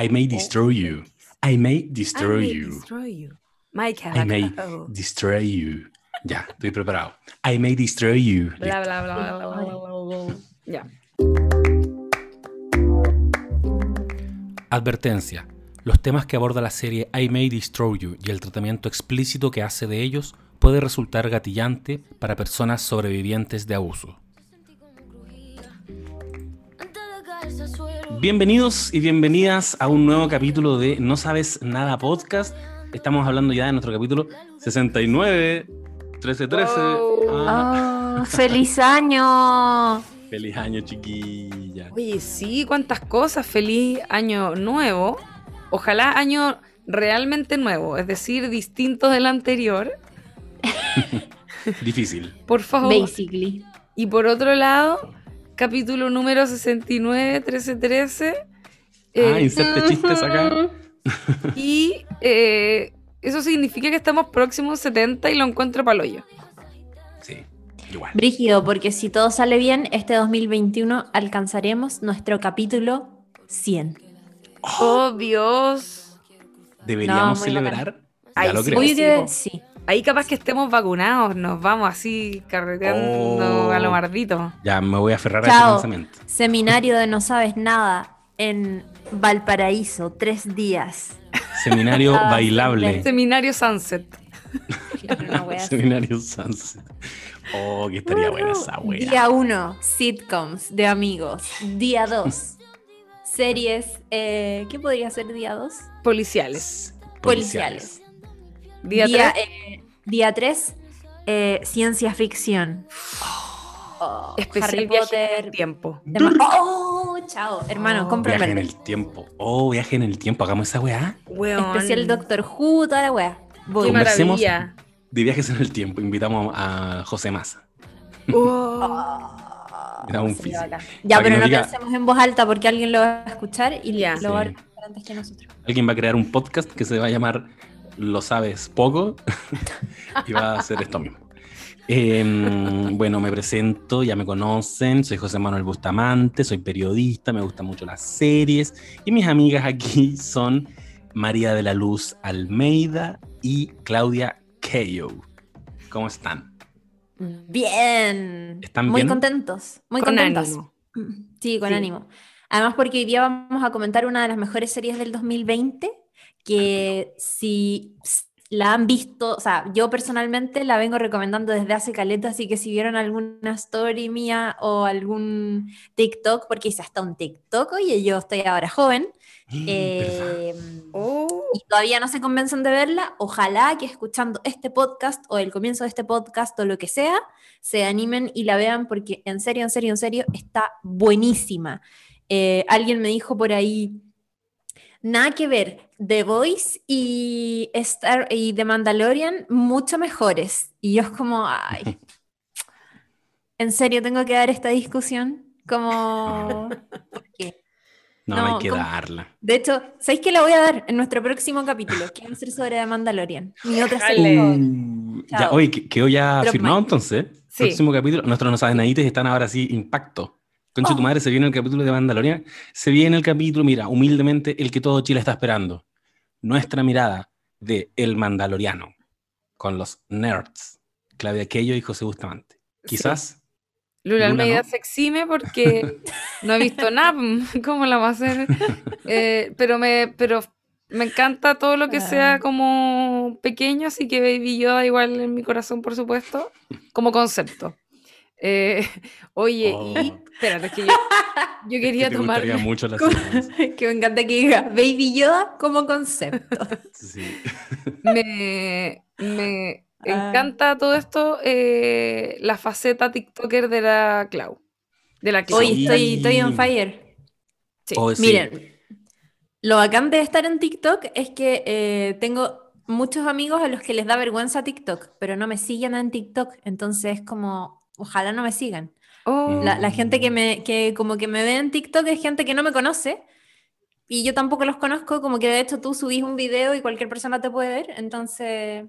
I may destroy you. I may destroy I may you. destroy you. Mike I may destroy you. Ya, estoy preparado. I may destroy you. Bla, bla, bla, bla, bla, bla, bla. Ya. Advertencia. Los temas que aborda la serie I May Destroy You y el tratamiento explícito que hace de ellos puede resultar gatillante para personas sobrevivientes de abuso. Bienvenidos y bienvenidas a un nuevo capítulo de No Sabes Nada Podcast. Estamos hablando ya de nuestro capítulo 69, 1313. Wow. Ah, Oh, ¡Feliz año! feliz año, chiquilla. Oye, sí, cuántas cosas. Feliz año nuevo. Ojalá año realmente nuevo, es decir, distinto del anterior. Difícil. Por favor. Basically. Y por otro lado, capítulo número 69, 1313. eh, Ah, inserte chistes acá. y eh, eso significa que estamos próximos 70 y lo encuentro paloyo. Sí, igual. Brígido, porque si todo sale bien, este 2021 alcanzaremos nuestro capítulo 100. Oh, Dios. ¿Deberíamos No, celebrar? Ay, ya lo creo. Sí. Ahí capaz que estemos vacunados, nos vamos así carreteando Oh. a lo mardito. Ya me voy a aferrar a ese Chao. pensamiento. Seminario de No Sabes Nada en Valparaíso, tres días. Seminario bailable. Seminario Sunset. Seminario Sunset. Oh, que estaría buena esa wea. Día 1, sitcoms de amigos. Día 2, series. eh, ¿Qué podría ser día 2? Policiales. policiales. Día, Día, tres, eh, día 3, ciencia ficción. Oh, especial Harry viaje en el Potter. tiempo. Oh, chao. Hermano, Oh, compra Viaje en el tiempo. Oh, viaje en el tiempo. Hagamos esa weá. Especial Doctor Who, toda la wea. Qué Voy. Conversemos. maravilla. De viajes en el tiempo. Invitamos a José Massa. Oh. Era un bacán. Ya, pero no diga- pensemos en voz alta porque alguien lo va a escuchar y Ya. lo va a Sí. escuchar antes que nosotros. Alguien va a crear un podcast que se va a llamar Lo sabes poco y va a hacer esto mismo. Em, bueno, me presento, ya me conocen, soy José Manuel Bustamante, soy periodista, me gustan mucho las series y mis amigas aquí son María de la Luz Almeida y Claudia Keyo. ¿Cómo están? Bien. ¿Están muy bien? contentos. Muy Con contentos. ánimo. Sí, con Sí. ánimo. Además, porque hoy día vamos a comentar una de las mejores series del 2020, que si la han visto, o sea, yo personalmente la vengo recomendando desde hace caleta, así que si vieron alguna story mía o algún TikTok, porque hice hasta un TikTok, oye, yo estoy ahora joven, eh, Oh. y todavía no se convencen de verla, ojalá que escuchando este podcast o el comienzo de este podcast o lo que sea, se animen y la vean porque en serio, en serio, en serio, está buenísima. Eh, alguien me dijo por ahí, nada que ver, The Voice y, Star, y The Mandalorian, mucho mejores. Y yo es como, ay, en serio, tengo que dar esta discusión, como, ¿por qué? No, no, hay que darla. De hecho, ¿sabéis que la voy a dar en nuestro próximo capítulo? Que va a ser sobre The Mandalorian. Mi otra. Uh, ya, oye, que- quedó ya Drop firmado entonces. Sí. Próximo capítulo. Nuestros no saben nadites están ahora sí, impacto. Concha tu Oh. madre, se viene el capítulo de Mandalorian. Se viene el capítulo, mira, humildemente, el que todo Chile está esperando. Nuestra mirada de El Mandaloriano con los nerds. Claudia Quello y José Bustamante. Quizás. Lula Luna, Almeida ¿no? se exime porque no he visto nada. ¿Cómo la va a hacer? Eh, pero, me, pero me encanta todo lo que sea Ah. como pequeño, así que Baby Yoda igual en mi corazón, por supuesto, como concepto. Eh, oye, Oh. y espérate, es que yo, yo que quería tomar. mucho la ¿Cómo? serie. que me encanta que diga Baby Yoda como concepto. Sí. Me, me Ah. encanta todo esto, eh, la faceta TikToker de la Clau. De la Clau. Hoy Sí. estoy, estoy on fire. Sí. Oh, sí. Miren, lo bacán de estar en TikTok es que eh, tengo muchos amigos a los que les da vergüenza TikTok, pero no me siguen en TikTok. Entonces es como, ojalá no me sigan. Oh, La, la gente que me, que como que me ve en TikTok es gente que no me conoce y yo tampoco los conozco, como que de hecho tú subís un video y cualquier persona te puede ver, entonces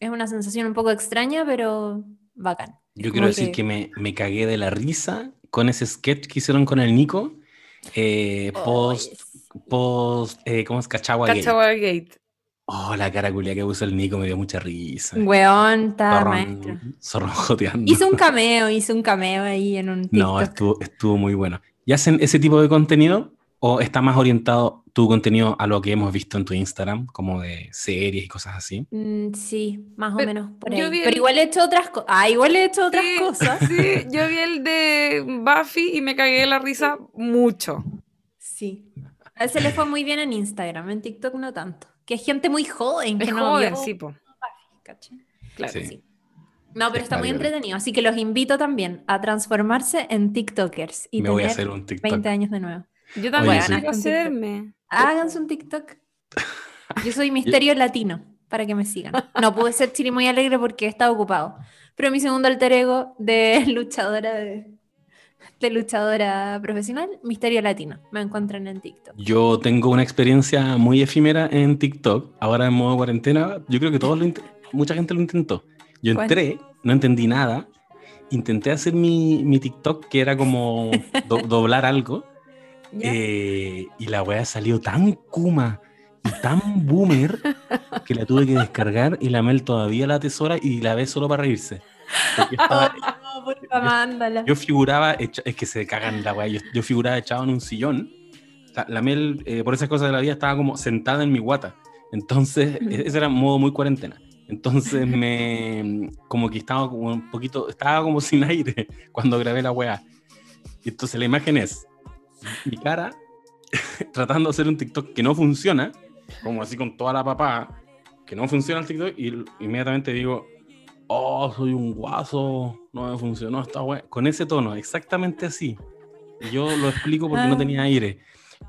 es una sensación un poco extraña, pero bacán. Yo Como quiero decir que- que me, me cagué de la risa con ese sketch que hicieron con el Nico. eh, Oh, post, post, eh, ¿cómo es? Cachagua Gate. Cachagua Gate. Oh, la cara culia que puso el Nico me dio mucha risa. Weón, está maestro. Zorrón, zorrón joteando. Hizo un cameo, hizo un cameo ahí en un TikTok. No, estuvo, estuvo muy bueno. ¿Y hacen ese tipo de contenido o está más orientado tu contenido a lo que hemos visto en tu Instagram, como de series y cosas así? Mm, sí, más Pero o menos por yo ahí. vi Pero el- igual he hecho otras cosas. Ah, igual he hecho otras Sí, cosas. Sí, yo vi el de Buffy y me cagué de la risa mucho. Sí. A él se le fue muy bien en Instagram, en TikTok no tanto. Que es gente muy joven, que Es no joven, vio sí, po. Claro. Sí. Sí. No, pero está Está muy entretenido, así que los invito también a transformarse en TikTokers y me voy a tener hacer un TikTok. 20 años de nuevo. Yo también Oye, sí. quiero hacerme. Háganse un TikTok. Yo soy Misterio Latino, para que me sigan. No pude ser Chiri muy alegre porque estaba ocupado. Pero mi segundo alter ego de luchadora de, de luchadora profesional, Misterio Latino. Me encuentran en TikTok. Yo tengo una experiencia muy efímera en TikTok, ahora en modo cuarentena. Yo creo que todos lo mucha gente lo intentó. Yo ¿Cuál? entré, no entendí nada. Intenté hacer mi, mi TikTok, que era como do- doblar algo. Eh, y la weá salió tan kuma y tan boomer que la tuve que descargar y la Mel todavía la atesora y la ve solo para reírse. Porque estaba- No, porfa, mándala. yo figuraba, hecha- es que se cagan la weá, yo, yo figuraba echado en un sillón. La, la Mel, eh, por esas cosas de la vida, estaba como sentada en mi guata. Entonces, e- ese era un modo muy cuarentena. Entonces, me, como que estaba como un poquito, estaba como sin aire cuando grabé la weá. Y entonces la imagen es mi cara tratando de hacer un TikTok que no funciona, como así con toda la papá, que no funciona el TikTok, y inmediatamente digo, oh, soy un guaso, no me funcionó esta weá. Con ese tono, exactamente así. Yo lo explico porque no Ah. tenía aire,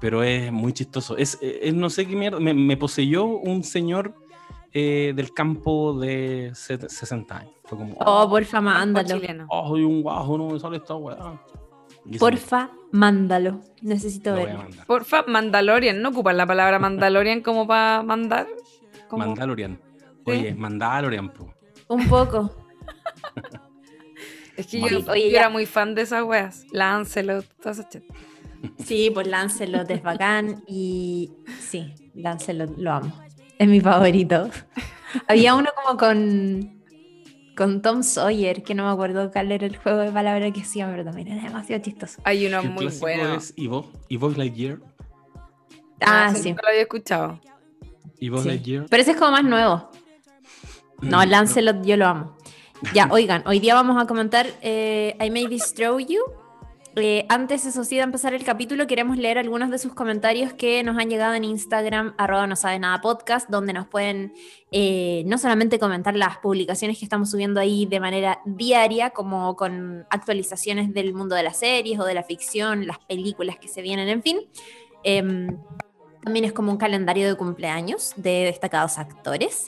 pero es muy chistoso. Es, es no sé qué mierda, me, me poseyó un señor eh, del campo de set- 60 años. Fue como, Oh, porfa, mándalo. oh, soy un guaso, no me sale esta weá. Porfa, mándalo. Necesito verlo. Porfa, Mandalorian. ¿No ocupan la palabra Mandalorian como para mandar? Mandalorian. Sí. Oye, Mandalorian, po. Un poco. Es que Bueno. yo, Oye, yo era muy fan de esas weas. Lancelot, todas esas chat. Sí, pues Lancelot es bacán y sí, Lancelot lo amo. Es mi favorito. Había uno como con, con Tom Sawyer, que no me acuerdo cuál era el juego de palabras que hacía, pero también era demasiado chistoso. Hay uno El muy bueno. es Evo, Evo Lightyear. Ah, ese sí. nunca lo había escuchado. Evo sí. Lightyear. Pero ese es como más nuevo. No, Mm, Lancelot yo lo amo. Ya, oigan, hoy día vamos a comentar eh, I May Destroy You. Eh, antes, eso sí, de empezar el capítulo, queremos leer algunos de sus comentarios que nos han llegado en Instagram, arroba no sabe nada podcast, donde nos pueden eh, no solamente comentar las publicaciones que estamos subiendo ahí de manera diaria, como con actualizaciones del mundo de las series o de la ficción, las películas que se vienen, en fin. Em, también es como un calendario de cumpleaños de destacados actores.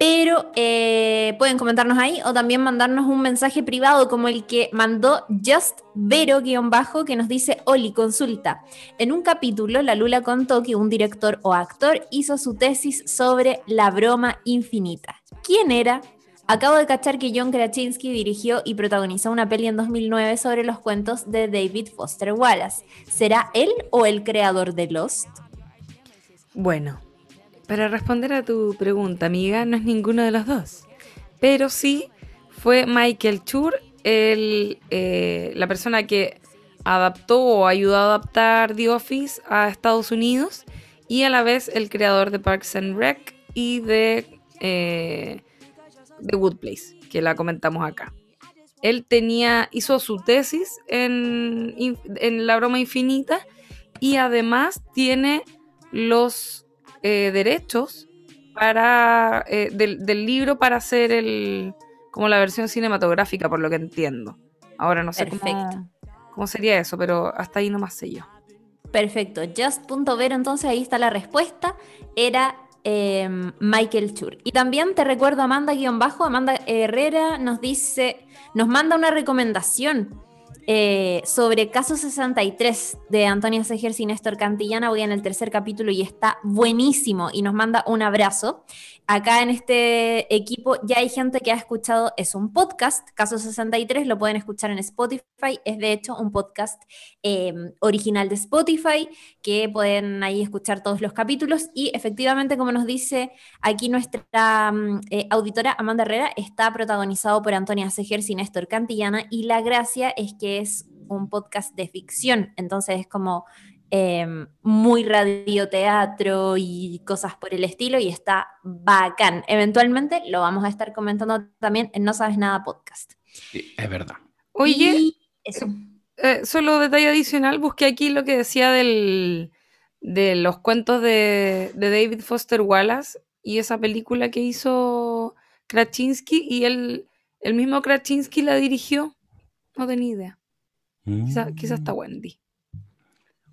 Pero eh, pueden comentarnos ahí o también mandarnos un mensaje privado como el que mandó Just Vero-bajo que nos dice, Oli, consulta. En un capítulo, la Lula contó que un director o actor hizo su tesis sobre la broma infinita. ¿Quién era? Acabo de cachar que John Krasinski dirigió y protagonizó una peli en 2009 sobre los cuentos de David Foster Wallace. ¿Será él o el creador de Lost? Bueno, para responder a tu pregunta, amiga, no es ninguno de los dos. Pero sí fue Michael Chur, eh, la persona que adaptó o ayudó a adaptar The Office a Estados Unidos y a la vez el creador de Parks and Rec y de eh, The Good Place, que la comentamos acá. Él tenía, hizo su tesis en La Broma Infinita y además tiene los eh, derechos para eh, del, del libro para hacer el como la versión cinematográfica, por lo que entiendo. Ahora no sé cómo, sería eso, pero hasta ahí nomás sé yo. Perfecto, just.ver entonces ahí está la respuesta, era eh, Michael Chur. Y también te recuerdo Amanda-bajo, Amanda Herrera nos dice, nos manda una recomendación eh, sobre Caso 63 de Antonia Seger y Néstor Cantillana. Voy en el tercer capítulo y está buenísimo y nos manda un abrazo. Acá en este equipo ya hay gente que ha escuchado, es un podcast, Caso 63, lo pueden escuchar en Spotify, es de hecho un podcast eh, original de Spotify que pueden ahí escuchar todos los capítulos y efectivamente, como nos dice aquí nuestra mm, eh, auditora Amanda Herrera, está protagonizado por Antonia Seger y Néstor Cantillana y la gracia es que es un podcast de ficción, entonces es como eh, muy radioteatro y cosas por el estilo y está bacán. Eventualmente lo vamos a estar comentando también en No Sabes Nada podcast. Sí, es verdad. Oye, Y eso. eh, solo detalle adicional, busqué aquí lo que decía del, de los cuentos de, de David Foster Wallace y esa película que hizo Krasinski y él, el mismo Krasinski la dirigió. No tenía idea. Quizá, quizá está Wendy.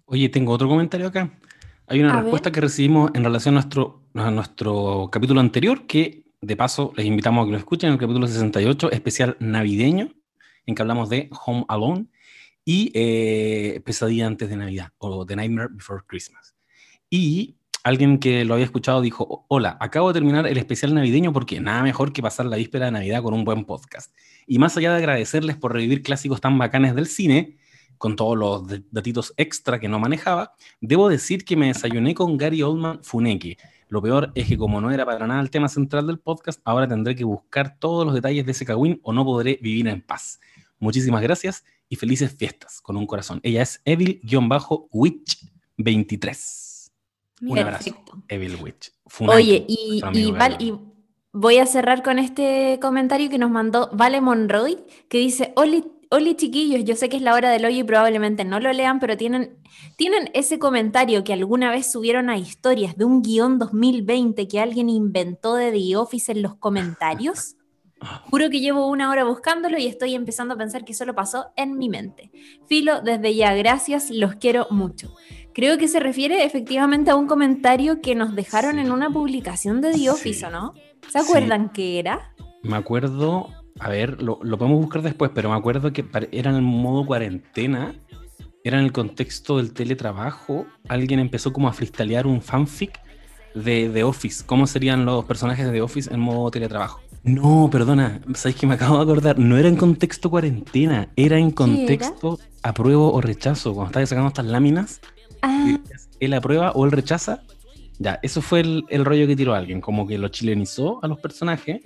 Oye, tengo otro comentario acá. Hay una A respuesta ver. que recibimos en relación a nuestro, a nuestro capítulo anterior, que de paso les invitamos a que lo escuchen, el capítulo 68, especial navideño, en que hablamos de Home Alone y eh, Pesadilla antes de Navidad, o The Nightmare Before Christmas. Y alguien que lo había escuchado dijo, hola, acabo de terminar el especial navideño porque nada mejor que pasar la víspera de Navidad con un buen podcast. Y más allá de agradecerles por revivir clásicos tan bacanes del cine, con todos los datitos extra que no manejaba, debo decir que me desayuné con Gary Oldman Funeki. Lo peor es que como no era para nada el tema central del podcast, ahora tendré que buscar todos los detalles de ese cagüín o no podré vivir en paz. Muchísimas gracias y felices fiestas con un corazón. Ella es Evil-Witch23. Un abrazo. Evil Witch. Funaki, Oye, y, y, Val- y voy a cerrar con este comentario que nos mandó Vale Monroy, que dice, Oli, Oli chiquillos, yo sé que es la hora del hoyo y probablemente no lo lean, pero tienen, tienen ese comentario que alguna vez subieron a historias de un guion 2020 que alguien inventó de The Office en los comentarios. Juro que llevo una hora buscándolo y estoy empezando a pensar que solo pasó en mi mente. Filo, desde ya, gracias, los quiero mucho. Creo que se refiere efectivamente a un comentario que nos dejaron Sí. en una publicación de The Sí. Office, ¿o no? ¿Se Sí. acuerdan qué era? Me acuerdo, a ver, lo, lo podemos buscar después, pero me acuerdo que era en el modo cuarentena, era en el contexto del teletrabajo, alguien empezó como a freestylear un fanfic de The Office, cómo serían los personajes de The Office en modo teletrabajo. No, perdona, sabéis que me acabo de acordar, no era en contexto cuarentena, era en contexto apruebo o rechazo, cuando estabas sacando estas láminas, Ah, él aprueba o él rechaza. Ya, eso fue el, el rollo que tiró alguien, como que lo chilenizó a los personajes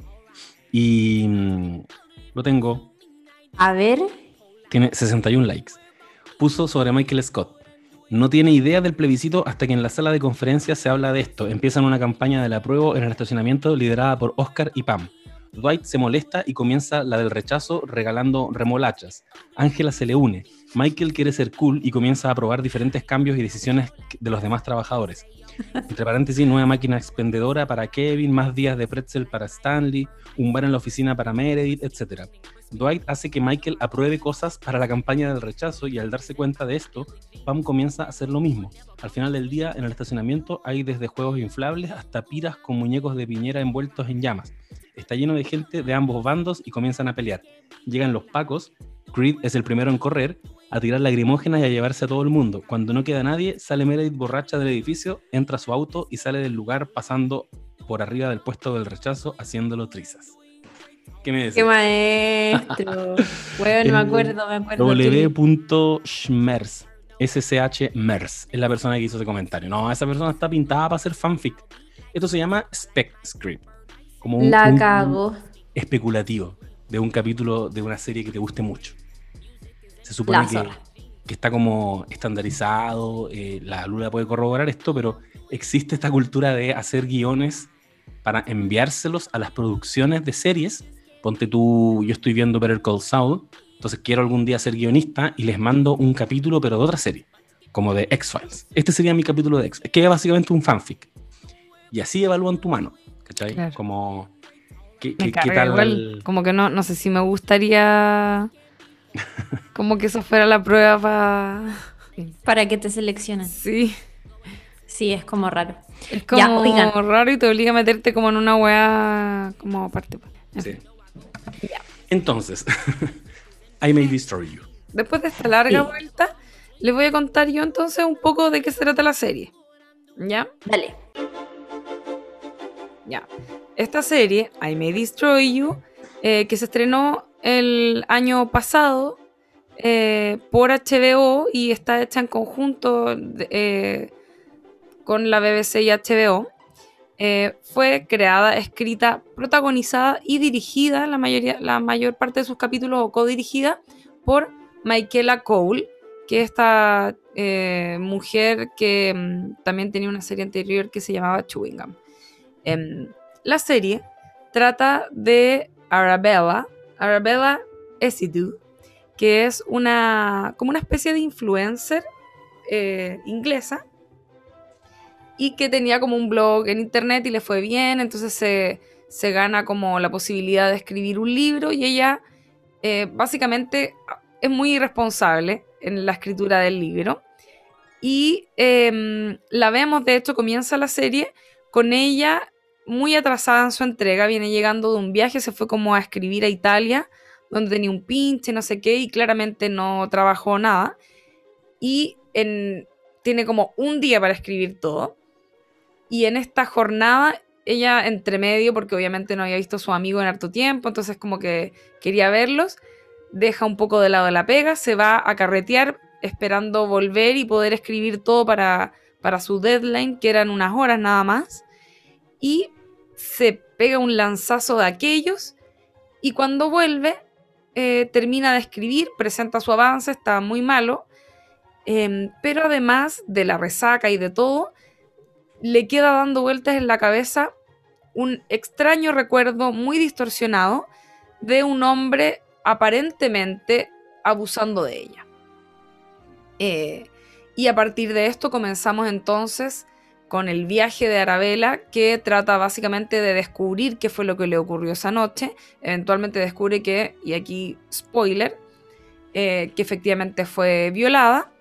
y mm, lo tengo, a ver, tiene 61 likes. Puso sobre Michael Scott. No tiene idea del plebiscito hasta que en la sala de conferencias se habla de esto. Empiezan una campaña del apruebo en el estacionamiento liderada por Oscar y Pam. Dwight se molesta y comienza la del rechazo regalando remolachas. Ángela se le une. Michael quiere ser cool y comienza a aprobar diferentes cambios y decisiones de los demás trabajadores. Entre paréntesis, nueva máquina expendedora para Kevin, más días de pretzel para Stanley, un bar en la oficina para Meredith, etc. Dwight hace que Michael apruebe cosas para la campaña del rechazo y al darse cuenta de esto, Pam comienza a hacer lo mismo. Al final del día, en el estacionamiento hay desde juegos inflables hasta piras con muñecos de piñera envueltos en llamas. Está lleno de gente de ambos bandos y comienzan a pelear. Llegan los pacos, Creed es el primero en correr, a tirar lagrimógenas y a llevarse a todo el mundo. Cuando no queda nadie, sale Meredith borracha del edificio, entra a su auto y sale del lugar pasando por arriba del puesto del rechazo haciéndolo trizas. ¿Qué me decís? qué maestro. Bueno, me acuerdo, me acuerdo. W.schmers. SCH Mers es la persona que hizo ese comentario. No, esa persona está pintada para hacer fanfic. Esto se llama spec script. Como un, La un- cago. especulativo de un capítulo de una serie que te guste mucho. Se supone que, que está como estandarizado, eh, la Lula puede corroborar esto, pero existe esta cultura de hacer guiones para enviárselos a las producciones de series. Ponte tú, yo estoy viendo Better Call Saul, entonces quiero algún día ser guionista y les mando un capítulo, pero de otra serie, como de X-Files. Este sería mi capítulo de X, que es básicamente un fanfic. Y así evalúan tu mano, ¿cachai? Claro. Como, ¿qué, qué- qué tal? igual, como que no, no sé si me gustaría como que eso fuera la prueba para... Para que te seleccionen. Sí, Sí, es como raro. es como Ya, oigan. raro y te obliga a meterte como en una weá como aparte. En Sí. Entonces, I may destroy you. después de esta larga vuelta, les voy a contar yo entonces un poco de qué se trata la serie. ¿Ya? Dale. Ya. Esta serie, I May Destroy You, eh, que se estrenó el año pasado eh, por HBO y está hecha en conjunto eh, con la BBC y HBO. fue creada, escrita, protagonizada y dirigida, la, mayoría, la mayor parte de sus capítulos o codirigida por Michaela Cole, que es esta mujer que mm, también tenía una serie anterior que se llamaba Chewing Gum. Em, la serie trata de Arabella, Arabella Esidu, que es una, como una especie de influencer eh, inglesa y que tenía como un blog en internet y le fue bien, entonces se, gana como la posibilidad de escribir un libro y ella eh, básicamente es muy irresponsable en la escritura del libro. Y em, la vemos, de hecho, comienza la serie con ella muy atrasada en su entrega, viene llegando de un viaje, se fue como a escribir a Italia, donde tenía un pinche, no sé qué, y claramente no trabajó nada. Y en, tiene como un día para escribir todo. Y en esta jornada, ella entre medio, porque obviamente no había visto a su amigo en harto tiempo, entonces como que quería verlos, deja un poco de lado la pega, se va a carretear esperando volver y poder escribir todo para, para su deadline, que eran unas horas nada más. Y se pega un lanzazo de aquellos y cuando vuelve eh, termina de escribir, presenta su avance, está muy malo, em, pero además de la resaca y de todo, le queda dando vueltas en la cabeza un extraño recuerdo muy distorsionado de un hombre aparentemente abusando de ella. Eh, y a partir de esto comenzamos entonces con el viaje de Arabella, que trata básicamente de descubrir qué fue lo que le ocurrió esa noche. Eventualmente descubre que, y aquí spoiler, eh, que efectivamente fue violada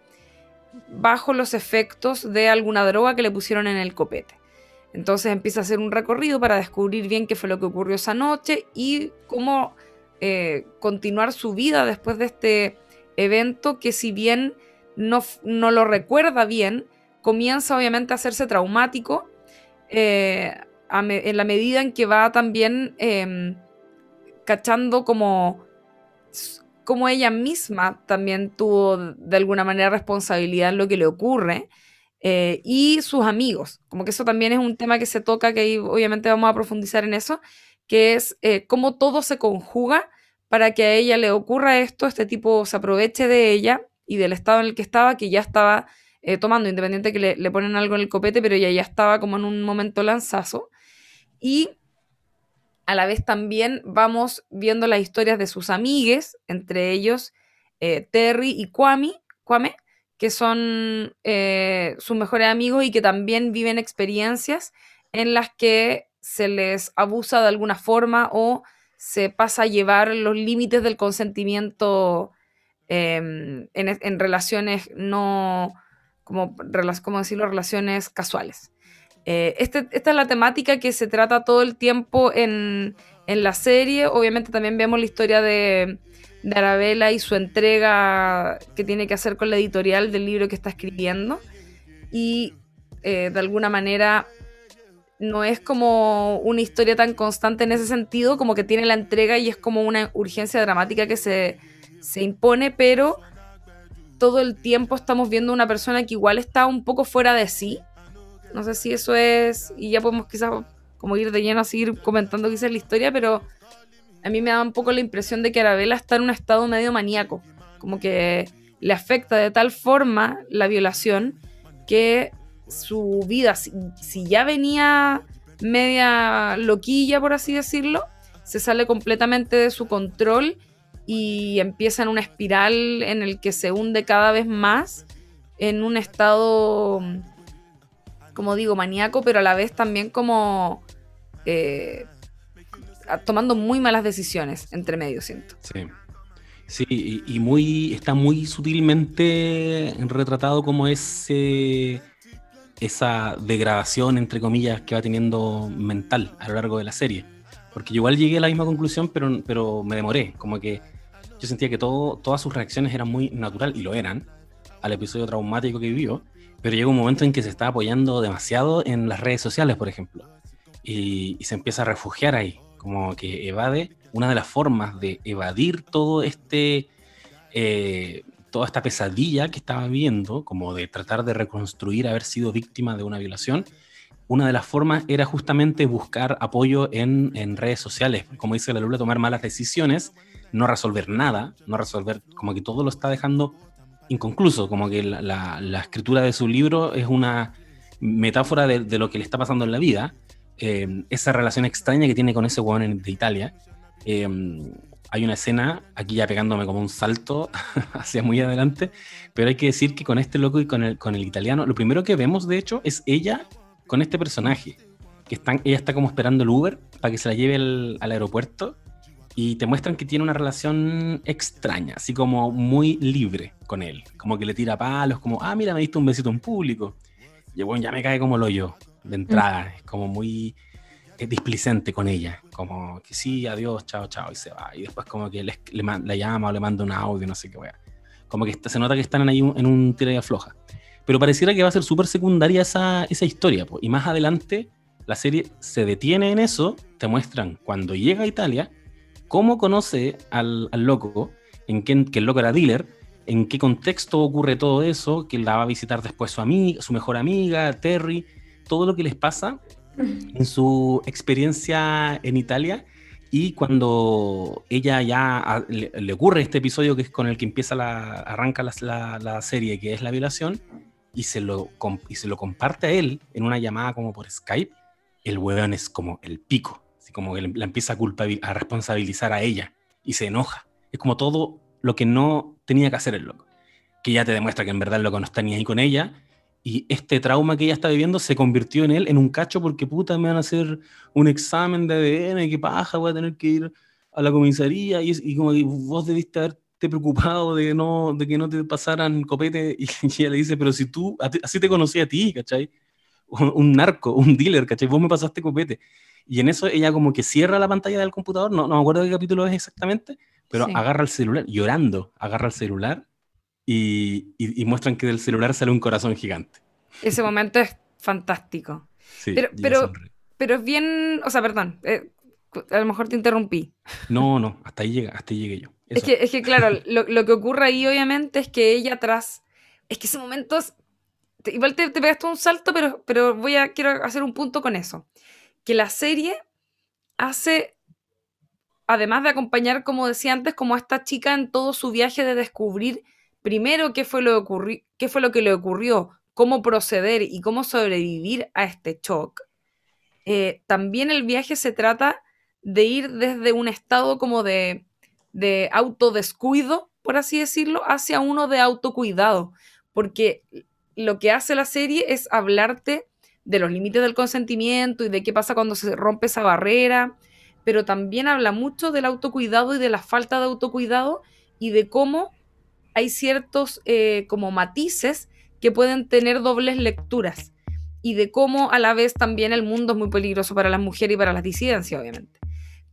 bajo los efectos de alguna droga que le pusieron en el copete. Entonces empieza a hacer un recorrido para descubrir bien qué fue lo que ocurrió esa noche y cómo eh, continuar su vida después de este evento que si bien no, no lo recuerda bien, comienza obviamente a hacerse traumático eh, en la medida en que va también em, cachando como, como ella misma también tuvo de alguna manera responsabilidad en lo que le ocurre. Eh, y sus amigos, como que eso también es un tema que se toca, que obviamente vamos a profundizar en eso, que es eh, cómo todo se conjuga para que a ella le ocurra esto, este tipo se aproveche de ella y del estado en el que estaba, que ya estaba eh, tomando, independiente que le, ponen algo en el copete, pero ella ya estaba como en un momento lanzazo. Y a la vez también vamos viendo las historias de sus amigues, entre ellos eh, Terry y Kwame, Kwame que son eh, sus mejores amigos y que también viven experiencias en las que se les abusa de alguna forma o se pasa a llevar los límites del consentimiento em, en, relaciones no, como, como decirlo, relaciones casuales. Eh, este, esta es la temática que se trata todo el tiempo en, en la serie. Obviamente también vemos la historia de, de, Arabella y su entrega que tiene que hacer con la editorial del libro que está escribiendo. Y eh, de alguna manera no es como una historia tan constante en ese sentido, como que tiene la entrega y es como una urgencia dramática que se, se impone, pero todo el tiempo estamos viendo una persona que igual está un poco fuera de sí. No sé si eso es, y ya podemos quizás como ir de lleno a seguir comentando quizás la historia, pero a mí me da un poco la impresión de que Arabella está en un estado medio maníaco, como que le afecta de tal forma la violación que su vida, si, si ya venía media loquilla, por así decirlo, se sale completamente de su control y empieza en una espiral en el que se hunde cada vez más en un estado, como digo, maníaco, pero a la vez también como eh, tomando muy malas decisiones entre medio, siento. Sí. Sí, y, muy, está muy sutilmente retratado como ese, esa degradación, entre comillas, que va teniendo mental a lo largo de la serie. Porque yo igual llegué a la misma conclusión, pero, pero me demoré. Como que yo sentía que todo, todas sus reacciones eran muy natural, y lo eran, al episodio traumático que vivió, pero llega un momento en que se está apoyando demasiado en las redes sociales, por ejemplo, y, se empieza a refugiar ahí, como que evade, una de las formas de evadir todo este, eh, toda esta pesadilla que estaba viviendo, como de tratar de reconstruir haber sido víctima de una violación, una de las formas era justamente buscar apoyo en, en redes sociales, como dice la Lula, tomar malas decisiones, no resolver nada, no resolver, como que todo lo está dejando inconcluso, como que la, escritura de su libro es una metáfora de, lo que le está pasando en la vida, eh, esa relación extraña que tiene con ese huevón de Italia. Eh, hay una escena, aquí ya pegándome como un salto hacia muy adelante, pero hay que decir que con este loco y con el, con el italiano, lo primero que vemos de hecho es ella con este personaje, que están, ella está como esperando el Uber para que se la lleve al aeropuerto y te muestran que tiene una relación extraña, así como muy libre con él, como que le tira palos, como, ah, mira, me diste un besito en público. Y bueno, ya me cae como lo yo, de entrada, mm. es como muy es displicente con ella, como que sí, adiós, chao, chao, y se va. Y después como que le, le, llama o le manda un audio, no sé qué wea. Como que se nota que están ahí en un tira y afloja. Pero pareciera que va a ser súper secundaria esa, esa historia, y más adelante la serie se detiene en eso, te muestran cuando llega a Italia, cómo conoce al, loco, en qué, que el loco era dealer, en qué contexto ocurre todo eso, que la va a visitar después su amiga, su mejor amiga, Terry, todo lo que les pasa en su experiencia en Italia. Y cuando ella ya le, ocurre este episodio que es con el que empieza la, arranca la, la, serie, que es la violación, y se, lo, y se lo comparte a él en una llamada como por Skype, el weón es como el pico como que la empieza a, a responsabilizar a ella y se enoja. Es como todo lo que no tenía que hacer el loco. Que ya te demuestra que en verdad el loco no está ni ahí con ella. Y este trauma que ella está viviendo se convirtió en él en un cacho porque puta me van a hacer un examen de ADN, qué paja, voy a tener que ir a la comisaría y, y como que vos debiste haberte preocupado de, no, de que no te pasaran copete y, ella le dice, pero si tú, así te conocí a ti, ¿cachai? Un, un narco, un dealer, ¿cachai? Vos me pasaste copete. Y en eso ella como que cierra la pantalla del computador, no, no me acuerdo qué capítulo es exactamente, pero agarra el celular, llorando, agarra el celular y, y, muestran que del celular sale un corazón gigante. Ese momento es fantástico. Sí, pero, pero, pero es bien, o sea, perdón, eh, a lo mejor te interrumpí. No, no, hasta ahí, llega, hasta ahí llegué yo. Es que, es que, claro, lo, lo, que ocurre ahí obviamente es que ella atrás, es que ese momento, es, igual te, te pegaste un salto, pero, pero voy a, quiero hacer un punto con eso que la serie hace, además de acompañar, como decía antes, como a esta chica en todo su viaje de descubrir primero qué fue lo, qué fue lo que le ocurrió, cómo proceder y cómo sobrevivir a este shock. Eh, también el viaje se trata de ir desde un estado como de, de autodescuido, por así decirlo, hacia uno de autocuidado, porque lo que hace la serie es hablarte de los límites del consentimiento y de qué pasa cuando se rompe esa barrera, pero también habla mucho del autocuidado y de la falta de autocuidado y de cómo hay ciertos eh, como matices que pueden tener dobles lecturas y de cómo a la vez también el mundo es muy peligroso para las mujeres y para las disidencias, obviamente.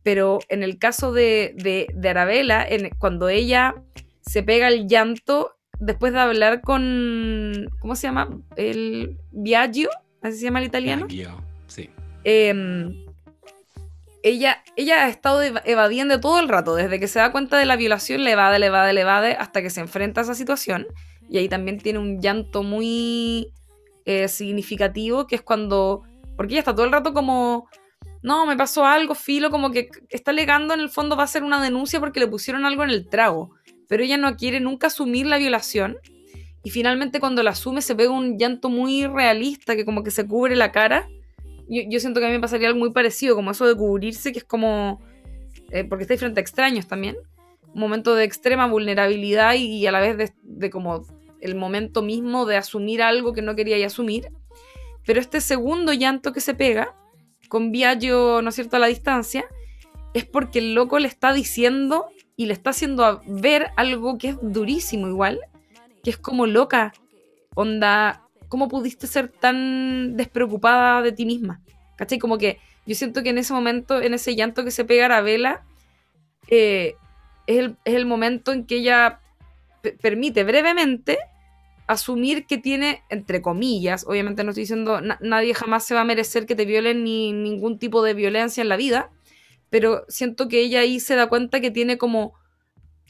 Pero en el caso de, de, Arabella, en, cuando ella se pega el llanto después de hablar con, ¿cómo se llama? El Viaggio, así se llama el italiano. sí. Em, ella, ella ha estado evadiendo todo el rato, desde que se da cuenta de la violación, le evade, le evade, le evade, hasta que se enfrenta a esa situación. Y ahí también tiene un llanto muy eh, significativo, que es cuando, porque ella está todo el rato como, no, me pasó algo, filo, como que está alegando en el fondo va a ser una denuncia porque le pusieron algo en el trago, pero ella no quiere nunca asumir la violación y finalmente cuando la asume se pega un llanto muy realista que como que se cubre la cara. Yo, siento que a mí me pasaría algo muy parecido, como eso de cubrirse, que es como... Eh, porque estáis frente a extraños también. Un momento de extrema vulnerabilidad y, a la vez de, como el momento mismo de asumir algo que no quería asumir. Pero este segundo llanto que se pega, con Viaggio, ¿no es cierto?, a la distancia, es porque el loco le está diciendo y le está haciendo ver algo que es durísimo igual, es como loca. Onda, ¿cómo pudiste ser tan despreocupada de ti misma? ¿Cachai? Como que yo siento que en ese momento, en ese llanto que se pega a Vela, eh, es el, momento en que ella permite brevemente asumir que tiene, entre comillas, obviamente no estoy diciendo, nadie jamás se va a merecer que te violen ni ningún tipo de violencia en la vida, pero siento que ella ahí se da cuenta que tiene como,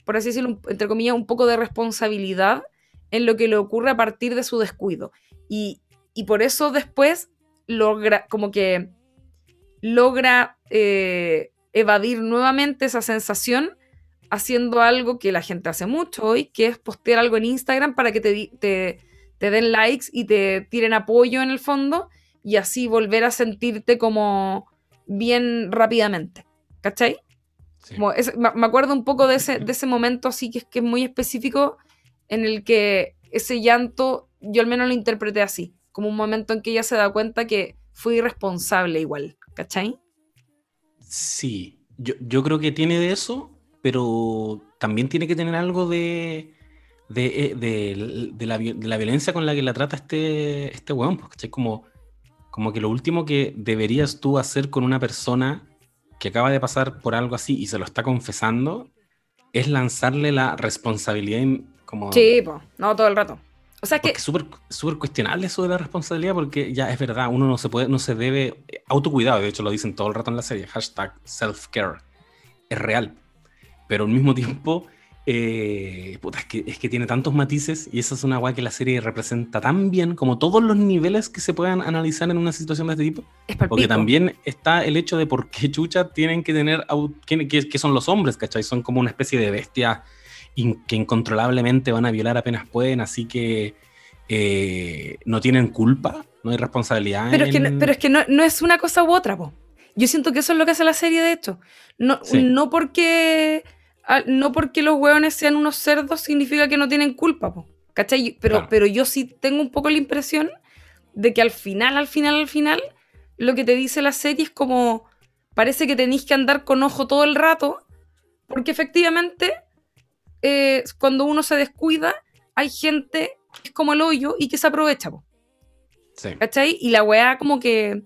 por así decirlo, entre comillas, un poco de responsabilidad en lo que le ocurre a partir de su descuido. Y, por eso después logra, como que logra eh, evadir nuevamente esa sensación haciendo algo que la gente hace mucho hoy, que es postear algo en Instagram para que te, te, den likes y te tiren apoyo en el fondo y así volver a sentirte como bien rápidamente. ¿Cachai? me acuerdo un poco de ese, de ese momento así que es, que es muy específico en el que ese llanto yo al menos lo interpreté así, como un momento en que ella se da cuenta que fui irresponsable igual, ¿cachai? Sí, yo, yo creo que tiene de eso, pero también tiene que tener algo de, de, eh, la, violencia con la que la trata este, este weón, pues, Como, como que lo último que deberías tú hacer con una persona que acaba de pasar por algo así y se lo está confesando es lanzarle la responsabilidad como... Sí, pues, no todo el rato. O sea que... Es súper cuestionable eso de la responsabilidad porque ya es verdad, uno no se puede, no se debe... Autocuidado, de hecho lo dicen todo el rato en la serie, hashtag self-care. Es real pero al mismo tiempo, eh, puta, es, que, es que tiene tantos matices y esa es una guay que la serie representa tan bien como todos los niveles que se puedan analizar en una situación de este tipo. porque también está el hecho de por qué chucha tienen que tener, que, que son los hombres, ¿cachai? Son como una especie de bestia que incontrolablemente van a violar apenas pueden, así que eh, no tienen culpa, no hay responsabilidad. Pero es que, no, pero es que no, no, es una cosa u otra, po. Yo siento que eso es lo que hace la serie, de hecho. No, no porque no porque los hueones sean unos cerdos significa que no tienen culpa, ¿cachai? Pero, pero yo sí tengo un poco la impresión de que al final, al final, al final, lo que te dice la serie es como, parece que tenéis que andar con ojo todo el rato, porque efectivamente, eh, cuando uno se descuida, hay gente que es como el hoyo y que se aprovecha, ¿cachai? Y la weá como que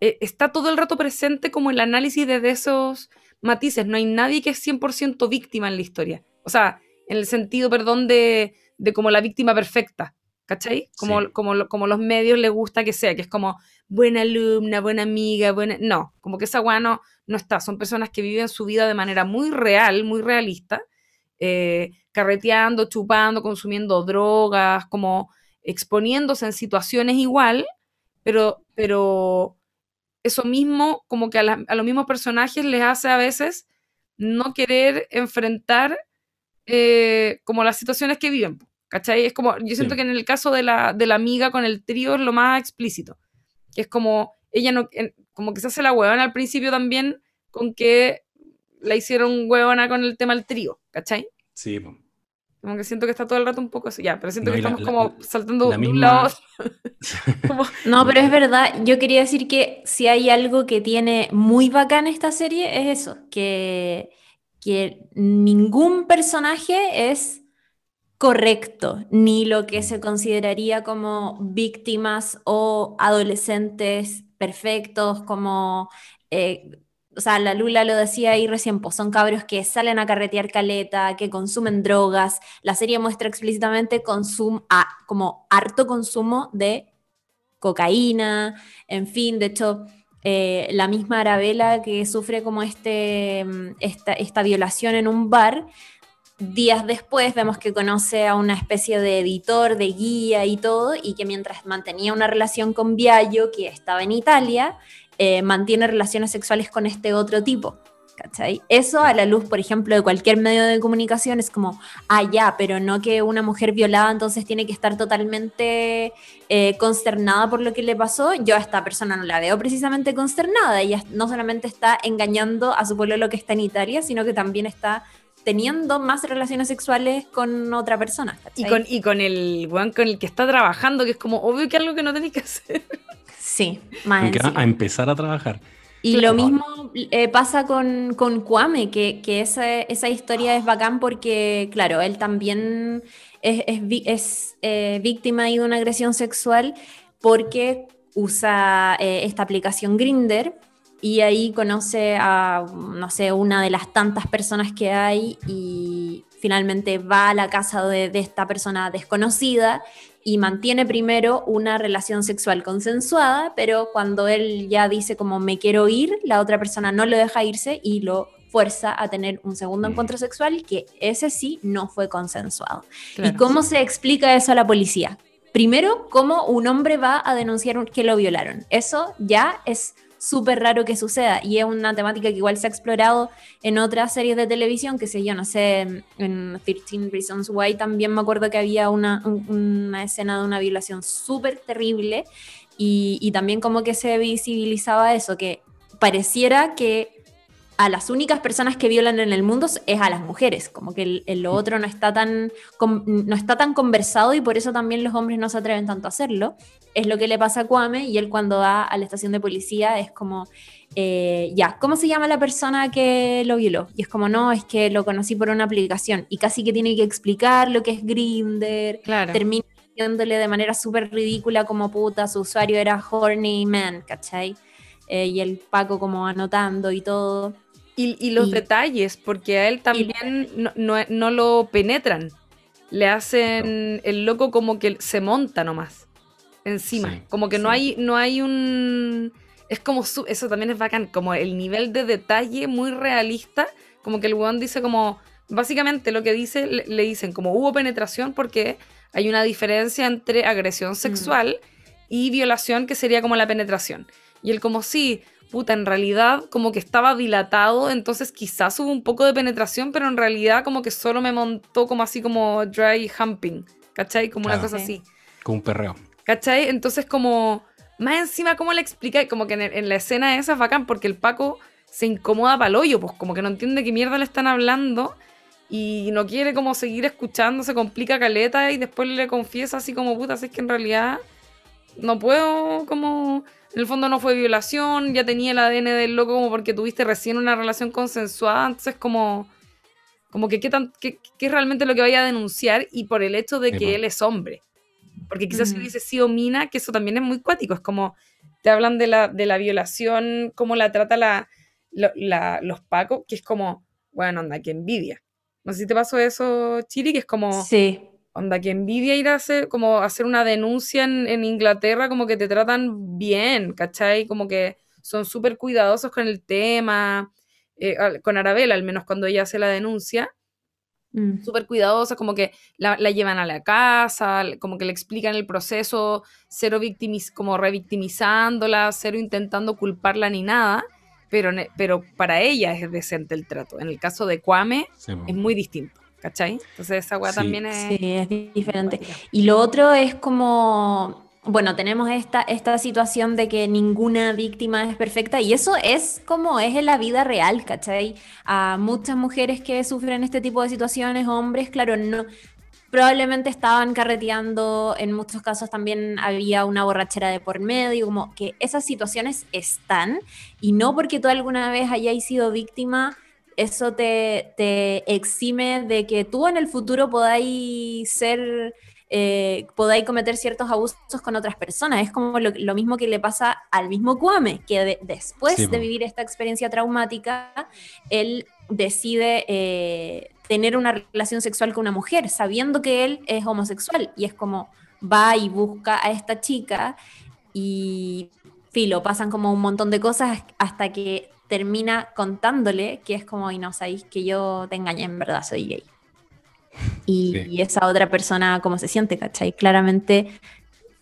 eh, está todo el rato presente como el análisis de esos matices, no hay nadie que es 100% víctima en la historia. O sea, en el sentido, perdón, de, de como la víctima perfecta, ¿cachai? Como, como, como los medios les gusta que sea, que es como buena alumna, buena amiga, buena... No, como que esa weá no, está. Son personas que viven su vida de manera muy real, muy realista, eh, carreteando, chupando, consumiendo drogas, como exponiéndose en situaciones igual, pero, pero eso mismo, como que a, los mismos personajes les hace a veces no querer enfrentar eh, como las situaciones que viven. ¿Cachai? Es como, yo siento que en el caso de la, de la amiga con el trío es lo más explícito. Que es como, ella no, como que se hace la huevona al principio también con que la hicieron huevona con el tema del trío, ¿cachai? Sí, como que siento que está todo el rato un poco así. Ya, pero siento que estamos como saltando de un lado. No, pero es verdad. Yo quería decir que si hay algo que tiene muy bacán esta serie es eso, que, que ningún personaje es correcto, ni lo que se consideraría como víctimas o adolescentes perfectos, como eh, o sea, la Lula lo decía ahí recién, pues son cabros que salen a carretear caleta, que consumen drogas. La serie muestra explícitamente a, como harto consumo de cocaína, en fin, de hecho, eh, la misma Arabella que sufre como este, esta, esta violación en un bar, días después vemos que conoce a una especie de editor, de guía y todo, y que mientras mantenía una relación con Viallo, que estaba en Italia, eh, mantiene relaciones sexuales con este otro tipo. ¿Cachai? Eso a la luz, por ejemplo, de cualquier medio de comunicación es como, ah, ya, pero no que una mujer violada entonces tiene que estar totalmente eh, consternada por lo que le pasó. Yo a esta persona no la veo precisamente consternada. Ella no solamente está engañando a su pueblo lo que está en Italia, sino que también está teniendo más relaciones sexuales con otra persona. Y con, y con el one con el que está trabajando, que es como obvio que algo que no tenéis que hacer. Sí, más a empezar a trabajar. Y lo mismo eh, pasa con, con Kwame, que, que esa, esa, historia es bacán porque, claro, él también es, es, eh, víctima de una agresión sexual porque usa eh, esta aplicación Grinder y ahí conoce a, no sé, una de las tantas personas que hay y finalmente va a la casa de, de esta persona desconocida y mantiene primero una relación sexual consensuada, pero cuando él ya dice como me quiero ir, la otra persona no lo deja irse y lo fuerza a tener un segundo encuentro sexual que ese sí no fue consensuado. ¿Y cómo se explica eso a la policía? Primero, cómo un hombre va a denunciar que lo violaron. Eso ya es súper raro que suceda. Y es una temática que igual se ha explorado en otras series de televisión, que sé yo, no sé, en 13 Reasons Why también me acuerdo que había una, una escena de una violación súper terrible y, y también como que se visibilizaba eso, que pareciera que a las únicas personas que violan en el mundo es a las mujeres, como que el, lo otro no está, tan, no está tan conversado y por eso también los hombres no se atreven tanto a hacerlo. Es lo que le pasa a Kwame y él cuando va a la estación de policía es como, eh, ya, ¿cómo se llama la persona que lo violó? Y es como, no, es que lo conocí por una aplicación y casi que tiene que explicar lo que es Grinder, claro. termina diciéndole de manera súper ridícula como puta, su usuario era Horny Man, ¿cachai? Eh, y el Paco como anotando y todo. Y, los detalles, porque a él también no, lo penetran. Le hacen el loco como que se monta nomás. Encima. como que no hay, no hay un. Es como eso también es bacán. Como el nivel de detalle muy realista. Como que el weón dice como. Básicamente lo que dice, le, dicen como hubo penetración porque hay una diferencia entre agresión mm. sexual y violación que sería como la penetración. Y él como sí, puta, en realidad como que estaba dilatado, entonces quizás hubo un poco de penetración, pero en realidad como que solo me montó como así como dry humping, ¿cachai? Como una cosa así. Como un perreo. ¿Cachai? Entonces como, más encima, ¿cómo le explica? Como que en, la escena esa es bacán porque el Paco se incomoda para el hoyo, pues como que no entiende qué mierda le están hablando y no quiere como seguir escuchando, se complica caleta y después le confiesa así como, puta, es que en realidad no puedo como en el fondo no fue violación, ya tenía el ADN del loco como porque tuviste recién una relación consensuada, entonces como, como que qué, tan, qué, es realmente lo que vaya a denunciar y por el hecho de que él es hombre. Porque quizás si hubiese sido mina, que eso también es muy cuático, es como te hablan de la, de la violación, cómo la trata la, los pacos, que es como, bueno, anda, que envidia. No sé si te pasó eso, Chiri, que es como... Sí Onda, que envidia ir a hacer, como hacer una denuncia en, Inglaterra, como que te tratan bien, ¿cachai? Como que son súper cuidadosos con el tema, eh, con Arabella, al menos cuando ella hace la denuncia, mm. súper cuidadosa, como que la, llevan a la casa, como que le explican el proceso, cero victimiz como revictimizándola, cero intentando culparla ni nada, pero, pero para ella es decente el trato. En el caso de Kwame es muy distinto. ¿Cachai? Entonces esa weá también es... Sí, es diferente. Y lo otro es como, bueno, tenemos esta, esta situación de que ninguna víctima es perfecta y eso es como es en la vida real, ¿cachai? A muchas mujeres que sufren este tipo de situaciones, hombres, claro, no... Probablemente estaban carreteando, en muchos casos también había una borrachera de por medio, como que esas situaciones están y no porque tú alguna vez hayáis sido víctima eso te, exime de que tú en el futuro podáis ser, eh, podáis cometer ciertos abusos con otras personas. Es como lo, mismo que le pasa al mismo Kwame, que después de vivir esta experiencia traumática, él decide eh, tener una relación sexual con una mujer, sabiendo que él es homosexual. Y es como va y busca a esta chica y filo, pasan como un montón de cosas hasta que termina contándole que es como, y no sabéis que yo te engañé, en verdad soy gay. Y, esa otra persona, ¿cómo se siente? ¿Cachai? Claramente,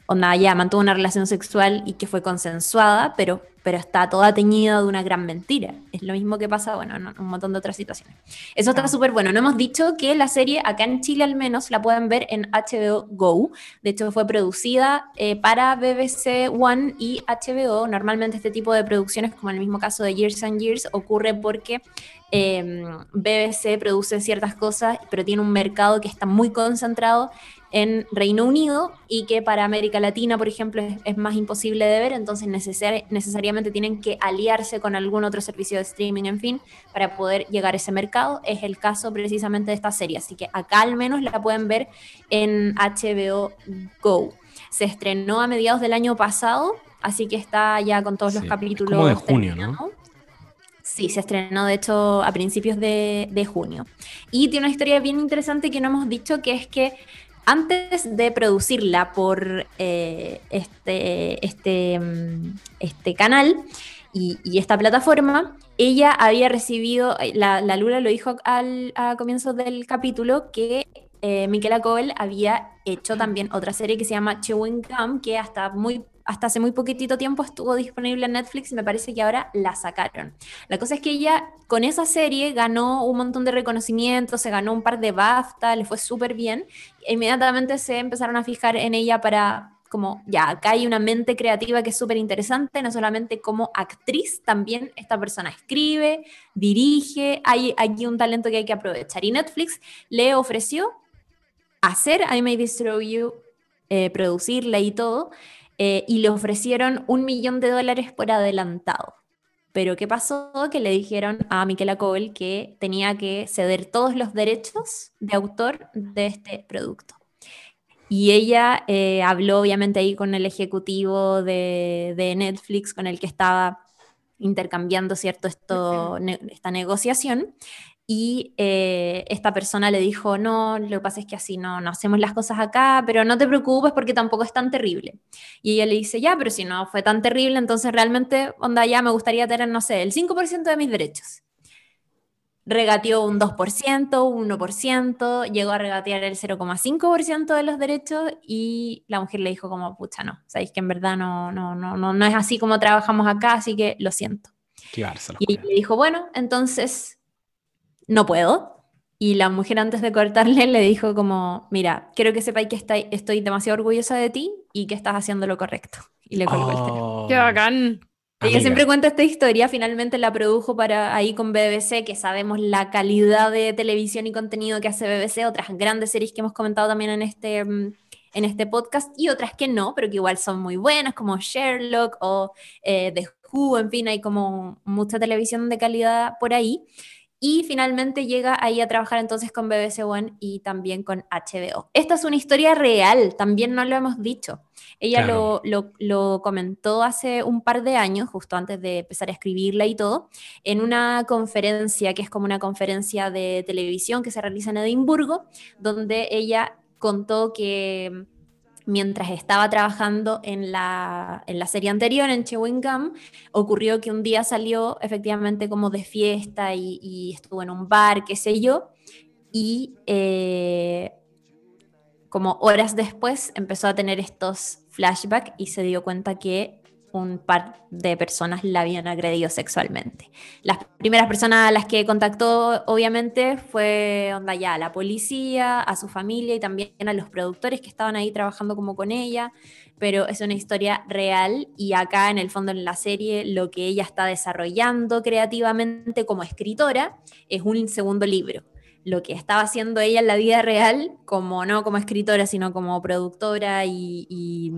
onda, ya mantuvo una relación sexual y que fue consensuada, pero pero está toda teñida de una gran mentira. Es lo mismo que pasa, bueno, en un montón de otras situaciones. Eso está súper bueno. No hemos dicho que la serie, acá en Chile al menos, la pueden ver en HBO Go. De hecho, fue producida eh, para BBC One y HBO. Normalmente este tipo de producciones, como en el mismo caso de Years and Years, ocurre porque em, BBC produce ciertas cosas, pero tiene un mercado que está muy concentrado en Reino Unido y que para América Latina, por ejemplo, es, más imposible de ver, entonces necesariamente tienen que aliarse con algún otro servicio de streaming, en fin, para poder llegar a ese mercado. Es el caso precisamente de esta serie, así que acá al menos la pueden ver en HBO Go. Se estrenó a mediados del año pasado, así que está ya con todos los capítulos. Como de junio, ¿no? Sí, se estrenó de hecho a principios de, de junio. Y tiene una historia bien interesante que no hemos dicho, que es que antes de producirla por eh, este, este, mm, este canal y, esta plataforma, ella había recibido, eh, la, la Lula lo dijo al a comienzos del capítulo, que eh, Michaela Coel había hecho también otra serie que se llama Chewing Gum, que hasta muy hasta hace muy poquitito tiempo estuvo disponible en Netflix y me parece que ahora la sacaron. La cosa es que ella con esa serie ganó un montón de reconocimientos, se ganó un par de BAFTA, le fue súper bien. Inmediatamente se empezaron a fijar en ella para como, ya, acá hay una mente creativa que es súper interesante, no solamente como actriz, también esta persona escribe, dirige, hay aquí un talento que hay que aprovechar. Y Netflix le ofreció hacer I May Destroy You, eh, producirla y todo, eh, y le ofrecieron un millón de dólares por adelantado. Pero ¿qué pasó? Que le dijeron a Miquela Cole que tenía que ceder todos los derechos de autor de este producto. Y ella eh, habló obviamente ahí con el ejecutivo de, de, Netflix con el que estaba intercambiando, ¿cierto?, esto, ne esta negociación y eh, esta persona le dijo, no, lo que pasa es que así no, no hacemos las cosas acá, pero no te preocupes porque tampoco es tan terrible. Y ella le dice, ya, pero si no fue tan terrible, entonces realmente, onda, ya me gustaría tener, no sé, el 5% de mis derechos. Regateó un 2%, un 1%, llegó a regatear el 0,5% de los derechos y la mujer le dijo como, pucha, no, sabéis que en verdad no, no, no, no, no es así como trabajamos acá, así que lo siento. y le dijo, bueno, entonces no puedo. Y la mujer antes de cortarle le dijo como, mira, quiero que sepáis que estoy demasiado orgullosa de ti y que estás haciendo lo correcto. Y le colgó el teléfono. Oh. ¡Qué bacán! Ella siempre cuenta esta historia, finalmente la produjo para ahí con BBC, que sabemos la calidad de televisión y contenido que hace BBC, otras grandes series que hemos comentado también en este, mm, en este podcast y otras que no, pero que igual son muy buenas, como Sherlock o eh, The Who, en fin, hay como mucha televisión de calidad por ahí. Y finalmente llega ahí a trabajar entonces con BBC One y también con HBO. Esta es una historia real, también no lo hemos dicho. Ella claro. lo, lo, lo, comentó hace un par de años, justo antes de empezar a escribirla y todo, en una conferencia que es como una conferencia de televisión que se realiza en Edimburgo, donde ella contó que mientras estaba trabajando en la, en la serie anterior, en Chewing ocurrió que un día salió efectivamente como de fiesta y, y estuvo en un bar, qué sé yo, y eh, como horas después empezó a tener estos flashbacks y se dio cuenta que un par de personas la habían agredido sexualmente. Las primeras personas a las que contactó, obviamente, fue onda ya, a la policía, a su familia y también a los productores que estaban ahí trabajando como con ella, pero es una historia real y acá en el fondo en la serie lo que ella está desarrollando creativamente como escritora es un segundo libro lo que estaba haciendo ella en la vida real, como no como escritora, sino como productora y, y,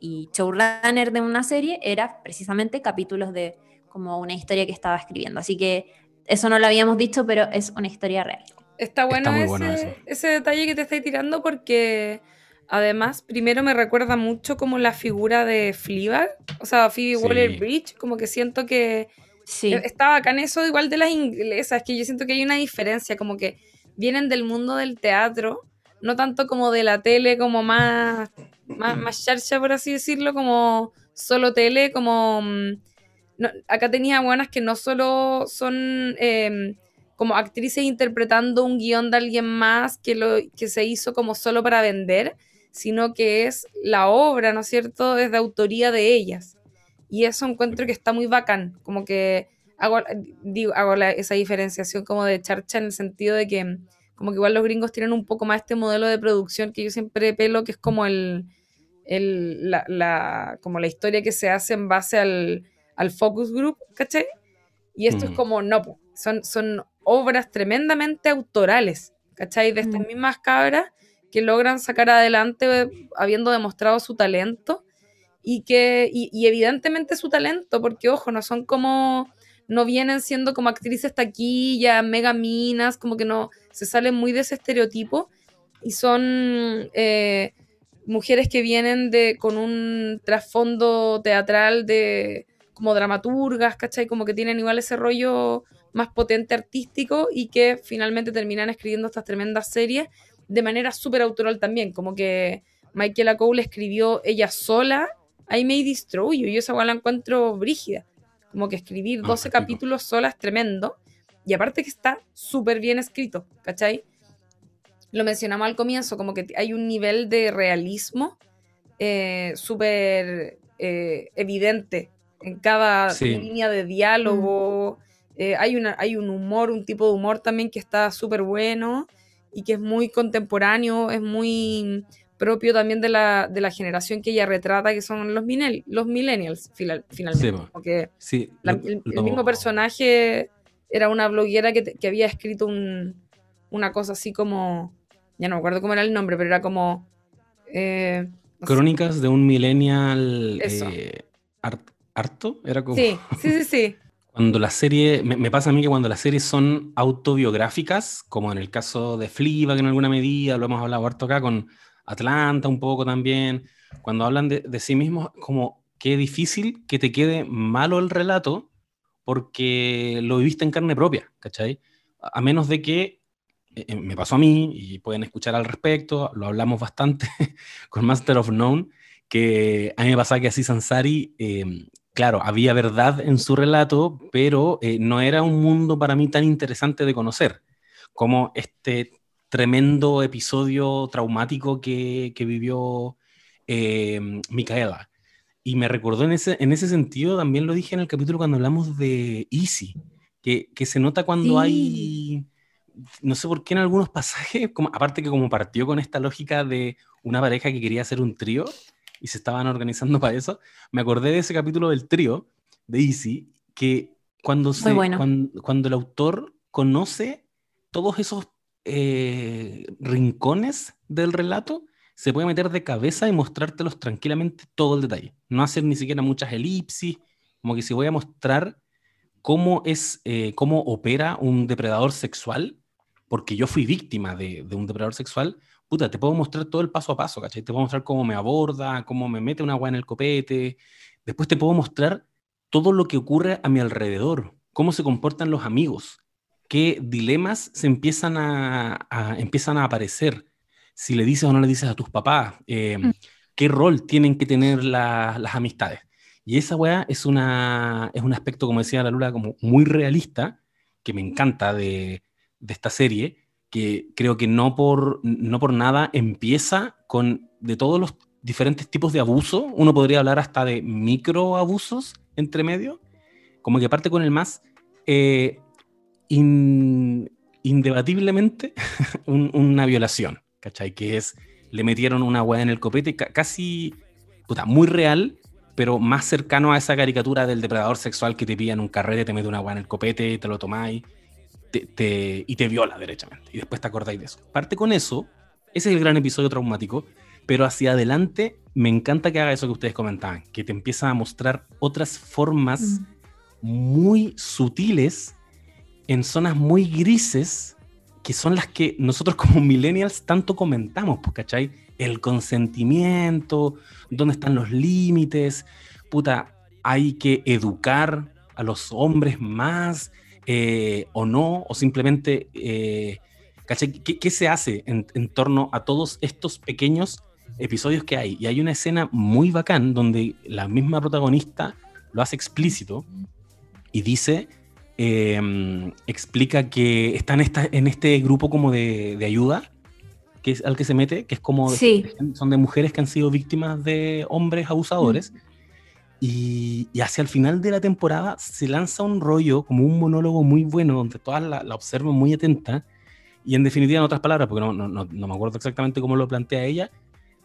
y, showrunner de una serie, era precisamente capítulos de como una historia que estaba escribiendo. Así que eso no lo habíamos dicho, pero es una historia real. Está bueno, Está ese, bueno ese, detalle que te estoy tirando porque además primero me recuerda mucho como la figura de Fleabag, o sea, Phoebe sí. Waller-Bridge, como que siento que Sí. Estaba acá en eso igual de las inglesas, que yo siento que hay una diferencia, como que vienen del mundo del teatro, no tanto como de la tele, como más, más, más charcha, por así decirlo, como solo tele, como... mm, No, acá tenía buenas que no solo son eh, como actrices interpretando un guion de alguien más que, lo, que se hizo como solo para vender, sino que es la obra, ¿no es cierto?, es de autoría de ellas. Y eso encuentro que está muy bacán, como que hago, digo, hago la, esa diferenciación como de charcha en el sentido de que como que igual los gringos tienen un poco más este modelo de producción que yo siempre pelo, que es como el, el la, la, como la historia que se hace en base al, al focus group, ¿cachai? Y esto mm. es como, no, son, son obras tremendamente autorales, ¿cachai? De estas mm. mismas cabras que logran sacar adelante habiendo demostrado su talento y que, y, y, evidentemente su talento, porque ojo, no son como, no vienen siendo como actrices taquilla, mega minas, como que no, se salen muy de ese estereotipo y son eh, mujeres que vienen de, con un trasfondo teatral de, como dramaturgas, ¿cachai? Como que tienen igual ese rollo más potente artístico y que finalmente terminan escribiendo estas tremendas series de manera súper autoral también, como que Michaela Cole escribió ella sola I May Destroy You, y esa igual la encuentro brígida, como que escribir 12 capítulos sola es tremendo, y aparte que está súper bien escrito, ¿cachai? Lo mencionamos al comienzo, como que hay un nivel de realismo eh, súper eh, evidente en cada línea de diálogo. Eh, hay, una, hay un humor, un tipo de humor también que está súper bueno y que es muy contemporáneo, es muy propio también de la, de la generación que ella retrata, que son los, los millennials, finalmente. porque el, mismo personaje era una bloguera que, que había escrito un, una cosa así como, ya no me acuerdo cómo era el nombre, pero era como... Eh, Crónicas de un millennial eh, harto, era como... Sí, sí, sí, sí. Cuando la serie, me, pasa a mí que cuando las series son autobiográficas, como en el caso de Fleabag en alguna medida, lo hemos hablado harto acá con Atlanta un poco también, cuando hablan de, sí mismos, como qué difícil que te quede malo el relato porque lo viviste en carne propia, ¿cachai? A menos de que eh, eh, me pasó a mí y pueden escuchar al respecto, lo hablamos bastante con Master of None, que a mí me pasaba que así Sansari, em, claro, había verdad en su relato, pero eh, no era un mundo para mí tan interesante de conocer como este tremendo episodio traumático que, que vivió em, Micaela. Y me recordó en ese, en ese sentido, también lo dije en el capítulo cuando hablamos de Easy, que, que se nota cuando hay no sé por qué en algunos pasajes, como, aparte que como partió con esta lógica de una pareja que quería hacer un trío y se estaban organizando para eso, me acordé de ese capítulo del trío de Easy, que cuando, se, cuando, el autor conoce todos esos eh, rincones del relato, se puede meter de cabeza y mostrártelos tranquilamente todo el detalle. No hacer ni siquiera muchas elipsis, como que si voy a mostrar cómo es, eh, cómo opera un depredador sexual, porque yo fui víctima de, un depredador sexual, puta, te puedo mostrar todo el paso a paso, ¿cachai? Te puedo mostrar cómo me aborda, cómo me mete una agua en el copete. Después te puedo mostrar todo lo que ocurre a mi alrededor, cómo se comportan los amigos, qué dilemas se empiezan a, empiezan a aparecer, si le dices o no le dices a tus papás, eh, mm. qué rol tienen que tener las amistades. Y esa weá es, una, es un aspecto, como decía la Lula, como muy realista, que me encanta de, de esta serie, que creo que no por, no por nada empieza con de todos los diferentes tipos de abuso, uno podría hablar hasta de microabusos entre medio, como que parte con el más eh, indebatiblemente una violación, ¿cachai? Que es, le metieron una hueá en el copete, casi, puta, muy real, pero más cercano a esa caricatura del depredador sexual que te pilla en un carrete, te mete una hueá en el copete, te lo tomáis y te viola derechamente. Y después te acordáis de eso. Parte con eso, ese es el gran episodio traumático, pero hacia adelante me encanta que haga eso que ustedes comentaban, que te empieza a mostrar otras formas muy sutiles en zonas muy grises que son las que nosotros como millennials tanto comentamos, pues, ¿cachai? El consentimiento, dónde están los límites, puta, hay que educar a los hombres más, eh, o no, o simplemente, eh, ¿Qué, se hace en, torno a todos estos pequeños episodios que hay? Y hay una escena muy bacán donde la misma protagonista lo hace explícito y dice, em, explica que está en, esta, en este grupo como de, ayuda que es al que se mete, que es como son de mujeres que han sido víctimas de hombres abusadores. Y, hacia el final de la temporada se lanza un rollo, como un monólogo muy bueno, donde todas la, la observan muy atenta. Y en definitiva, en otras palabras, porque no, no, no, me acuerdo exactamente cómo lo plantea ella,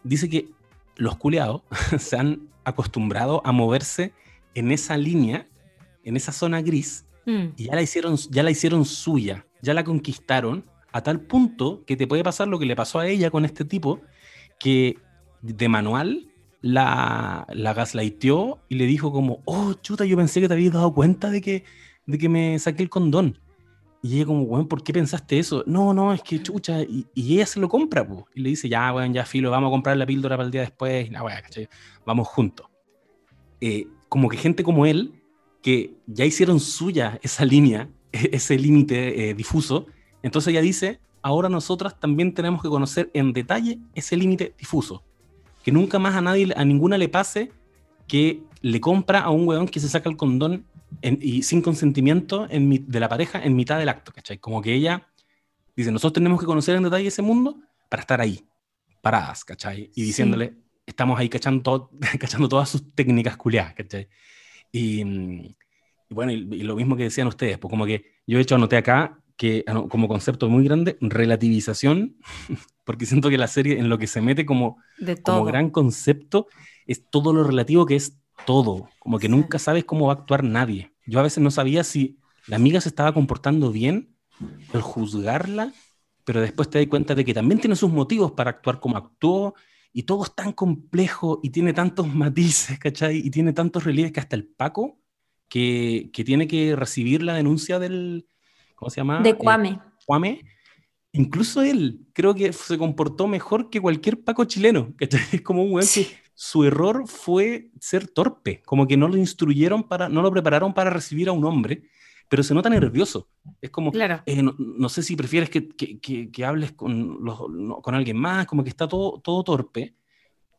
dice que los culeados se han acostumbrado a moverse en esa línea, en esa zona gris, mm. y ya la, hicieron, ya la hicieron suya, ya la conquistaron, a tal punto que te puede pasar lo que le pasó a ella con este tipo, que de manual la, la gaslighteó y le dijo como, oh, chuta, yo pensé que te habías dado cuenta de que, de que me saqué el condón. Y ella como, bueno, ¿por qué pensaste eso? No, no, es que chucha, y, ella se lo compra, pues. Y le dice, ya, bueno, ya filo, vamos a comprar la píldora para el día después, y vamos juntos. Eh, como que gente como él que ya hicieron suya esa línea, ese límite eh, difuso, entonces ella dice, ahora nosotras también tenemos que conocer en detalle ese límite difuso. Que nunca más a nadie, a ninguna le pase que le compra a un weón que se saca el condón y sin consentimiento de la pareja en mitad del acto, ¿cachai? Como que ella dice, nosotros tenemos que conocer en detalle ese mundo para estar ahí, paradas, ¿cachai? Y diciéndole, estamos ahí cachando, cachando todas sus técnicas culiadas, ¿cachai? Y, bueno, y, lo mismo que decían ustedes, pues como que yo he hecho, anoté acá que ah, como concepto muy grande, relativización, porque siento que la serie en lo que se mete como, como gran concepto es todo lo relativo que es todo, como que nunca sabes cómo va a actuar nadie. Yo a veces no sabía si la amiga se estaba comportando bien, el juzgarla, pero después te das cuenta de que también tiene sus motivos para actuar como actuó, y todo es tan complejo y tiene tantos matices, ¿cachai? Y tiene tantos relieves que hasta el Paco, que, que tiene que recibir la denuncia del, ¿cómo se llama? De eh, Cuame. Cuame, incluso él creo que se comportó mejor que cualquier Paco chileno, ¿cachai? Es como un weón que su error fue ser torpe, como que no lo instruyeron para, no lo prepararon para recibir a un hombre, pero se nota nervioso. Es como, claro. Eh, no, sé si prefieres que, que, que, hables con, los, con alguien más, como que está todo, todo torpe.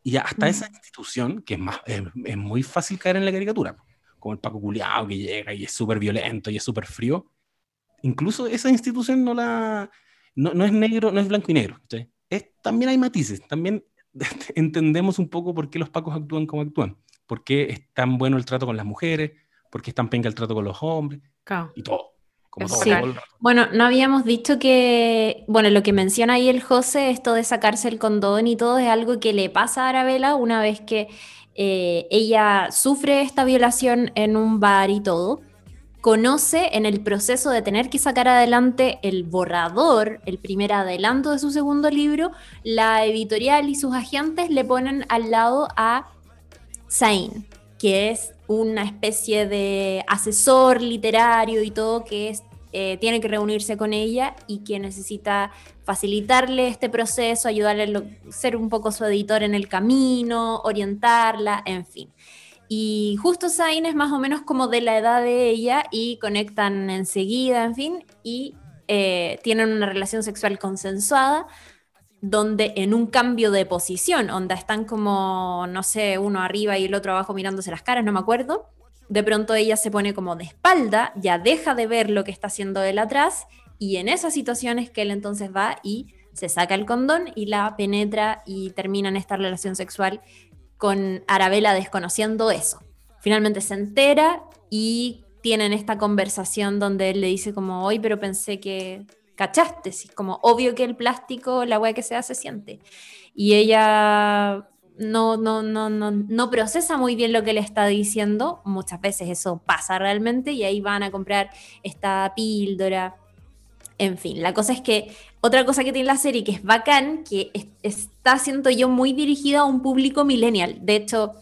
Y hasta esa institución, que es, más, es, muy fácil caer en la caricatura, como el Paco Culeado que llega y es súper violento y es súper frío, incluso esa institución no la... No, no, es negro, no es blanco y negro. Es, también hay matices, también entendemos un poco por qué los pacos actúan como actúan, por qué es tan bueno el trato con las mujeres, por qué es tan penca el trato con los hombres, y todo. bueno, no habíamos dicho que, bueno, lo que menciona ahí el José, esto de sacarse el condón y todo, es algo que le pasa a Arabella una vez que eh, ella sufre esta violación en un bar y todo conoce en el proceso de tener que sacar adelante el borrador, el primer adelanto de su segundo libro, la editorial y sus agentes le ponen al lado a Zain, que es una especie de asesor literario y todo que eh, tiene que reunirse con ella y que necesita facilitarle este proceso, ayudarle a ser un poco su editor en el camino, orientarla, en fin. Y justo Zayn es más o menos como de la edad de ella y conectan enseguida, en fin, y eh, tienen una relación sexual consensuada donde en un cambio de posición, donde están como, no sé, uno arriba y el otro abajo mirándose las caras, no me acuerdo, de pronto ella se pone como de espalda, ya deja de ver lo que está haciendo él atrás, y en esas situaciones que él entonces va y se saca el condón y la penetra y termina en esta relación sexual con Arabella desconociendo eso. Finalmente se entera y tienen esta conversación donde él le dice como, hoy pero pensé que cachaste, es como obvio que el plástico, la weá que se hace, siente. Y ella no, no, no, no, no procesa muy bien lo que le está diciendo, muchas veces eso pasa realmente y ahí van a comprar esta píldora. En fin, la cosa es que otra cosa que tiene la serie que es bacán, que está, siento yo, muy dirigida a un público millennial. De hecho,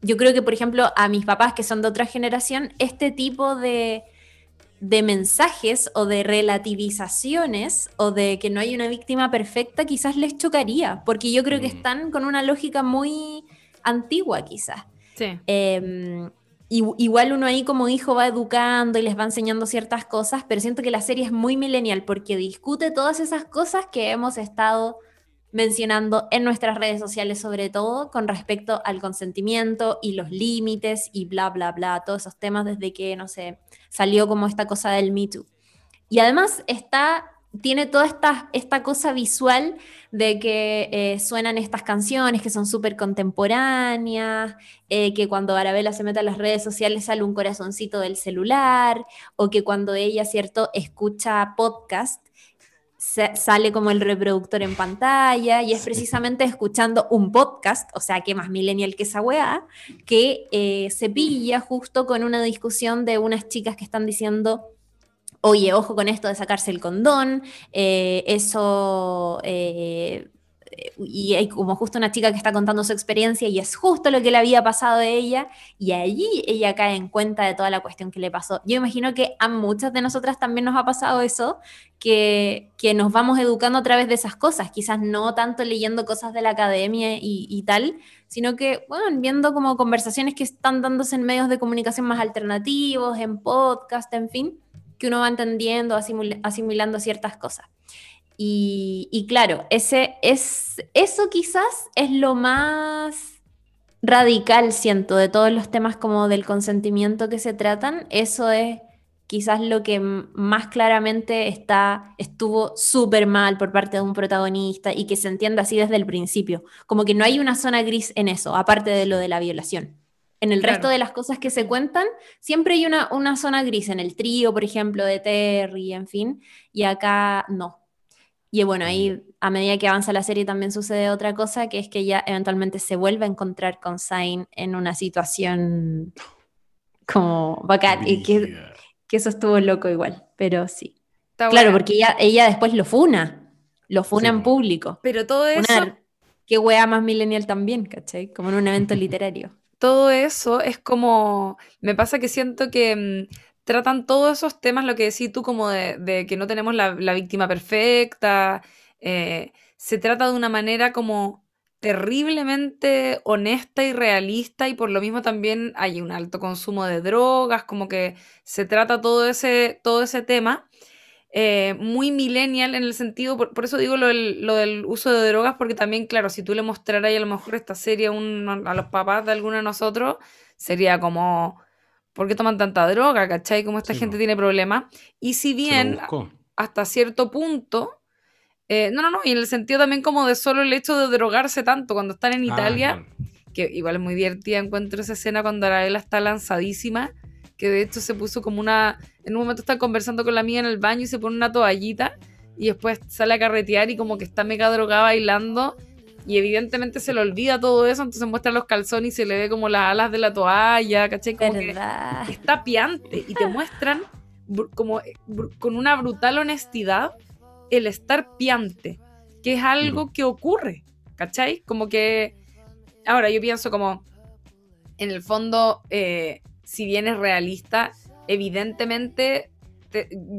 yo creo que, por ejemplo, a mis papás que son de otra generación, este tipo de, de mensajes o de relativizaciones o de que no hay una víctima perfecta quizás les chocaría, porque yo creo que mm. están con una lógica muy antigua quizás. Sí. Em, igual uno ahí como hijo va educando y les va enseñando ciertas cosas, pero siento que la serie es muy millennial porque discute todas esas cosas que hemos estado mencionando en nuestras redes sociales, sobre todo con respecto al consentimiento y los límites y bla, bla, bla, todos esos temas desde que, no sé, salió como esta cosa del Me Too. Y además está tiene toda esta, esta cosa visual de que eh, suenan estas canciones que son súper contemporáneas, eh, que cuando Arabella se mete a las redes sociales sale un corazoncito del celular, o que cuando ella, ¿cierto?, escucha podcast, sale como el reproductor en pantalla, y es precisamente escuchando un podcast, o sea, que más millennial que esa weá, que eh, se pilla justo con una discusión de unas chicas que están diciendo oye, ojo con esto de sacarse el condón, eh, eso, eh, y hay como justo una chica que está contando su experiencia y es justo lo que le había pasado a ella y allí ella cae en cuenta de toda la cuestión que le pasó. Yo imagino que a muchas de nosotras también nos ha pasado eso, que, que nos vamos educando a través de esas cosas, quizás no tanto leyendo cosas de la academia y, y tal, sino que, bueno, viendo como conversaciones que están dándose en medios de comunicación más alternativos, en podcast, en fin, que uno va entendiendo, asimilando ciertas cosas. Y, claro, ese, es, eso quizás es lo más radical, siento, de todos los temas como del consentimiento que se tratan. Eso es quizás lo que más claramente está, estuvo súper mal por parte de un protagonista y que se entienda así desde el principio. Como que no hay una zona gris en eso, aparte de lo de la violación. En el resto de las cosas que se cuentan, siempre hay una, una zona gris, en el trío, por ejemplo, de Terry, en fin, y acá no. Y bueno, ahí a medida que avanza la serie también sucede otra cosa, que es que ella eventualmente se vuelve a encontrar con Zayn en una situación como bacán, y que, que, eso estuvo loco igual, pero sí. claro, porque ella, ella después lo funa, lo funa en público. Pero todo eso... qué wea más millennial también, ¿cachai? Como en un evento literario. Todo eso es como, me pasa que siento que mm, tratan todos esos temas, lo que decís tú, como de, que no tenemos la, víctima perfecta. Eh, se trata de una manera como terriblemente honesta y realista y por lo mismo también hay un alto consumo de drogas, como que se trata todo ese, todo ese tema. Eh, muy millennial en el sentido, por, eso digo lo del, uso de drogas, porque también, claro, si tú le mostraras a lo mejor esta serie a, a los papás de alguno de nosotros, sería como, ¿por qué toman tanta droga? ¿Cachai? Como esta gente tiene problemas. Y si bien hasta cierto punto, eh, no, no, no, y en el sentido también como de solo el hecho de drogarse tanto cuando están en ah, Italia, que igual es muy divertida, encuentro esa escena cuando Arabella está lanzadísima, que de hecho se puso como una, en un momento está conversando con la amiga en el baño y se pone una toallita y después sale a carretear y como que está mega drogada bailando y evidentemente se le olvida todo eso, entonces muestra los calzones y se le ve como las alas de la toalla, ¿cachai? Como que está piante y te muestran como eh, con una brutal honestidad el estar piante, que es algo que ocurre, ¿cachai? Como que, ahora yo pienso como, en el fondo, eh, si bien es realista, evidentemente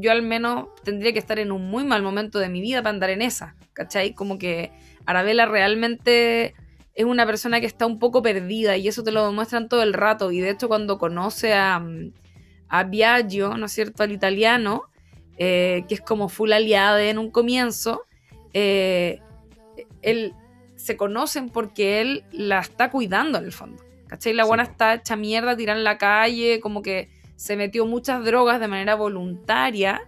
yo al menos tendría que estar en un muy mal momento de mi vida para andar en esa, ¿cachai? Como que Arabella realmente es una persona que está un poco perdida y eso te lo demuestran todo el rato. Y de hecho, cuando conoce a, mm, a Biagio, ¿no es cierto?, al italiano, eh, que es como full aliada en un comienzo, eh, él se conocen porque él la está cuidando en el fondo. ¿Cachai? La buena está hecha mierda, tirada en la calle, como que se metió muchas drogas de manera voluntaria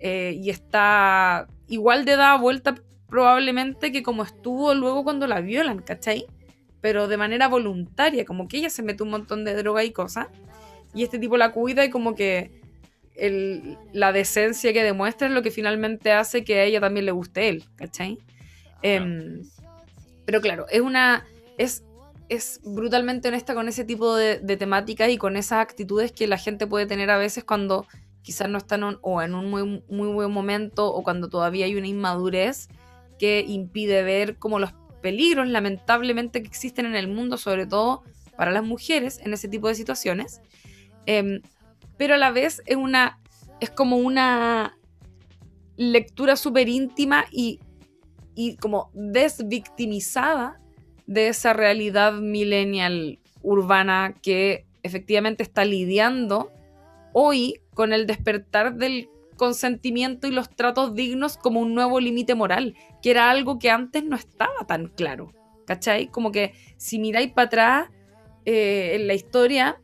eh, y está igual de da vuelta probablemente que como estuvo luego cuando la violan, ¿cachai? Pero de manera voluntaria, como que ella se mete un montón de droga y cosas, y este tipo la cuida y como que la decencia que demuestra es lo que finalmente hace que a ella también le guste él, ¿cachai? Em, pero claro, es una... Es, es brutalmente honesta con ese tipo de, de temáticas y con esas actitudes que la gente puede tener a veces cuando quizás no están o en un muy, muy buen momento o cuando todavía hay una inmadurez que impide ver como los peligros lamentablemente que existen en el mundo, sobre todo para las mujeres en ese tipo de situaciones. Em, pero a la vez es una es como una lectura súper íntima y, y como desvictimizada de esa realidad millennial urbana que efectivamente está lidiando hoy con el despertar del consentimiento y los tratos dignos como un nuevo límite moral, que era algo que antes no estaba tan claro. ¿Cachai? Como que si miráis para atrás eh, en la historia,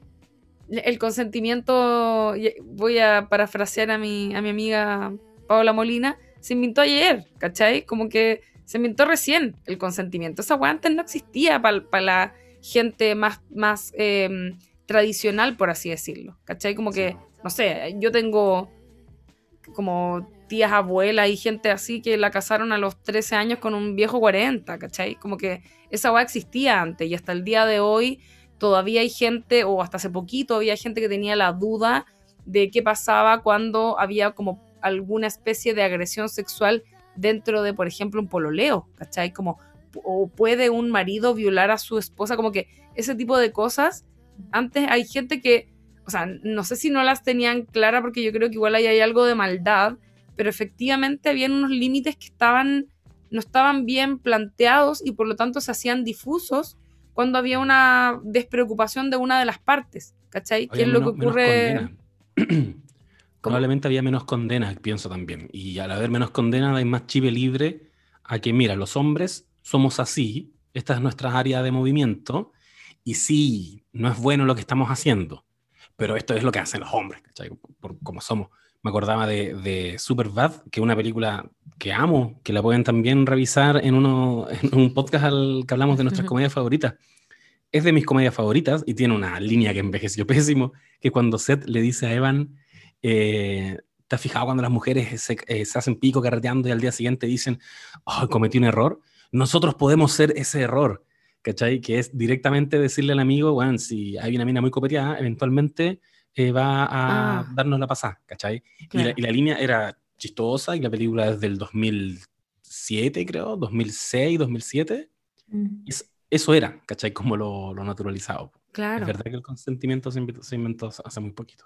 el consentimiento, voy a parafrasear a mi, a mi amiga Paola Molina, se inventó ayer, ¿cachai? Como que se inventó recién el consentimiento. Esa weá antes no existía para la gente más, más em, tradicional, por así decirlo, ¿cachai? Como que, no sé, yo tengo como tías abuelas y gente así que la casaron a los 13 años con un viejo 40, ¿cachai? Como que esa weá existía antes y hasta el día de hoy todavía hay gente, o hasta hace poquito había gente que tenía la duda de qué pasaba cuando había como alguna especie de agresión sexual dentro de, por ejemplo, un pololeo, ¿cachai? Como o puede un marido violar a su esposa, como que ese tipo de cosas. Antes hay gente que, o sea, no sé si no las tenían claras porque yo creo que igual ahí hay algo de maldad, pero efectivamente habían unos límites que estaban, no estaban bien planteados y por lo tanto se hacían difusos cuando había una despreocupación de una de las partes, ¿cachai? ¿Qué es lo que ocurre? Probablemente había menos condenas, pienso también. Y al haber menos condenas hay más chive libre a que, mira, los hombres somos así, esta es nuestra área de movimiento, y sí, no es bueno lo que estamos haciendo, pero esto es lo que hacen los hombres, ¿cachai? Por, como somos. Me acordaba de, de Superbad, que es una película que amo, que la pueden también revisar en, uno, en un podcast al que hablamos de nuestras comedias favoritas. Es de mis comedias favoritas y tiene una línea que envejeció pésimo, que cuando Seth le dice a Evan, eh, ¿te has fijado cuando las mujeres se, eh, se, hacen pico carreteando y al día siguiente dicen, oh, cometí un error? Nosotros podemos ser ese error, ¿cachai? Que es directamente decirle al amigo, bueno, si hay una mina muy copeteada, eventualmente eh, va a ah. darnos la pasada, ¿cachai? Claro. Y, la, y, la, línea era chistosa y la película es del 2007, creo, 2006, 2007. Mm. Y eso era, ¿cachai? Como lo, lo, naturalizado. Claro. Es verdad que el consentimiento se inventó, se inventó hace muy poquito.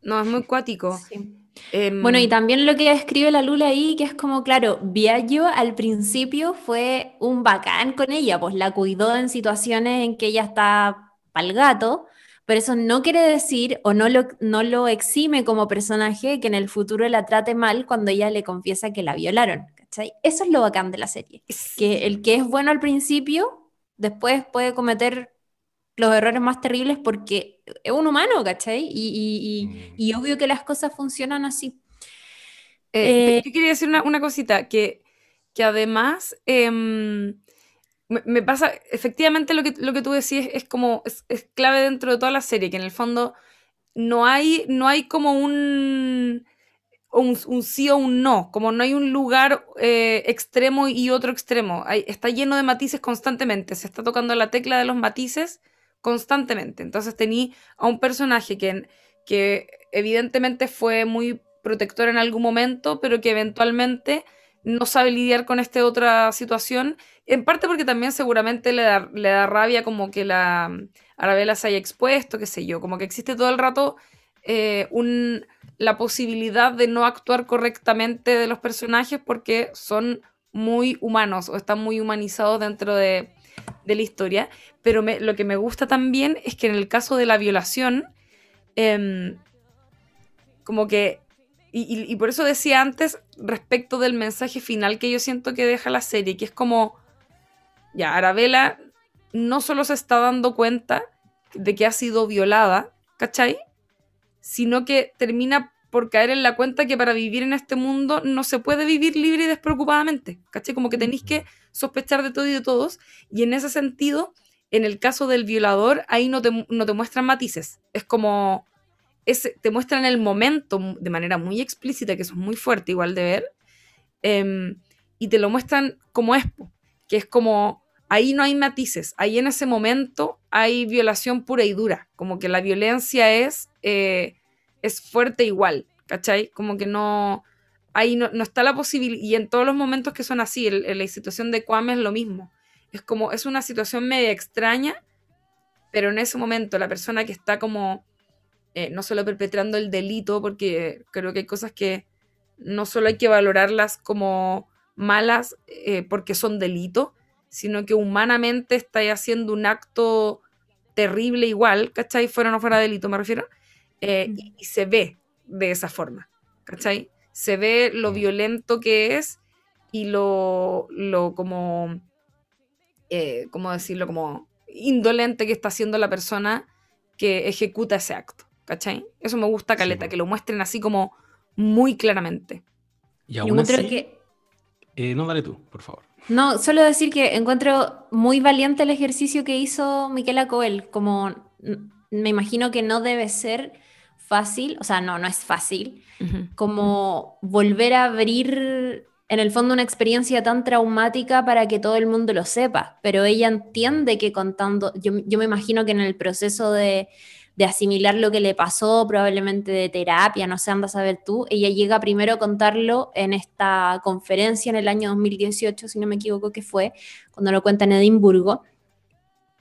No, es muy cuático. Sí. Eh, bueno, y también lo que escribe la Lula ahí, que es como, claro, Viaggio al principio fue un bacán con ella, pues la cuidó en situaciones en que ella está pal gato, pero eso no quiere decir o no lo, no lo exime como personaje que en el futuro la trate mal cuando ella le confiesa que la violaron. ¿cachai? Eso es lo bacán de la serie. Que el que es bueno al principio, después puede cometer los errores más terribles porque es un humano, ¿cachai? Y, y, y, mm. y obvio que las cosas funcionan así. Eh, eh, yo quería decir una, una, cosita, que, que además eh, me, me, pasa, efectivamente lo que, lo que tú decís es como, es, es, clave dentro de toda la serie, que en el fondo no hay, no hay como un, un, un sí o un no, como no hay un lugar eh, extremo y otro extremo, hay, está lleno de matices constantemente, se está tocando la tecla de los matices constantemente. Entonces tení a un personaje que, que evidentemente fue muy protector en algún momento, pero que eventualmente no sabe lidiar con esta otra situación, en parte porque también seguramente le da, le da rabia como que la Arabella se haya expuesto, qué sé yo, como que existe todo el rato eh, la posibilidad de no actuar correctamente de los personajes porque son muy humanos o están muy humanizados dentro de, de la historia, pero me, lo que me gusta también es que en el caso de la violación, eh, como que, y, y, y, por eso decía antes respecto del mensaje final que yo siento que deja la serie, que es como, ya, Arabella no solo se está dando cuenta de que ha sido violada, ¿cachai? Sino que termina por caer en la cuenta que para vivir en este mundo no se puede vivir libre y despreocupadamente, ¿cachai? Como que tenéis que sospechar de todo y de todos, y en ese sentido, en el caso del violador, ahí no te, no te muestran matices, es como, es, te muestran el momento de manera muy explícita, que eso es muy fuerte igual de ver, eh, y te lo muestran como es, que es como, ahí no hay matices, ahí en ese momento hay violación pura y dura, como que la violencia es... Eh, es fuerte igual, ¿cachai? Como que no, ahí no, no está la posibilidad, y en todos los momentos que son así, el, el, la situación de Kwame es lo mismo, es como, es una situación media extraña, pero en ese momento la persona que está como, eh, no solo perpetrando el delito, porque creo que hay cosas que no solo hay que valorarlas como malas eh, porque son delito, sino que humanamente está haciendo un acto terrible igual, ¿cachai? Fuera o no fuera delito, me refiero eh, y, y, se ve de esa forma, ¿cachai? Se ve lo violento que es y lo, lo como, eh, ¿cómo decirlo? Como indolente que está haciendo la persona que ejecuta ese acto, ¿cachai? Eso me gusta, Caleta, sí. que lo muestren así como muy claramente. Y aún así, que... Eh, no, dale tú, por favor. No, solo decir que encuentro muy valiente el ejercicio que hizo Miquela Coel, como me imagino que no debe ser fácil, o sea, no, no es fácil, uh -huh. como volver a abrir en el fondo una experiencia tan traumática para que todo el mundo lo sepa, pero ella entiende que contando, yo, yo me imagino que en el proceso de, de asimilar lo que le pasó, probablemente de terapia, no sé, andas a ver tú. Ella llega primero a contarlo en esta conferencia en el año 2018, si no me equivoco que fue, cuando lo cuenta en Edimburgo.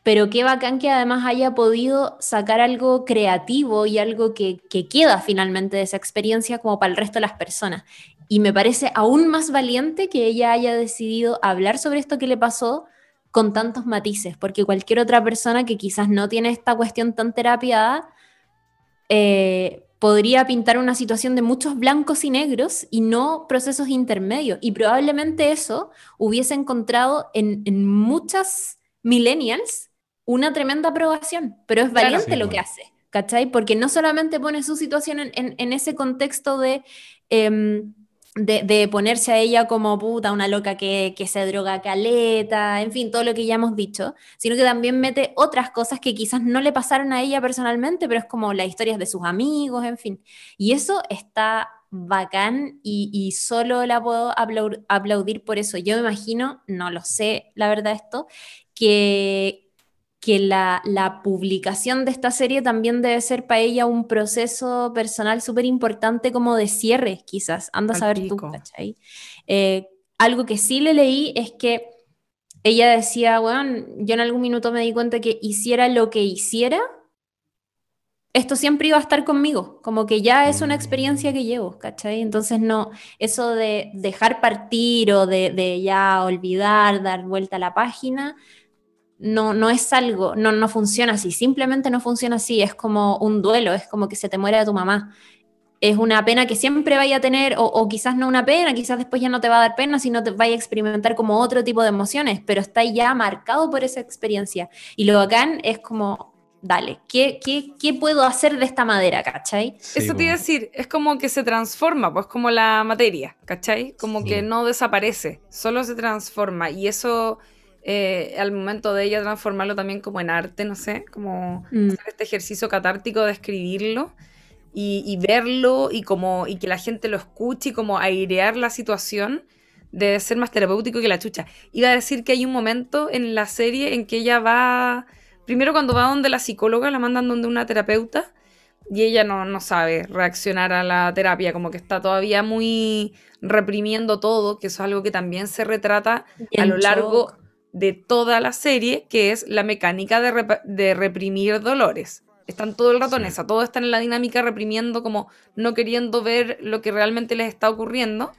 Pero qué bacán que además haya podido sacar algo creativo y algo que, que queda finalmente de esa experiencia como para el resto de las personas. Y me parece aún más valiente que ella haya decidido hablar sobre esto que le pasó con tantos matices, porque cualquier otra persona que quizás no tiene esta cuestión tan terapiada eh, podría pintar una situación de muchos blancos y negros y no procesos intermedios. Y probablemente eso hubiese encontrado en, muchas millennials una tremenda aprobación, pero es valiente lo que hace, ¿cachai? Porque no solamente pone su situación en, ese contexto de... Em, de, ponerse a ella como puta, una loca que, se droga caleta, en fin, todo lo que ya hemos dicho, sino que también mete otras cosas que quizás no le pasaron a ella personalmente, pero es como las historias de sus amigos, en fin. Y eso está bacán y, solo la puedo aplaudir por eso. Yo me imagino, no lo sé, la verdad esto, que que la, publicación de esta serie también debe ser para ella un proceso personal súper importante como de cierre, quizás. Anda a saber tú, ¿cachai? Eh, algo que sí le leí es que ella decía, bueno, yo en algún minuto me di cuenta que hiciera lo que hiciera, esto siempre iba a estar conmigo, como que ya es una experiencia que llevo, ¿cachai? Entonces no, eso de dejar partir o de, de ya olvidar, dar vuelta a la página, no, no es algo, no, no funciona así, simplemente no funciona así, es como un duelo, es como que se te muere tu mamá. Es una pena que siempre vaya a tener, o, quizás no una pena, quizás después ya no te va a dar pena, sino te vaya a experimentar como otro tipo de emociones, pero está ya marcado por esa experiencia. Y lo bacán es como, dale, ¿qué, qué, puedo hacer de esta madera, cachai? Eso te iba a decir, es como que se transforma, pues como la materia, cachai? Como que no desaparece, solo se transforma. Y eso eh, al momento de ella transformarlo también como en arte, no sé, como mm. hacer este ejercicio catártico de escribirlo y, verlo y, como, y que la gente lo escuche y como airear la situación debe ser más terapéutico que la chucha. Iba a decir que hay un momento en la serie en que ella va, primero cuando va donde la psicóloga, la mandan donde una terapeuta y ella no, no sabe reaccionar a la terapia, como que está todavía muy reprimiendo todo, que eso es algo que también se retrata a lo largo de toda la serie, que es la mecánica de, reprimir dolores. Están todo el rato en esa, todo están en la dinámica reprimiendo, como no queriendo ver lo que realmente les está ocurriendo.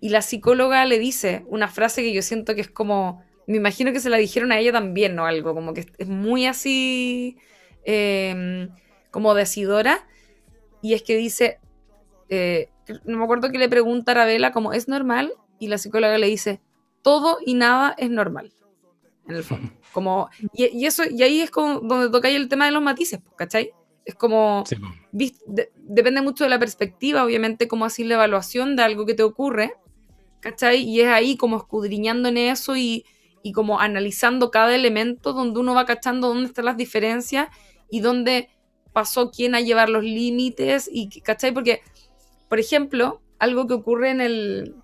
Y la psicóloga le dice una frase que yo siento que es como, me imagino que se la dijeron a ella también, ¿no? Algo como que es muy así, em, como decidora. Y es que dice, eh, no me acuerdo que le pregunta a Arabella como, ¿es normal? Y la psicóloga le dice, todo y nada es normal en el fondo. Como, y, eso, y ahí es como donde toca el tema de los matices, ¿cachai? Es como, depende mucho de la perspectiva, obviamente, como así la evaluación de algo que te ocurre, ¿cachai? Y es ahí como escudriñando en eso y, y como analizando cada elemento donde uno va cachando dónde están las diferencias y dónde pasó quién a llevar los límites, y, ¿cachai? Porque, por ejemplo, algo que ocurre en el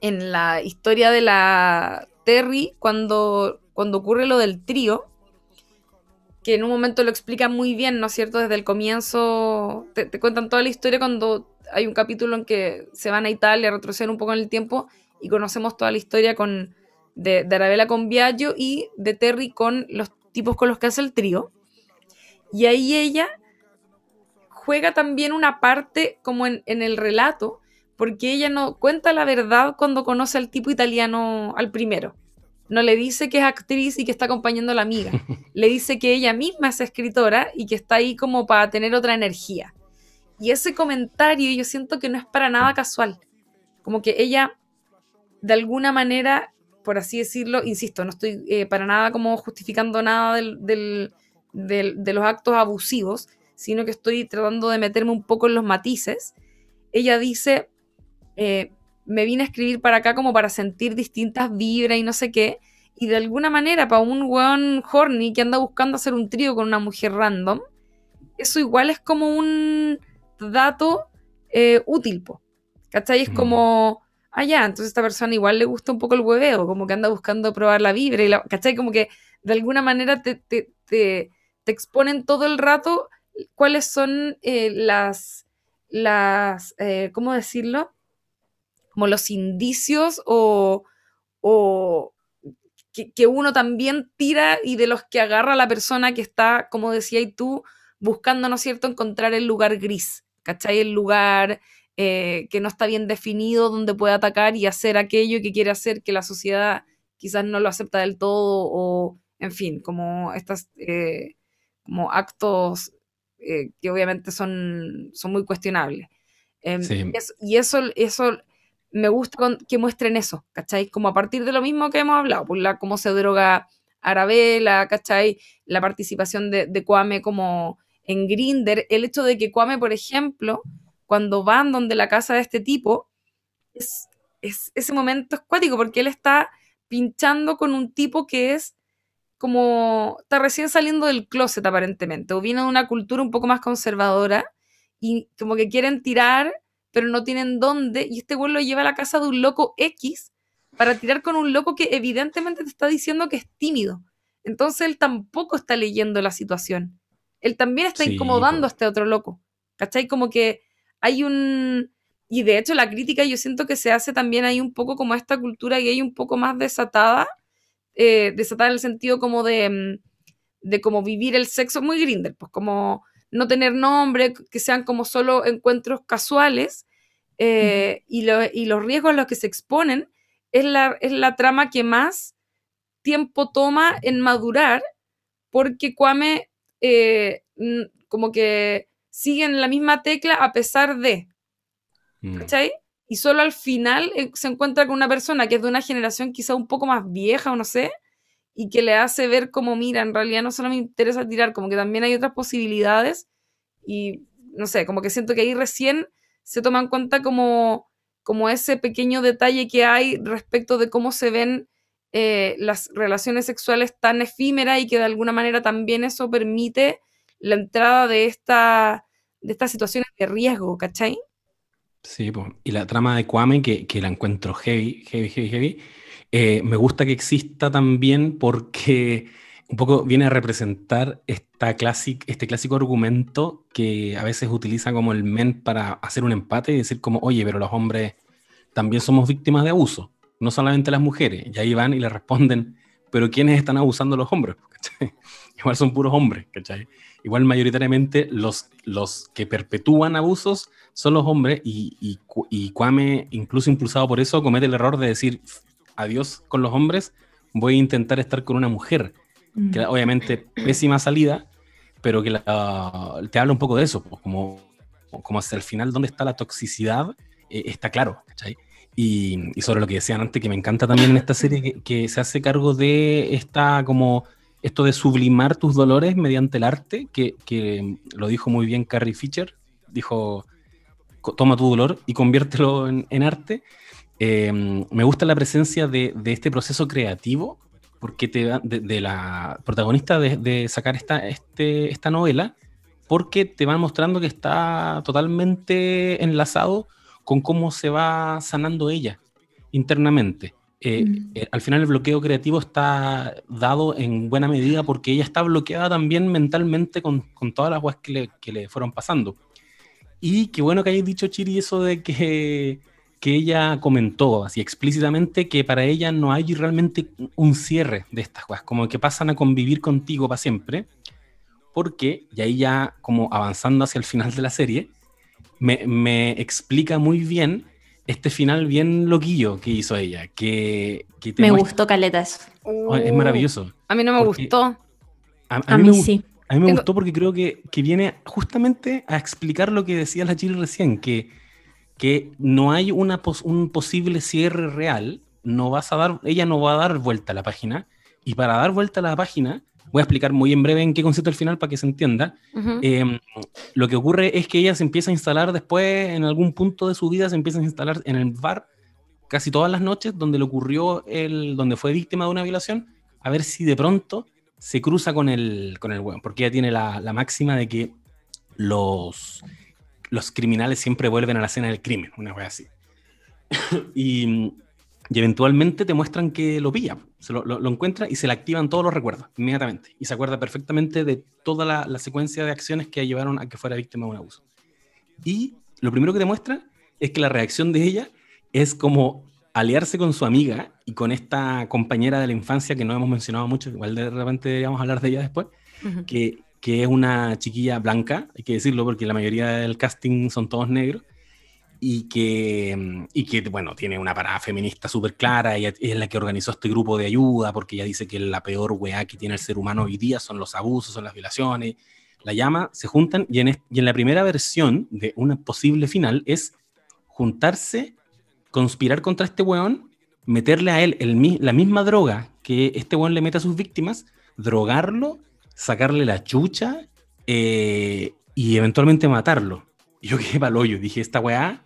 en la historia de la, Terry cuando, cuando ocurre lo del trío, que en un momento lo explica muy bien, ¿no es cierto? Desde el comienzo, te, cuentan toda la historia cuando hay un capítulo en que se van a Italia, retroceden un poco en el tiempo y conocemos toda la historia con, de, Arabella con Viaggio y de Terry con los tipos con los que hace el trío. Y ahí ella juega también una parte como en el relato porque ella no cuenta la verdad cuando conoce al tipo italiano al primero. No le dice que es actriz y que está acompañando a la amiga. Le dice que ella misma es escritora y que está ahí como para tener otra energía. Y ese comentario yo siento que no es para nada casual. Como que ella, de alguna manera, por así decirlo, insisto, no estoy eh, para nada como justificando nada de los actos abusivos, sino que estoy tratando de meterme un poco en los matices. Ella dice, eh, me vine a escribir para acá como para sentir distintas vibras y no sé qué. Y de alguna manera, para un weón horny que anda buscando hacer un trío con una mujer random, eso igual es como un dato eh, útil, po. ¿Cachai? Es mm. como, ah, ya, entonces a esta persona igual le gusta un poco el hueveo, como que anda buscando probar la vibra, y la, ¿cachai? Como que de alguna manera te, te, te exponen todo el rato cuáles son eh, las, las eh, ¿cómo decirlo? Como los indicios o, o que, uno también tira y de los que agarra la persona que está, como decía y tú, buscando, ¿no es cierto?, encontrar el lugar gris, ¿cachai? El lugar eh, que no está bien definido, donde puede atacar y hacer aquello que quiere hacer que la sociedad quizás no lo acepta del todo o, en fin, como estas, eh, como actos eh, que obviamente son, son muy cuestionables. Em, y eso, eso me gusta que muestren eso, ¿cachai? Como a partir de lo mismo que hemos hablado, pues la, cómo se droga Arabella, ¿cachai? La participación de, de Kwame como en Grinder, el hecho de que Kwame, por ejemplo, cuando van donde la casa de este tipo, es, es ese momento es cuático porque él está pinchando con un tipo que es como, está recién saliendo del closet aparentemente, o viene de una cultura un poco más conservadora y como que quieren tirar, pero no tienen dónde, y este güey lo lleva a la casa de un loco X para tirar con un loco que evidentemente te está diciendo que es tímido. Entonces él tampoco está leyendo la situación. Él también está incomodando a este otro loco. ¿Cachai? Como que hay un, y de hecho la crítica yo siento que se hace también ahí un poco como esta cultura gay un poco más desatada, eh, desatada en el sentido como de, mm, de como vivir el sexo muy grinder, pues como no tener nombre, que sean como solo encuentros casuales eh, y, los riesgos a los que se exponen es la, es la trama que más tiempo toma en madurar porque Kwame eh, como que sigue en la misma tecla a pesar de, Mm. ¿Cachai? Y solo al final eh, se encuentra con una persona que es de una generación quizá un poco más vieja o no sé, y que le hace ver como, mira, en realidad no solo me interesa tirar, como que también hay otras posibilidades y no sé, como que siento que ahí recién se toma en cuenta como, como ese pequeño detalle que hay respecto de cómo se ven eh, las relaciones sexuales tan efímeras y que de alguna manera también eso permite la entrada de, esta, de estas situaciones de riesgo, ¿cachai? Sí, y la trama de Kwame, que, que la encuentro heavy, heavy, heavy, heavy, eh, me gusta que exista también porque un poco viene a representar este clásico argumento que a veces utiliza como el men para hacer un empate y decir como, oye, pero los hombres también somos víctimas de abuso, no solamente las mujeres. Y ahí van y le responden, pero ¿quiénes están abusando los hombres? Igual son puros hombres, ¿cachai? Igual mayoritariamente los, los que perpetúan abusos son los hombres y, y, y Kwame, incluso impulsado por eso, comete el error de decir adiós con los hombres, voy a intentar estar con una mujer. Que mm. obviamente pésima salida, pero que te habla un poco de eso, pues, como, como hasta el final dónde está la toxicidad, eh, está claro, ¿cachai? Y, y, sobre lo que decían antes, que me encanta también en esta serie, que, que, se hace cargo de esta como esto de sublimar tus dolores mediante el arte, que, que lo dijo muy bien Carrie Fisher, dijo, toma tu dolor y conviértelo en, arte. Em, me gusta la presencia de, este proceso creativo, porque te da, de, la protagonista de, sacar esta, este, esta novela, porque te van mostrando que está totalmente enlazado con cómo se va sanando ella internamente. Eh, mm. eh, al final el bloqueo creativo está dado en buena medida porque ella está bloqueada también mentalmente con, con todas las cosas que le, que le fueron pasando. Y qué bueno que hayáis dicho, Chiri, eso de que, que ella comentó así explícitamente que para ella no hay realmente un cierre de estas cosas, como que pasan a convivir contigo para siempre, porque, y ahí ya como avanzando hacia el final de la serie, me, me explica muy bien este final bien loquillo que hizo ella. Que, me gustó Caletas. Oh, es maravilloso. A mí no me gustó. A, mí, sí. A mí me gustó porque creo que, viene justamente a explicar lo que decía la Chile recién, que, que no hay una un posible cierre real, no vas a dar, ella no va a dar vuelta a la página, y para dar vuelta a la página, voy a explicar muy en breve en qué concepto el final para que se entienda. Em, lo que ocurre es que ella se empieza a instalar después, en algún punto de su vida, se empieza a instalar en el bar casi todas las noches donde le ocurrió, el, donde fue víctima de una violación, a ver si de pronto se cruza con el, con el porque ella tiene la, la, máxima de que los, los criminales siempre vuelven a la escena del crimen, una cosa así. y, y eventualmente te muestran que lo pilla, se lo, lo, encuentra y se le activan todos los recuerdos inmediatamente. Y se acuerda perfectamente de toda la, la, secuencia de acciones que llevaron a que fuera víctima de un abuso. Y lo primero que te muestra es que la reacción de ella es como aliarse con su amiga y con esta compañera de la infancia que no hemos mencionado mucho, igual de repente deberíamos hablar de ella después, que, que es una chiquilla blanca, hay que decirlo porque la mayoría del casting son todos negros y que, y que, bueno, tiene una parada feminista súper clara, ella es la que organizó este grupo de ayuda, porque ella dice que la peor weá que tiene el ser humano hoy día son los abusos, son las violaciones, la llama, se juntan, y en, y en la primera versión de una posible final es juntarse, conspirar contra este weón, meterle a él el, la misma droga que este weón le mete a sus víctimas, drogarlo, sacarle la chucha eh, y eventualmente matarlo. Y yo quedé para hoyo, dije, esta weá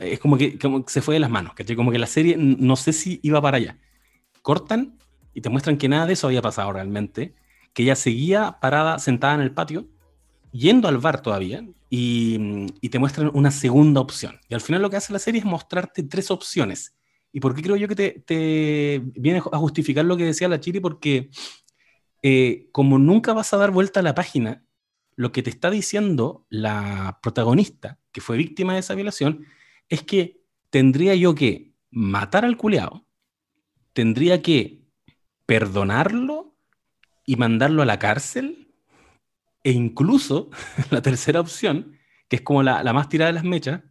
es como que, como se fue de las manos, ¿cachai? Como que la serie no sé si iba para allá. Cortan y te muestran que nada de eso había pasado realmente, que ella seguía parada, sentada en el patio, yendo al bar todavía, y, y, te muestran una segunda opción. Y al final lo que hace la serie es mostrarte tres opciones. ¿Y por qué creo yo que te, te viene a justificar lo que decía la Chiri? Porque eh, como nunca vas a dar vuelta a la página, lo que te está diciendo la protagonista, que fue víctima de esa violación, es que tendría yo que matar al culeado, tendría que perdonarlo y mandarlo a la cárcel, e incluso la tercera opción, que es como la, más tirada de las mechas,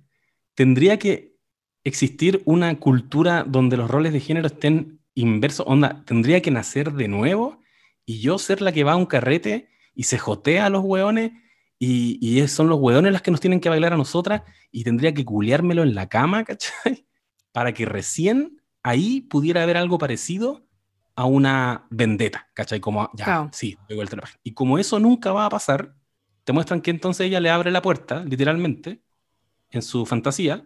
tendría que existir una cultura donde los roles de género estén inversos, onda, tendría que nacer de nuevo y yo ser la que va a un carrete y se jotea a los hueones y, y, son los hueones las que nos tienen que bailar a nosotras y tendría que culiármelo en la cama, ¿cachai? Para que recién ahí pudiera haber algo parecido a una vendetta, ¿cachai? Como, ya, sí, Y como eso nunca va a pasar, te muestran que entonces ella le abre la puerta, literalmente, en su fantasía,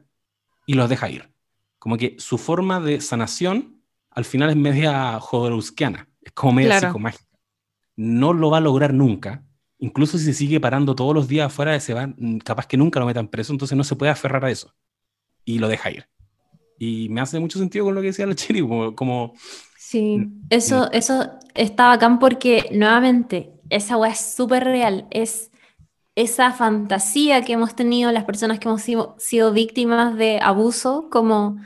y los deja ir. Como que su forma de sanación al final es media jodorowskiana, es como media psicomágica. No lo va a lograr nunca, incluso si se sigue parando todos los días afuera de ese bar, mm, capaz que nunca lo metan preso, entonces no se puede aferrar a eso. Y lo deja ir. Y me hace mucho sentido con lo que decía la Chiri, como... sí, mm, eso, mm. eso está bacán porque nuevamente esa weá es súper real, es esa fantasía que hemos tenido las personas que hemos sido, sido víctimas de abuso, como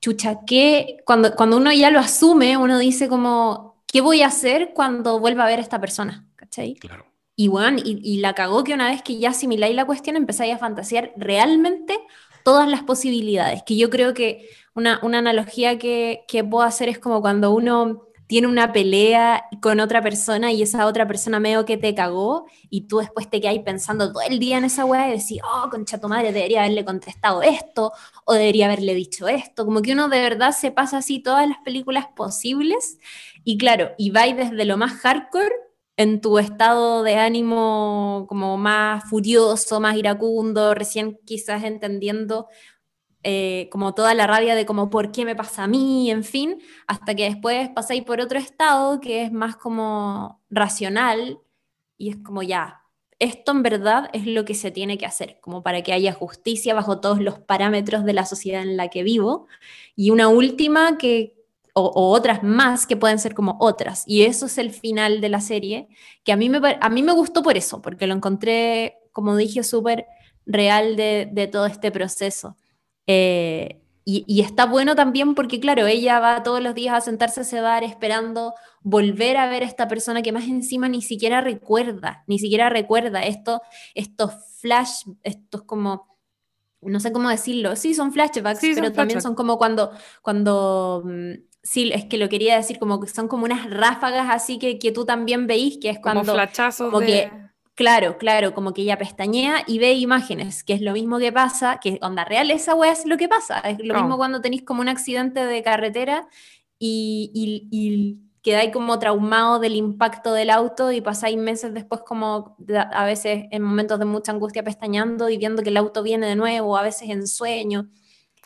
chucha, que cuando, cuando uno ya lo asume, uno dice como, ¿qué voy a hacer cuando vuelva a ver a esta persona? ¿Cachai? Claro. Y, bueno, y, la cagó que una vez que ya asimiláis la cuestión, empezáis a fantasear realmente todas las posibilidades. Que yo creo que una, una analogía que, que, puedo hacer es como cuando uno tiene una pelea con otra persona y esa otra persona medio que te cagó y tú después te quedas pensando todo el día en esa weá y decís, oh, concha tu madre, debería haberle contestado esto o debería haberle dicho esto. Como que uno de verdad se pasa así todas las películas posibles y claro, y va desde lo más hardcore en tu estado de ánimo como más furioso, más iracundo, recién quizás entendiendo eh, como toda la rabia de como por qué me pasa a mí, en fin, hasta que después pasáis por otro estado que es más como racional y es como ya, esto en verdad es lo que se tiene que hacer, como para que haya justicia bajo todos los parámetros de la sociedad en la que vivo. Y una última que, o, otras más que pueden ser como otras. Y eso es el final de la serie, que a mí me, a mí me gustó por eso, porque lo encontré, como dije, súper real de, de, todo este proceso. Eh, y, y, está bueno también porque, claro, ella va todos los días a sentarse a ese bar esperando volver a ver a esta persona que más encima ni siquiera recuerda, ni siquiera recuerda esto, estos flash, estos como no sé cómo decirlo, sí, son flashbacks, pero también son como cuando, cuando mm, sí, es que lo quería decir, como que son como unas ráfagas así que, que tú también veís, que es cuando... Como flachazos como que, Claro, claro, como que ella pestañea y ve imágenes, que es lo mismo que pasa, que onda real esa wea es lo que pasa, es lo mismo cuando tenéis como un accidente de carretera y, y, y quedáis como traumado del impacto del auto y pasáis meses después como a veces en momentos de mucha angustia pestañando y viendo que el auto viene de nuevo, a veces en sueño.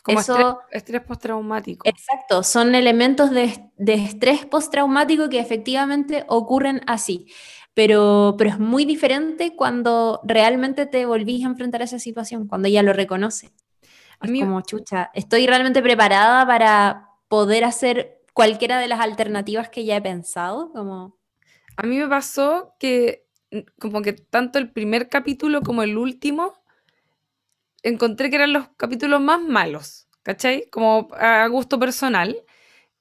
Como Eso, estrés, postraumático. Exacto, son elementos de, de estrés postraumático que efectivamente ocurren así. Pero, pero es muy diferente cuando realmente te volvís a enfrentar a esa situación, cuando ella lo reconoce. Es como, chucha, estoy realmente preparada para, poder hacer cualquiera de las alternativas que ya he pensado, como... A mí me pasó que como que tanto el primer capítulo como el último encontré que eran los capítulos más malos, ¿cachai? Como a gusto personal,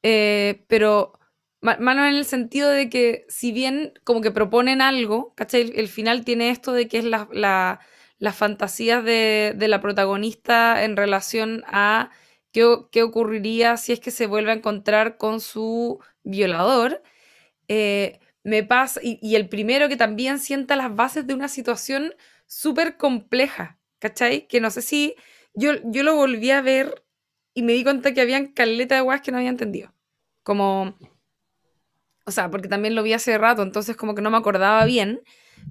eh, pero malo en el sentido de que si bien como que proponen algo, ¿cachai? El, final tiene esto de que es la, la, las fantasías de, de, la protagonista en relación a qué, qué, ocurriría si es que se vuelve a encontrar con su violador. Eh, me pasa, y, y, el primero que también sienta las bases de una situación súper compleja, ¿cachai? Que no sé si yo, yo lo volví a ver y me di cuenta que habían caleta de guas que no había entendido. Como, o sea, porque también lo vi hace rato, entonces como que no me acordaba bien,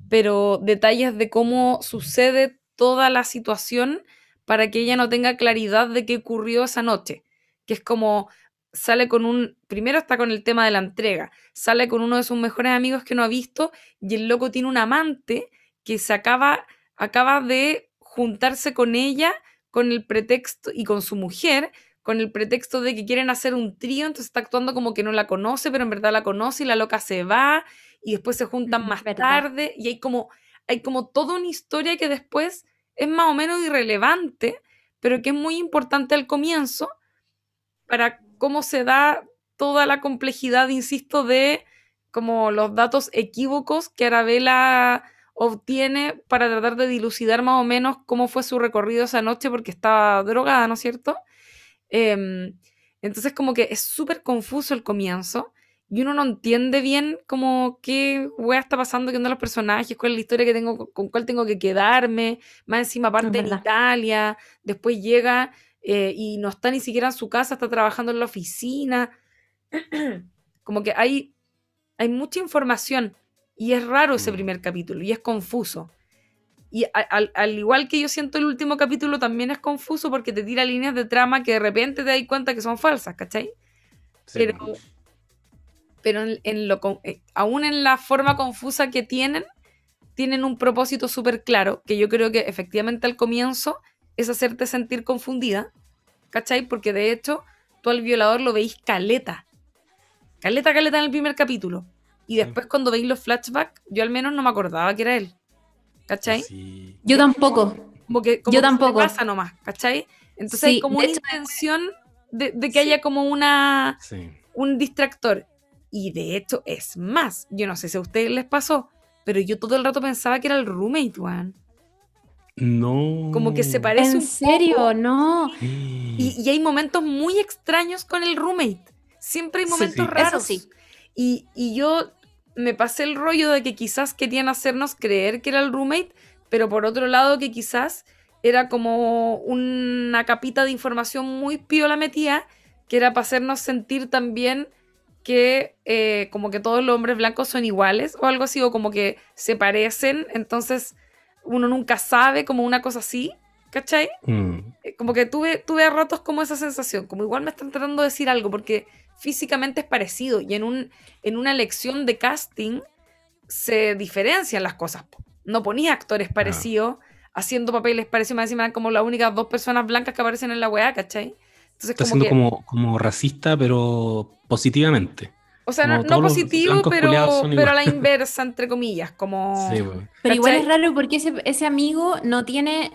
pero detalles de cómo sucede toda la situación para que ella no tenga claridad de qué ocurrió esa noche, que es como sale con un, primero está con el tema de la entrega, sale con uno de sus mejores amigos que no ha visto y el loco tiene un amante que se acaba, acaba de juntarse con ella con el pretexto y con su mujer con el pretexto de que quieren hacer un trío, entonces está actuando como que no la conoce, pero en verdad la conoce y la loca se va y después se juntan más tarde y hay como hay como toda una historia que después es más o menos irrelevante, pero que es muy importante al comienzo para cómo se da toda la complejidad, insisto, de como los datos equívocos que Arabella obtiene para tratar de dilucidar más o menos cómo fue su recorrido esa noche porque estaba drogada, ¿no es cierto? Eh, entonces como que es súper confuso el comienzo y uno no entiende bien como qué wea está pasando, qué onda los personajes, cuál es la historia que tengo, con cuál tengo que quedarme, más encima aparte en Italia, después llega eh, y no está ni siquiera en su casa, está trabajando en la oficina. como que hay, hay mucha información y es raro ese mm. primer capítulo y es confuso. Y al, al, igual que yo siento el último capítulo, también es confuso porque te tira líneas de trama que de repente te das cuenta que son falsas, ¿cachai? Pero, pero en, lo, eh, aún en la forma confusa que tienen, tienen un propósito súper claro, que yo creo que efectivamente al comienzo es hacerte sentir confundida, ¿cachai? Porque de hecho, tú al violador lo veis caleta. Caleta, caleta en el primer capítulo. Y después cuando veis los flashbacks, yo al menos no me acordaba que era él. ¿cachai? Yo tampoco. Como que, como Yo tampoco. pasa nomás, ¿cachai? Entonces hay como una intención de, que haya como una un distractor. Y de hecho es más. Yo no sé si a ustedes les pasó, pero yo todo el rato pensaba que era el roommate, Juan. No. Como que se parece ¿En serio? No. Y, y, hay momentos muy extraños con el roommate. Siempre hay momentos raros. sí. Y, y, yo me pasé el rollo de que quizás querían hacernos creer que era el roommate, pero por otro lado que quizás era como una capita de información muy piola metida, que era para hacernos sentir también que eh, como que todos los hombres blancos son iguales o algo así, o como que se parecen, entonces uno nunca sabe, como una cosa así, ¿cachai? Mm. Eh, como que tuve, tuve a ratos como esa sensación, como igual me están tratando de decir algo, porque físicamente es parecido y en, un, en una elección de casting se diferencian las cosas. No ponía actores ah. parecidos, haciendo papeles parecidos, más encima como las únicas dos personas blancas que aparecen en la weá, ¿cachai? Entonces, Está como siendo como, racista, pero positivamente. O sea, no, positivo, pero, pero a la inversa, entre comillas, como... Pero igual es raro porque ese, ese amigo no tiene...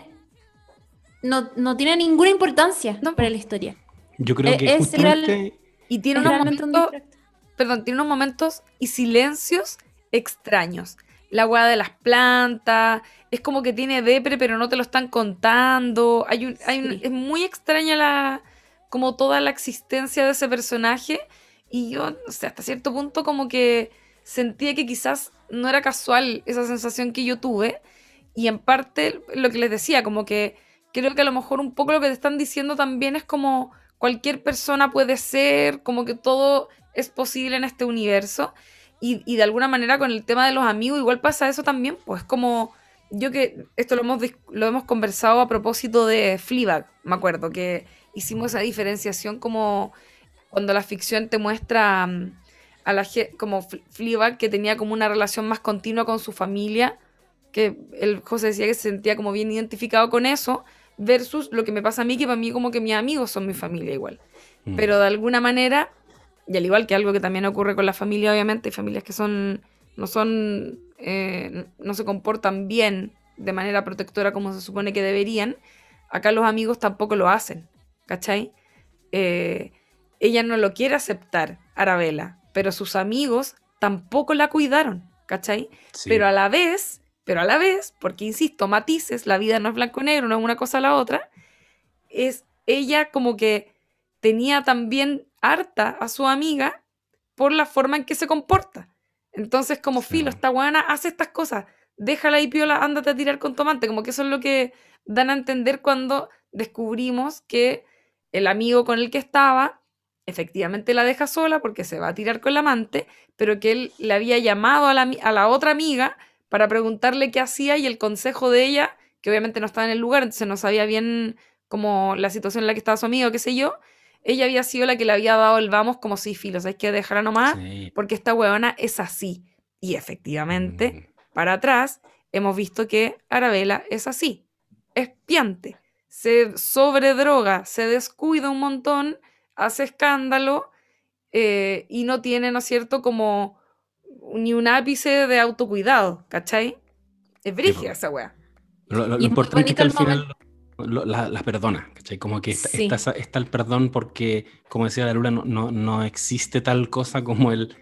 No, no tiene ninguna importancia para la historia. Yo creo e, que es justamente y tiene unos momentos, perdón, tiene unos momentos y silencios extraños. La hueá de las plantas, es como que tiene depre, pero no te lo están contando. Hay un, hay es muy extraña la, como toda la existencia de ese personaje. Y yo, no sé, hasta cierto punto como que sentía que quizás no era casual esa sensación que yo tuve. Y en parte lo que les decía, como que creo que a lo mejor un poco lo que te están diciendo también es como cualquier persona puede ser, como que todo es posible en este universo. Y, de alguna manera con el tema de los amigos igual pasa eso también, pues como yo que esto lo hemos, lo hemos conversado a propósito de Fleabag, me acuerdo, que hicimos esa diferenciación como cuando la ficción te muestra mm, a la como Fleabag que tenía como una relación más continua con su familia, que el José decía que se sentía como bien identificado con eso, versus lo que me pasa a mí, que para mí como que mis amigos son mi familia igual. Mm. pero de alguna manera, y al igual que algo que también ocurre con la familia, obviamente, hay familias que son, no son, eh, no se comportan bien de manera protectora como se supone que deberían, acá los amigos tampoco lo hacen, ¿cachai? Eh, ella no lo quiere aceptar, Arabella, pero sus amigos tampoco la cuidaron, ¿cachai? Sí. Pero a la vez, pero a la vez, porque insisto, matices, la vida no es blanco-negro, no es una cosa a la otra, es ella como que tenía también harta a su amiga por la forma en que se comporta. Entonces, como filo, esta guana hace estas cosas, déjala ahí piola, ándate a tirar con tomate, como que eso es lo que dan a entender cuando descubrimos que el amigo con el que estaba efectivamente la deja sola porque se va a tirar con la amante, pero que él le había llamado a la, a la otra amiga para preguntarle qué hacía y el consejo de ella, que obviamente no estaba en el lugar, entonces no sabía bien como la situación en la que estaba su amigo, qué sé yo, ella había sido la que le había dado el vamos como si filos, hay que dejarla nomás, Sí. porque esta huevona es así. Y efectivamente, Mm. para atrás, hemos visto que Arabella es así, es piante, se sobredroga, se descuida un montón, hace escándalo eh, y no tiene, ¿no es cierto?, como ni un ápice de autocuidado, ¿cachai? Es brígida po. esa wea. Lo, lo- lo Y es importante es que al final lo- la- las perdona, ¿cachai? Como que está, Sí. está está el perdón porque, como decía la Lula, no, no, no existe tal cosa como el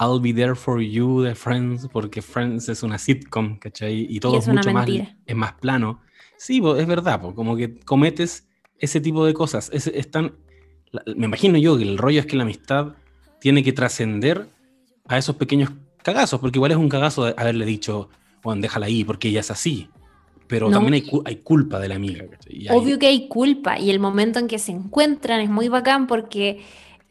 I'll be there for you de Friends, porque Friends es una sitcom, ¿cachai? Y todo es es una mucho más, es más plano. Sí, es verdad, po, como que cometes ese tipo de cosas. Es, es la- me imagino yo que el rollo es que la amistad tiene que trascender a esos pequeños cagazos, porque igual es un cagazo de haberle dicho, Juan, déjala ahí, porque ella es así. Pero No, también hay, cu- hay culpa de la amiga. ¿cachai? Y hay- Obvio que hay culpa y el momento en que se encuentran es muy bacán porque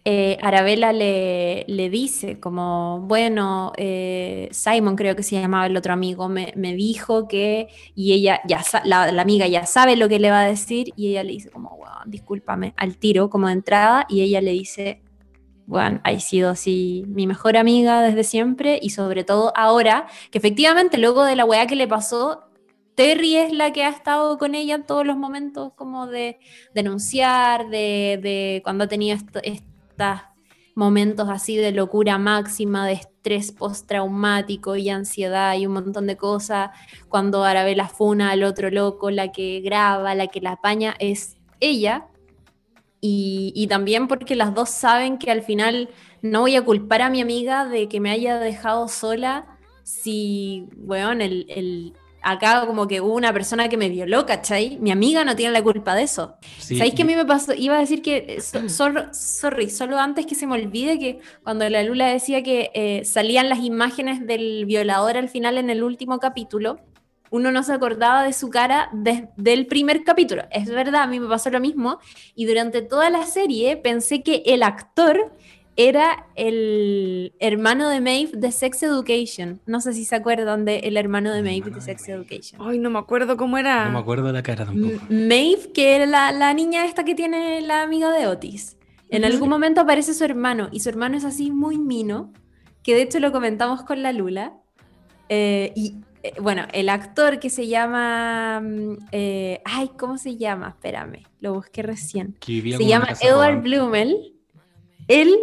eh, Arabella le, le dice como, bueno, eh, Simon creo que se llamaba el otro amigo, me, me dijo que, y ella ya, la, la amiga ya sabe lo que le va a decir y ella le dice como, bueno, discúlpame, al tiro como de entrada y ella le dice, bueno, ha sido así mi mejor amiga desde siempre y sobre todo ahora, que efectivamente luego de la weá que le pasó, Terry es la que ha estado con ella en todos los momentos como de denunciar, de, de cuando ha tenido esto- estos momentos así de locura máxima, de estrés postraumático y ansiedad y un montón de cosas. Cuando Arabella funa al otro loco, la que graba, la que la apaña es ella. Y, y también porque las dos saben que al final no voy a culpar a mi amiga de que me haya dejado sola si, weón, el, el- acá como que hubo una persona que me violó, ¿cachai? Mi amiga no tiene la culpa de eso. Sí, ¿Sabéis que a mí me pasó? Iba a decir que, eh, so- sor- sorry, solo antes que se me olvide que cuando la Lula decía que eh, salían las imágenes del violador al final en el último capítulo, uno no se acordaba de su cara desde el primer capítulo. Es verdad, a mí me pasó lo mismo. Y durante toda la serie pensé que el actor era el hermano de Maeve de Sex Education. No sé si se acuerdan hermano de El Maeve hermano de de Sex Maeve. Education. Ay, no me acuerdo cómo era. No me acuerdo la cara tampoco. Maeve, que era la, la niña esta que tiene la amiga de Otis. En algún momento aparece su hermano y su hermano es así muy mino, que de hecho lo comentamos con la Lula. Eh, y eh, bueno, el actor que se llama... mm, eh, ay, ¿cómo se llama? Espérame, lo busqué recién. Se llama Edward. Blumel. Él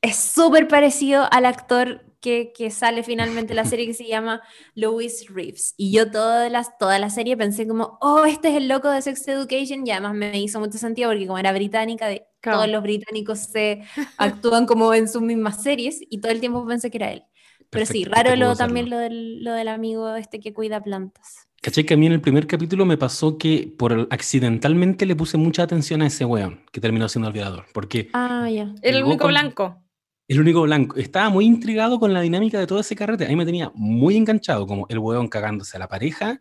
es súper parecido al actor que, que sale finalmente en la serie que se llama Louis Reeves. Y yo toda la, toda la serie pensé como, oh, este es el loco de Sex Education. Y además me hizo mucho sentido porque como era británica, de, Claro. todos los británicos se actúan como en sus mismas series y todo el tiempo pensé que era él. Pero sí, raro lo, también lo del, lo del amigo este que cuida plantas. ¿Cachai? Que a mí en el primer capítulo me pasó que por el- accidentalmente le puse mucha atención a ese weón que terminó siendo el violador. Porque Ah, ya. El Llegó único blanco. el único blanco estaba muy intrigado con la dinámica de todo ese carrete. A mí me tenía muy enganchado, como el weón cagándose a la pareja.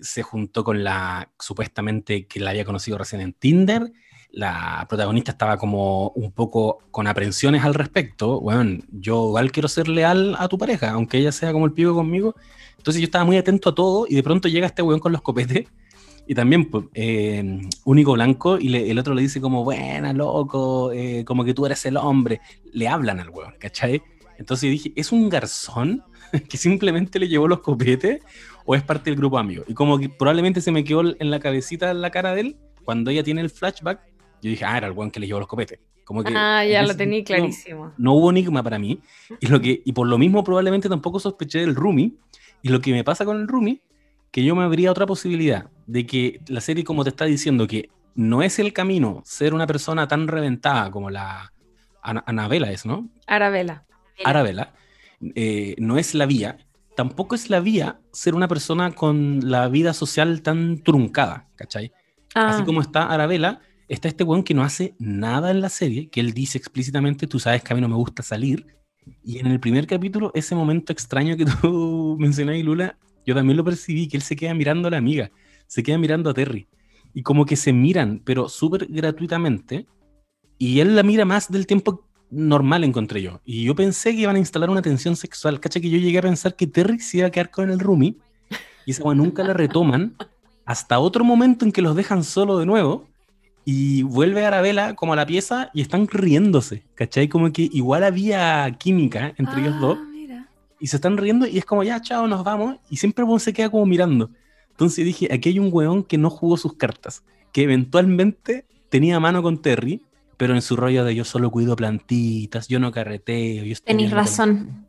Se juntó con la supuestamente que la había conocido recién en Tinder. La protagonista estaba como un poco con aprensiones al respecto. Bueno, yo igual quiero ser leal a tu pareja, aunque ella sea como el pibe conmigo. Entonces yo estaba muy atento a todo y de pronto llega este weón con los copetes y también pues, eh, único blanco y el otro le dice como, buena, loco, eh, como que tú eres el hombre. Le hablan al weón, ¿cachai? Entonces dije, ¿es un garzón que simplemente le llevó los copetes o es parte del grupo de amigos? Y como que probablemente se me quedó en la cabecita, en la cara de él, cuando ella tiene el flashback Yo dije, ah, era el weón que le llevó los copetes. Como que Ah, ya lo tenía clarísimo. No hubo enigma para mí. Y, lo que, y por lo mismo probablemente tampoco sospeché del Rumi. Y lo que me pasa con el Rumi, que yo me abría otra posibilidad de que la serie como te está diciendo que no es el camino ser una persona tan reventada como la Ana- Anabela es, ¿no? Arabella. Arabella, eh, no es la vía, tampoco es la vía ser una persona con la vida social tan truncada, ¿cachai? Así Ah, como está Arabella, está este weón que no hace nada en la serie, que él dice explícitamente, tú sabes que a mí no me gusta salir. Y en el primer capítulo, ese momento extraño que tú mencionás, Lula, yo también lo percibí, que él se queda mirando a la amiga, se queda mirando a Terry. Y como que se miran, pero súper gratuitamente. Y él la mira más del tiempo normal, encontré yo. Y yo pensé que iban a instalar una tensión sexual. Cacha que yo llegué a pensar que Terry se iba a quedar con el roomie. Y esa nunca la retoman hasta otro momento en que los dejan solo de nuevo y vuelve Arabella como a la pieza y están riéndose, ¿cachai? Como que igual había química entre ellos dos Ah, mira. y se están riendo y es como ya, chao, nos vamos y siempre uno se queda como mirando. Entonces dije, aquí hay un weón que no jugó sus cartas, que eventualmente tenía mano con Terry, pero en su rollo de yo solo cuido plantitas, yo no carreteo, yo con- razón.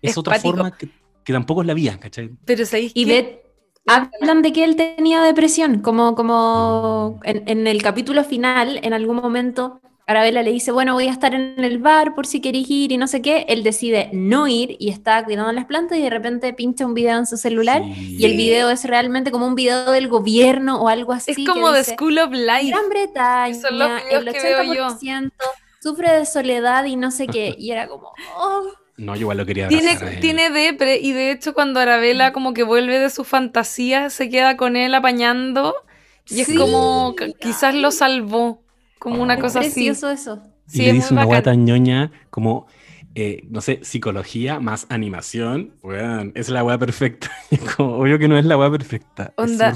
Es, Es otra forma que, que tampoco es la vía, ¿cachai? Pero ¿sabéis Y? Beth, hablan de que él tenía depresión, como, como en, en el capítulo final, en algún momento, Arabella le dice, bueno, voy a estar en el bar por si queréis ir y no sé qué. Él decide no ir y está cuidando las plantas y de repente pincha un video en su celular Sí. y el video es realmente como un video del gobierno o algo así. Es que como de dice, School of Life. Gran Bretaña, Son los videos el que veo yo. 80% sufre de soledad y no sé qué. Y era como, oh, No, yo igual lo quería Tiene, abrazar a él. tiene depre y de hecho cuando Arabella como que vuelve de su fantasía se queda con él apañando y es Sí. como que quizás lo salvó, como una Oh. cosa así. precioso eso. Y Sí, le es dice una tan ñoña como, eh, no sé, psicología más animación. Weón, es la weá perfecta. Y es como, obvio que no es la weá perfecta. es Onda.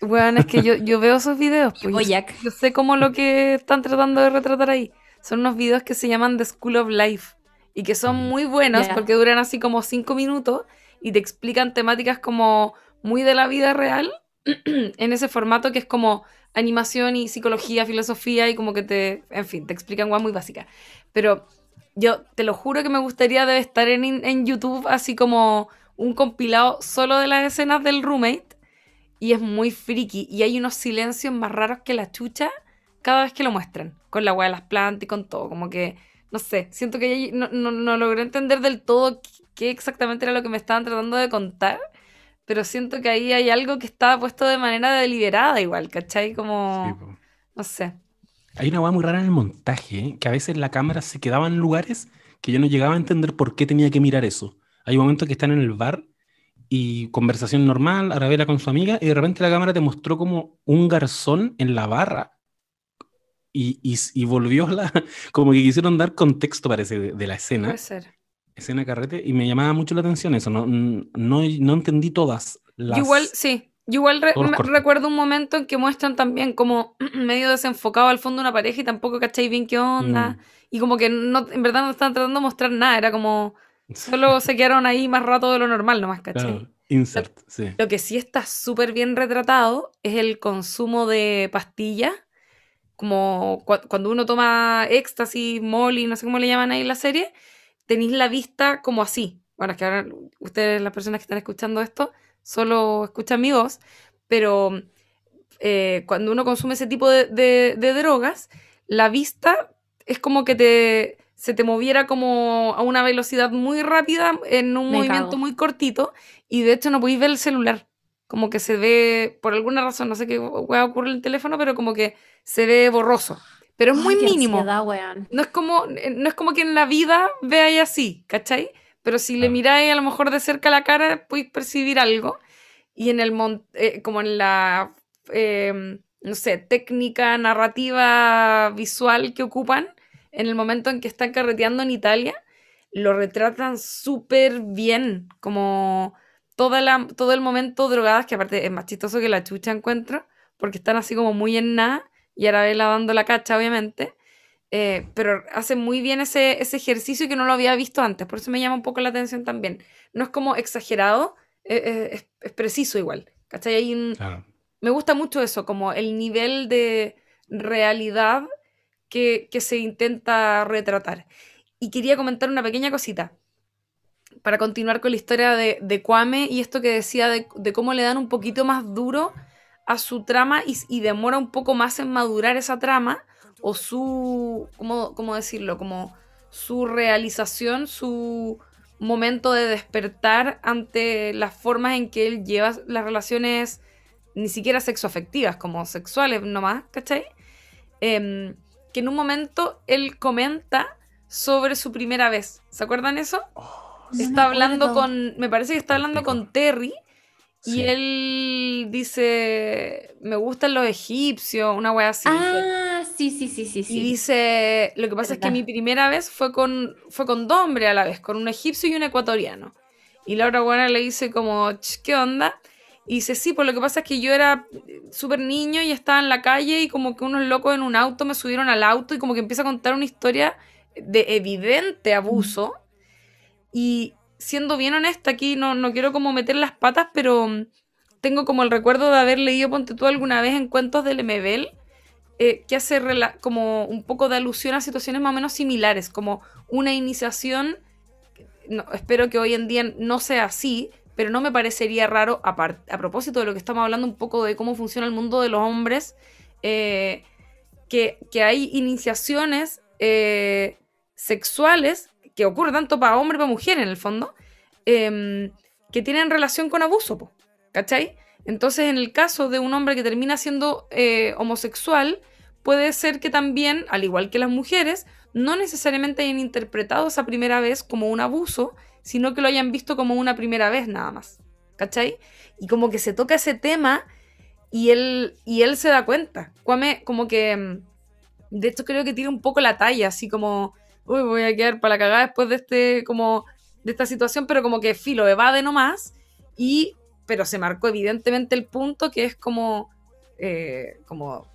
Bueno, es que yo, yo veo esos videos, pues, yo, yo sé como lo que están tratando de retratar ahí. Son unos videos que se llaman The School of Life y que son Mm. muy buenos Ya. porque duran así como cinco minutos y te explican temáticas como muy de la vida real en ese formato que es como animación y psicología, filosofía y como que te, en fin, te explican guay muy básicas. Pero yo te lo juro que me gustaría debe estar en, en YouTube así como un compilado solo de las escenas del roommate y es muy friki y hay unos silencios más raros que la chucha cada vez que lo muestran, con la hueá de las plantas y con todo, como que, no sé, siento que no, no, no logré entender del todo qué- exactamente era lo que me estaban tratando de contar, pero siento que ahí hay algo que estaba puesto de manera deliberada igual, ¿cachai? Como, Sí, no sé. Hay una weá muy rara en el montaje, ¿eh? que a veces la cámara se quedaba en lugares que yo no llegaba a entender por qué tenía que mirar eso. Hay momentos que están en el bar y conversación normal, Arabella con su amiga, y de repente la cámara te mostró como un garzón en la barra. Y, y, y volvió la. Como que quisieron dar contexto, parece, de, de la escena. Puede ser. escena carrete y me llamaba mucho la atención eso. No, no, no entendí todas las. Igual, sí. Yo igual re- recuerdo un momento en que muestran también como medio desenfocado al fondo una pareja y tampoco cacháis bien qué onda. Mm, Y como que no, en verdad no estaban tratando de mostrar nada, era como solo se quedaron ahí más rato de lo normal nomás, ¿cachai? claro, insert, sí. Lo que sí está súper bien retratado es el consumo de pastillas, como cua- cuando uno toma éxtasis, molly, no sé cómo le llaman ahí en la serie, tenéis la vista como así. Bueno, es que ahora ustedes, las personas que están escuchando esto, solo escuchan mi voz, pero eh, cuando uno consume ese tipo de, de- de drogas, la vista es como que te, se te moviera como a una velocidad muy rápida en un Me movimiento cago. muy cortito y de hecho no podéis ver el celular. Como que se ve, por alguna razón, no sé qué hueá ocurre en el teléfono, pero como que se ve borroso. Pero es muy Ay, qué mínimo. ansiedad, weón. No es como, eh, no es como que en la vida veáis así, ¿cachai? Pero si le miráis a lo mejor de cerca la cara, podéis percibir algo. Y en el mon- eh, como en la eh, no sé, técnica narrativa visual que ocupan, en el momento en que están carreteando en Italia, lo retratan súper bien, como toda la, todo el momento drogadas, que aparte es más chistoso que la chucha encuentro, porque están así como muy en nada, y Arabella dando la cacha, obviamente. Eh, pero hace muy bien ese, ese ejercicio que no lo había visto antes, por eso me llama un poco la atención también. No es como exagerado, eh, eh, es, es preciso igual. ¿Cachai? Hay un, Claro. me gusta mucho eso, como el nivel de realidad que, se intenta retratar. Y quería comentar una pequeña cosita para continuar con la historia de, de Kwame y esto que decía de, cómo le dan un poquito más duro a su trama y, demora un poco más en madurar esa trama o su, ¿cómo, ¿cómo, decirlo? Como su realización, su momento de despertar ante las formas en que él lleva las relaciones ni siquiera sexoafectivas, como sexuales nomás, ¿cachai? Em, que en un momento él comenta sobre su primera vez. ¿Se acuerdan eso? Está hablando con, me parece que está hablando con Terry y él dice, me gustan los egipcios, una wea así. Ah, sí, sí, sí, sí, Y dice, lo que pasa es que mi primera vez fue con, fue con dos hombres a la vez, con un egipcio y un ecuatoriano. Y Laura Buena le dice como, ¿qué onda? Y dice, sí, pues lo que pasa es que yo era súper niño y estaba en la calle y como que unos locos en un auto me subieron al auto y como que empieza a contar una historia de evidente abuso. Y siendo bien honesta aquí, no, no quiero como meter las patas, pero mm, tengo como el recuerdo de haber leído, ponte tú alguna vez en cuentos del Lemebel, eh, que hace como un poco de alusión a situaciones más o menos similares, como una iniciación, espero que hoy en día no sea así, pero no me parecería raro, a, a propósito de lo que estamos hablando un poco de cómo funciona el mundo de los hombres, eh, que, hay iniciaciones eh, sexuales que ocurre tanto para hombre como para mujer en el fondo, em, que tienen relación con abuso, ¿cachai? Entonces, en el caso de un hombre que termina siendo eh, homosexual, puede ser que también, al igual que las mujeres, no necesariamente hayan interpretado esa primera vez como un abuso, sino que lo hayan visto como una primera vez nada más. ¿Cachai? Y como que se toca ese tema y él, y él se da cuenta. como que, em, de hecho creo que tiene un poco la talla, así como uy, voy a quedar para la cagada después de este, como, de esta situación, pero como que filo, evade nomás, y, pero se marcó evidentemente el punto que es como, eh, como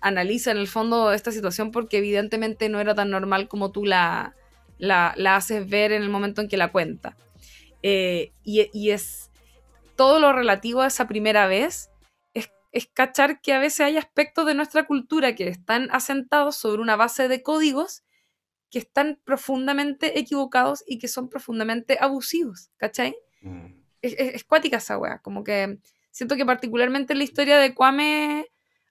analiza en el fondo esta situación porque evidentemente no era tan normal como tú la, la, haces ver en el momento en que la cuenta. Eh, y, y, es todo lo relativo a esa primera vez, es, es cachar que a veces hay aspectos de nuestra cultura que están asentados sobre una base de códigos que están profundamente equivocados y que son profundamente abusivos, ¿cachai? Mm. Es, cuática esa wea, como que siento que particularmente en la historia de Kwame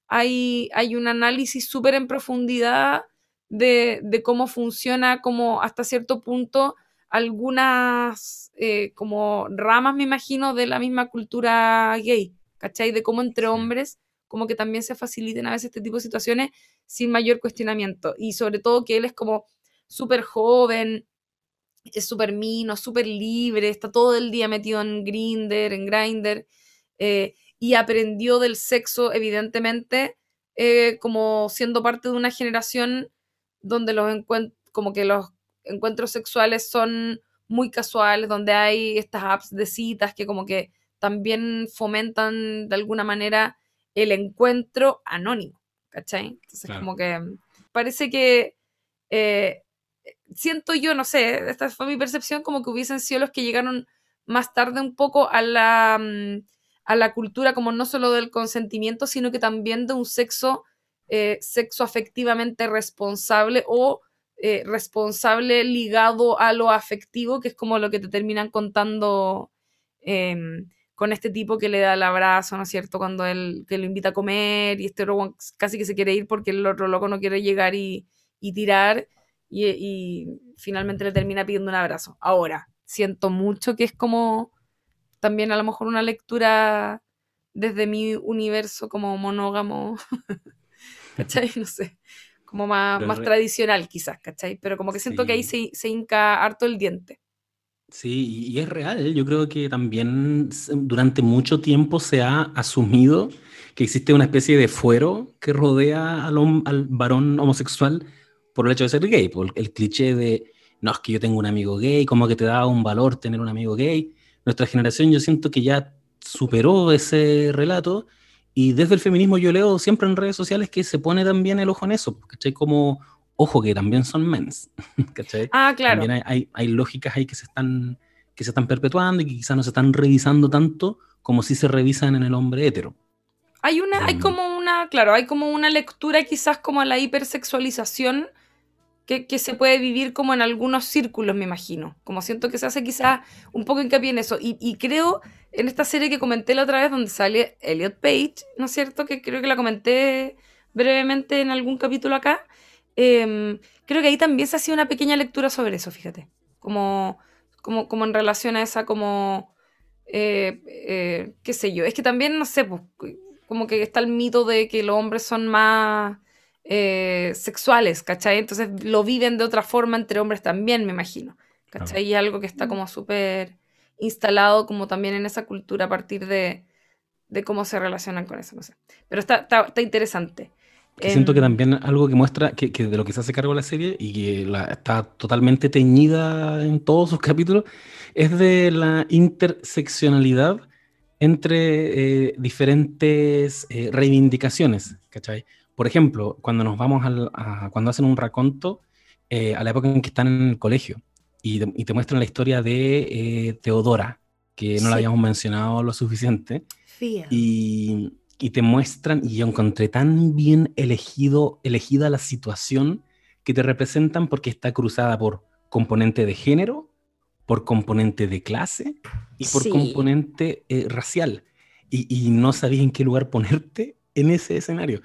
hay, hay un análisis súper en profundidad de, cómo funciona, como hasta cierto punto algunas eh, como ramas, me imagino, de la misma cultura gay, ¿cachai? De cómo entre hombres como que también se faciliten a veces este tipo de situaciones sin mayor cuestionamiento. Y sobre todo que él es como súper joven, es súper mino, súper libre, está todo el día metido en Grinder, en Grinder, eh, y aprendió del sexo, evidentemente, eh, como siendo parte de una generación donde los como que los encuentros sexuales son muy casuales, donde hay estas apps de citas que como que también fomentan de alguna manera el encuentro anónimo, ¿cachai? Entonces como que parece que eh, siento yo, no sé, esta fue mi percepción, como que hubiesen sido los que llegaron más tarde un poco a la, mm, a la cultura, como no solo del consentimiento, sino que también de un sexo, eh, sexo afectivamente responsable o eh, responsable ligado a lo afectivo, que es como lo que te terminan contando em, con este tipo que le da el abrazo, ¿no es cierto? Cuando él que lo invita a comer y este robo casi que se quiere ir porque el otro loco no quiere llegar y, y tirar y, finalmente le termina pidiendo un abrazo. Ahora, siento mucho que es como también a lo mejor una lectura desde mi universo como monógamo, ¿cachai? No sé, como más, más tradicional quizás, ¿cachai? Pero como que siento que ahí se, se hinca harto el diente. Sí, y es real. Yo creo que también durante mucho tiempo se ha asumido que existe una especie de fuero que rodea al, al varón homosexual por el hecho de ser gay, por el cliché de, no, es que yo tengo un amigo gay, como que te da un valor tener un amigo gay. Nuestra generación yo siento que ya superó ese relato y desde el feminismo yo leo siempre en redes sociales que se pone también el ojo en eso, ¿cachai? Como, ojo, que también son mens, ¿cachai? Ah, claro. También hay, hay, lógicas ahí que se, están, que se están perpetuando y que quizás no se están revisando tanto como si se revisan en el hombre hetero. Hay, una, hay como una, claro, hay como una lectura quizás como a la hipersexualización que, se puede vivir como en algunos círculos, me imagino. Como siento que se hace quizás un poco hincapié en eso. Y, y creo en esta serie que comenté la otra vez donde sale Elliot Page, ¿no es cierto? Que creo que la comenté brevemente en algún capítulo acá. Em, creo que ahí también se hacía una pequeña lectura sobre eso, fíjate. Como, como, como en relación a esa como... Eh, eh, qué sé yo, es que también, no sé, pues, como que está el mito de que los hombres son más eh, sexuales, ¿cachai? Entonces lo viven de otra forma entre hombres también, me imagino, ¿cachai? Y algo que está como súper instalado como también en esa cultura a partir de, de cómo se relacionan con eso, no sé. Pero está, está, está interesante. siento que también algo que muestra que, que, de lo que se hace cargo la serie y que la, está totalmente teñida en todos sus capítulos es de la interseccionalidad entre eh, diferentes eh, reivindicaciones, ¿cachai? Por ejemplo, cuando nos vamos al, a, cuando hacen un raconto eh, a la época en que están en el colegio y, de, y te muestran la historia de Teodora, que no sí. la habíamos mencionado lo suficiente. Y, y, te muestran, y yo encontré tan bien elegido, elegida la situación que te representan porque está cruzada por componente de género, por componente de clase y por sí. componente eh, racial. Y, y, no sabías en qué lugar ponerte en ese escenario.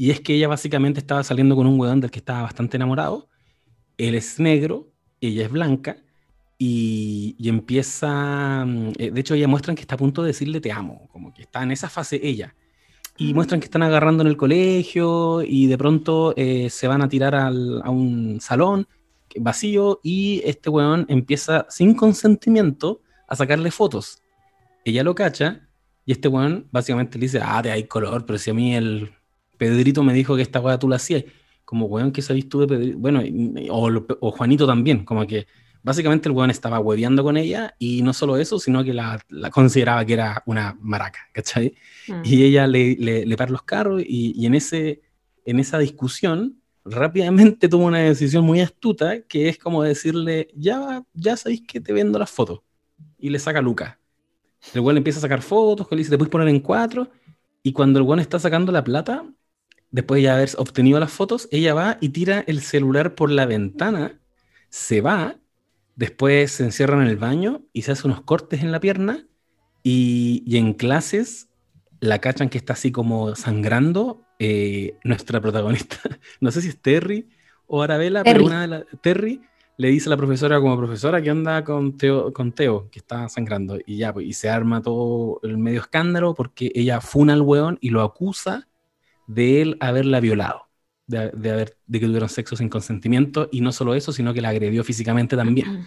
Y es que ella básicamente estaba saliendo con un weón del que estaba bastante enamorado. Él es negro, ella es blanca y, y, empieza, mm, eh, de hecho ella muestran que está a punto de decirle te amo, como que está en esa fase ella. Y muestran que están agarrando en el colegio y de pronto eh, se van a tirar al, a un salón vacío y este weón empieza sin consentimiento a sacarle fotos. Ella lo cacha y este weón básicamente le dice, ah, te hay color, pero si a mí el Pedrito me dijo que esta weá tú la hacías, como weón que sabís tú de Pedrito, bueno, o, o Juanito también, como que básicamente el weón estaba hueveando con ella y no solo eso, sino que la, la consideraba que era una maraca, ¿cachai? Mm. Y ella le, le, le para los carros y, y, en, ese, en esa discusión rápidamente toma una decisión muy astuta que es como decirle, ya, ya sabéis que te vendo las fotos. Y le saca Lucas. El weón empieza a sacar fotos, que le dice, te puedes poner en cuatro. Y cuando el weón está sacando la plata, después de ya haber obtenido las fotos, ella va y tira el celular por la ventana, se va Después se encierran en el baño y se hace unos cortes en la pierna y, y en clases la cachan que está así como sangrando eh, nuestra protagonista. No sé si es Terry o Arabella, Terry. pero una de las... Terry le dice a la profesora como profesora que anda con Teo, con Teo, que está sangrando. Y ya, pues, y se arma todo el medio escándalo porque ella funa al weón y lo acusa de él haberla violado de, de, haber, de que tuvieron sexo sin consentimiento y no solo eso, sino que la agredió físicamente también.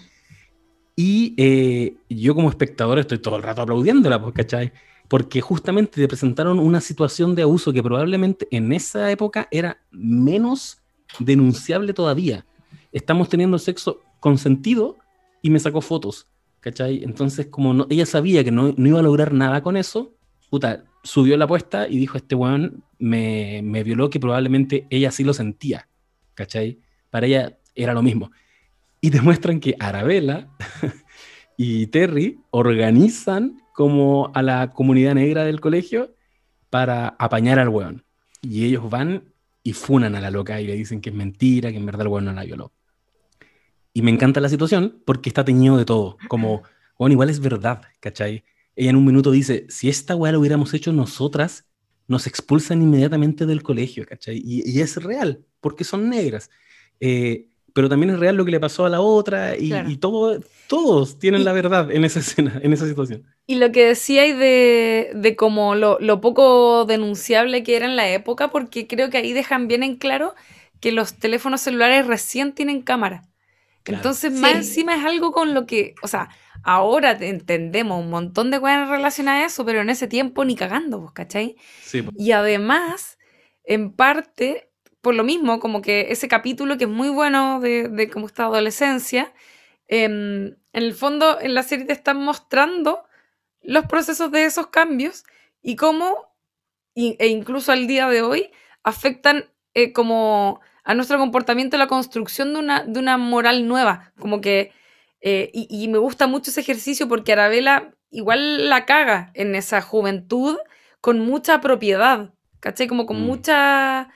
Y eh, yo como espectador estoy todo el rato aplaudiéndola, pues, ¿cachai? Porque justamente te presentaron una situación de abuso que probablemente en esa época era menos denunciable todavía. Estamos teniendo sexo consentido y me sacó fotos, ¿cachai? Entonces, como no, ella sabía que no, no iba a lograr nada con eso, puta, subió la apuesta y dijo, este weón me, me, violó, que probablemente ella sí lo sentía, ¿cachai? Para ella era lo mismo. Y demuestran que Arabella y Terry organizan como a la comunidad negra del colegio para apañar al weón. Y ellos van y funan a la loca y le dicen que es mentira, que en verdad el weón no la violó. Y me encanta la situación porque está teñido de todo, como, bueno, igual es verdad, ¿cachai? ella en un minuto dice, si esta weá lo hubiéramos hecho nosotras, nos expulsan inmediatamente del colegio, ¿cachai? Y, y es real, porque son negras. Eh, pero también es real lo que le pasó a la otra y, claro. y todo, todos tienen y, la verdad en esa escena, en esa situación. Y lo que decíais de, de como lo, lo, poco denunciable que era en la época, porque creo que ahí dejan bien en claro que los teléfonos celulares recién tienen cámara. Claro. Entonces, sí. más encima es algo con lo que, o sea, ahora entendemos un montón de cosas relacionadas a eso, pero en ese tiempo ni cagando, pues, ¿cachai? Sí. Y además, en parte, por lo mismo, como que ese capítulo que es muy bueno de, de cómo está adolescencia, eh, en el fondo en la serie te están mostrando los procesos de esos cambios y cómo, e incluso al día de hoy, afectan eh, como a nuestro comportamiento la construcción de una, de una moral nueva, como que eh, y, y, me gusta mucho ese ejercicio porque Arabella igual la caga en esa juventud con mucha propiedad, ¿cachai? Como con Mm. mucha...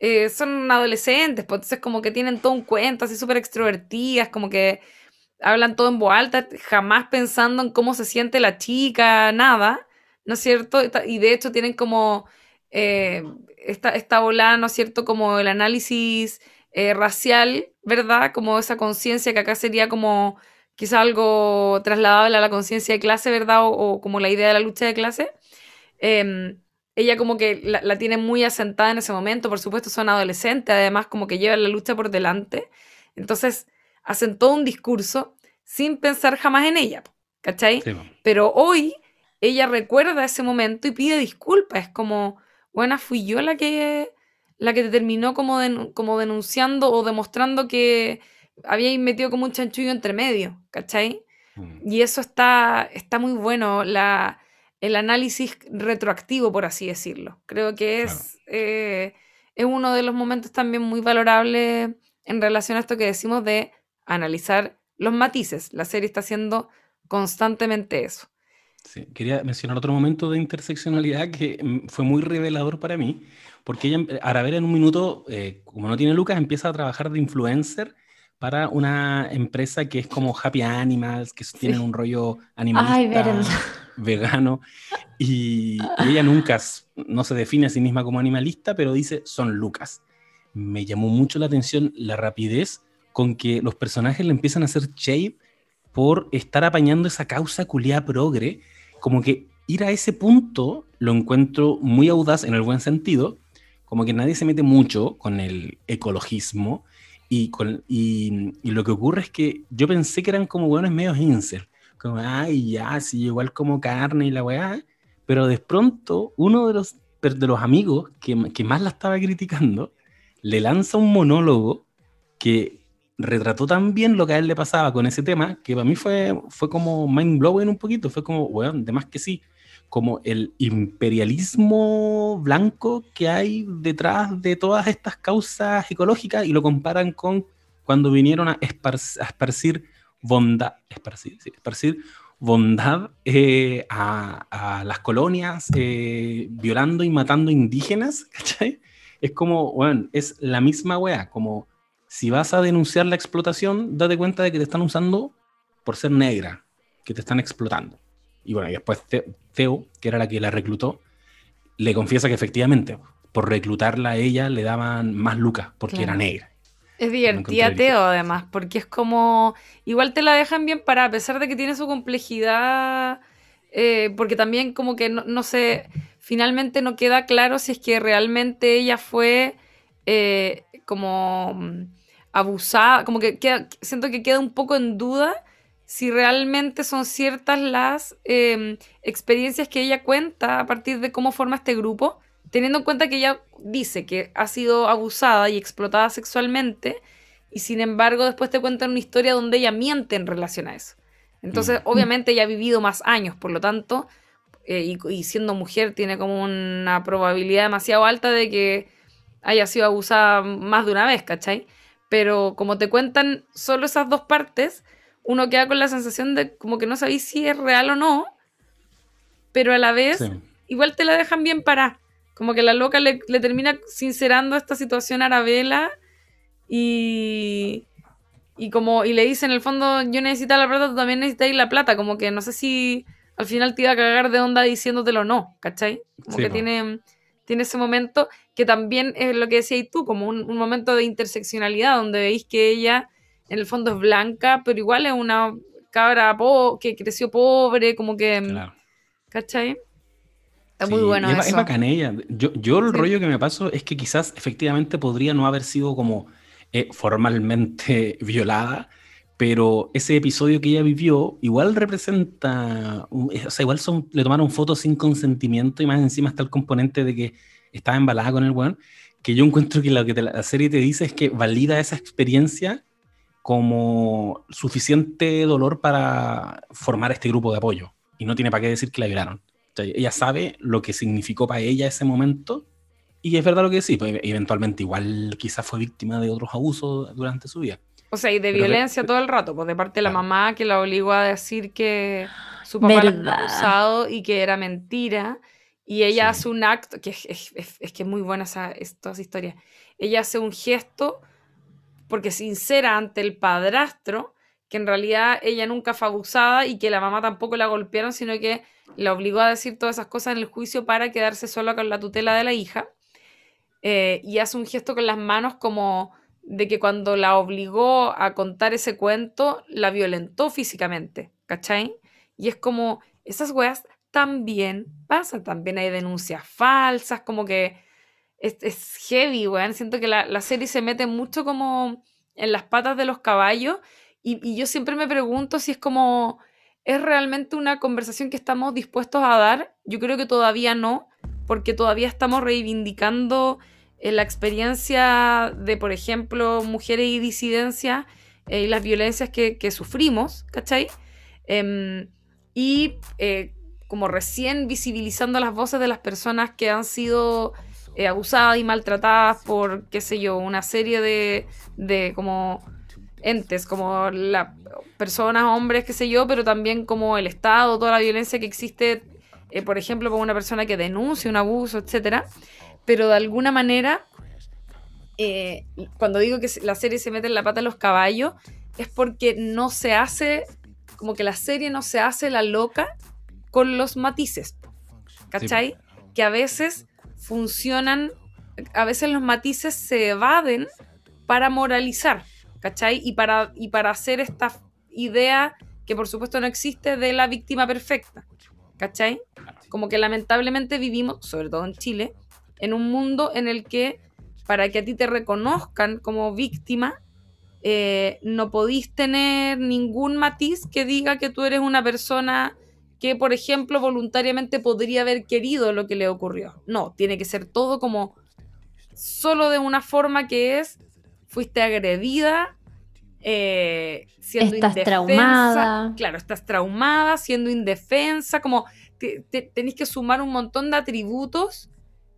eh, son adolescentes, pues entonces como que tienen todo un cuento, así súper extrovertidas, como que hablan todo en voz alta, jamás pensando en cómo se siente la chica, nada, ¿no es cierto? Y de hecho tienen como eh, esta, esta volada, ¿no es cierto? Como el análisis eh, racial, ¿verdad? Como esa conciencia que acá sería como quizá algo trasladable a la conciencia de clase, ¿verdad? O, o como la idea de la lucha de clase. Em, ella como que la, la tiene muy asentada en ese momento, por supuesto son adolescentes, además como que llevan la lucha por delante. Entonces hacen todo un discurso sin pensar jamás en ella, ¿cachai? Sí. Pero hoy ella recuerda ese momento y pide disculpas. Es como, bueno, fui yo la que, la que te terminó como, como denunciando o demostrando que había metido como un chanchullo entre medio, ¿cachai? Mm. Y eso está, está muy bueno, la, el análisis retroactivo, por así decirlo. Creo que es, eh, es uno de los momentos también muy valorables en relación a esto que decimos de analizar los matices. La serie está haciendo constantemente eso. Sí, Quería mencionar otro momento de interseccionalidad que mm, fue muy revelador para mí, porque ella, em- Aravera en un minuto, eh, como no tiene lucas, empieza a trabajar de influencer para una empresa que es como Happy Animals, que tienen un rollo animalista, Ay, vegano, y, y ella nunca no se define a sí misma como animalista, pero dice son lucas. Me llamó mucho la atención la rapidez con que los personajes le empiezan a hacer shade por estar apañando esa causa culiada progre, como que ir a ese punto lo encuentro muy audaz en el buen sentido, como que nadie se mete mucho con el ecologismo y, con, y, y lo que ocurre es que yo pensé que eran como buenos medios incel, como, ay, ya, sí, igual como carne y la weá, pero de pronto uno de los, de los amigos que, que más la estaba criticando le lanza un monólogo que retrató tan bien lo que a él le pasaba con ese tema, que para mí fue, fue como mind blowing un poquito, fue como, weón, de más que sí, como el imperialismo blanco que hay detrás de todas estas causas ecológicas y lo comparan con cuando vinieron a, esparc- a esparcir bondad, esparcir, sí, esparcir bondad eh, a, las colonias, eh, violando y matando indígenas, ¿cachai? Es como, bueno, es la misma weá, como si vas a denunciar la explotación, date cuenta de que te están usando por ser negra, que te están explotando. Y bueno, y después Theo, que era la que la reclutó, le confiesa que efectivamente, por reclutarla a ella le daban más lucas porque Claro. era negra. Es divertida, Teo, además, porque es como. Igual te la dejan bien para, a pesar de que tiene su complejidad, eh, porque también, como que no, no sé, finalmente no queda claro si es que realmente ella fue eh, como mm, abusada, como que queda- siento que queda un poco en duda si realmente son ciertas las eh, experiencias que ella cuenta a partir de cómo forma este grupo, teniendo en cuenta que ella dice que ha sido abusada y explotada sexualmente, y sin embargo después te cuentan una historia donde ella miente en relación a eso. Entonces, Mm. obviamente ella ha vivido más años, por lo tanto, eh, y, y siendo mujer tiene como una probabilidad demasiado alta de que haya sido abusada más de una vez, ¿cachai? Pero como te cuentan solo esas dos partes, uno queda con la sensación de como que no sabéis si es real o no, pero a la vez Sí. igual te la dejan bien parada. Como que la loca le, le termina sincerando esta situación a Arabella y, y como y le dice en el fondo yo necesito la plata, tú también necesitas la plata. Como que no sé si al final te iba a cagar de onda diciéndotelo o no, ¿cachai? Como Sí, que tiene, tiene ese momento que también es lo que decías tú, como un, un momento de interseccionalidad donde veis que ella en el fondo es blanca, pero igual es una cabra po- que creció pobre, como que... Claro. ¿Cachai? Está Sí, muy bueno es, eso. es bacán ella. Yo, yo el Sí. rollo que me paso es que quizás efectivamente podría no haber sido como eh, formalmente violada, pero ese episodio que ella vivió igual representa, eh, o sea, igual son, le tomaron fotos sin consentimiento y más encima está el componente de que estaba embalada con el weón, que yo encuentro que lo que te- la serie te dice es que valida esa experiencia como suficiente dolor para formar este grupo de apoyo y no tiene para qué decir que la violaron. O sea, ella sabe lo que significó para ella ese momento y es verdad lo que sí, pues, eventualmente igual quizás fue víctima de otros abusos durante su vida. O sea, y de Pero violencia todo el rato, pues de parte de la Claro. mamá que la obligó a decir que su papá la había abusado y que era mentira. y ella Sí. hace un acto, que es, es- es- es que es muy buena esa, es- toda esa historia. Ella hace un gesto porque sincera ante el padrastro, que en realidad ella nunca fue abusada y que la mamá tampoco la golpearon, sino que la obligó a decir todas esas cosas en el juicio para quedarse sola con la tutela de la hija. Eh, y hace un gesto con las manos como de que cuando la obligó a contar ese cuento, la violentó físicamente, ¿cachai? Y es como, esas weas también pasan, también hay denuncias falsas, como que es, es heavy, weón. Siento que la, la serie se mete mucho como en las patas de los caballos y, y yo siempre me pregunto si es como, ¿es realmente una conversación que estamos dispuestos a dar? Yo creo que todavía no, porque todavía estamos reivindicando eh, la experiencia de, por ejemplo, mujeres y disidencias eh, y las violencias que, que sufrimos, ¿cachai? Em, y eh, como recién visibilizando las voces de las personas que han sido eh, abusadas y maltratadas por, qué sé yo, una serie de, de como entes, como la, personas, hombres, qué sé yo, pero también como el Estado, toda la violencia que existe, eh, por ejemplo, por una persona que denuncia un abuso, etcétera. Pero de alguna manera, eh, cuando digo que la serie se mete en la pata de los caballos, es porque no se hace, como que la serie no se hace la loca con los matices. ¿Cachai? Que a veces funcionan, a veces los matices se evaden para moralizar, ¿cachai? Y para, y para hacer esta idea que por supuesto no existe de la víctima perfecta, ¿cachai? Como que lamentablemente vivimos, sobre todo en Chile, en un mundo en el que para que a ti te reconozcan como víctima, eh, no podís tener ningún matiz que diga que tú eres una persona que, por ejemplo, voluntariamente podría haber querido lo que le ocurrió. No, tiene que ser todo como solo de una forma que es, fuiste agredida, eh, siendo Estás indefensa. traumada. Claro, estás traumada, siendo indefensa, como te- te- tenéis que sumar un montón de atributos.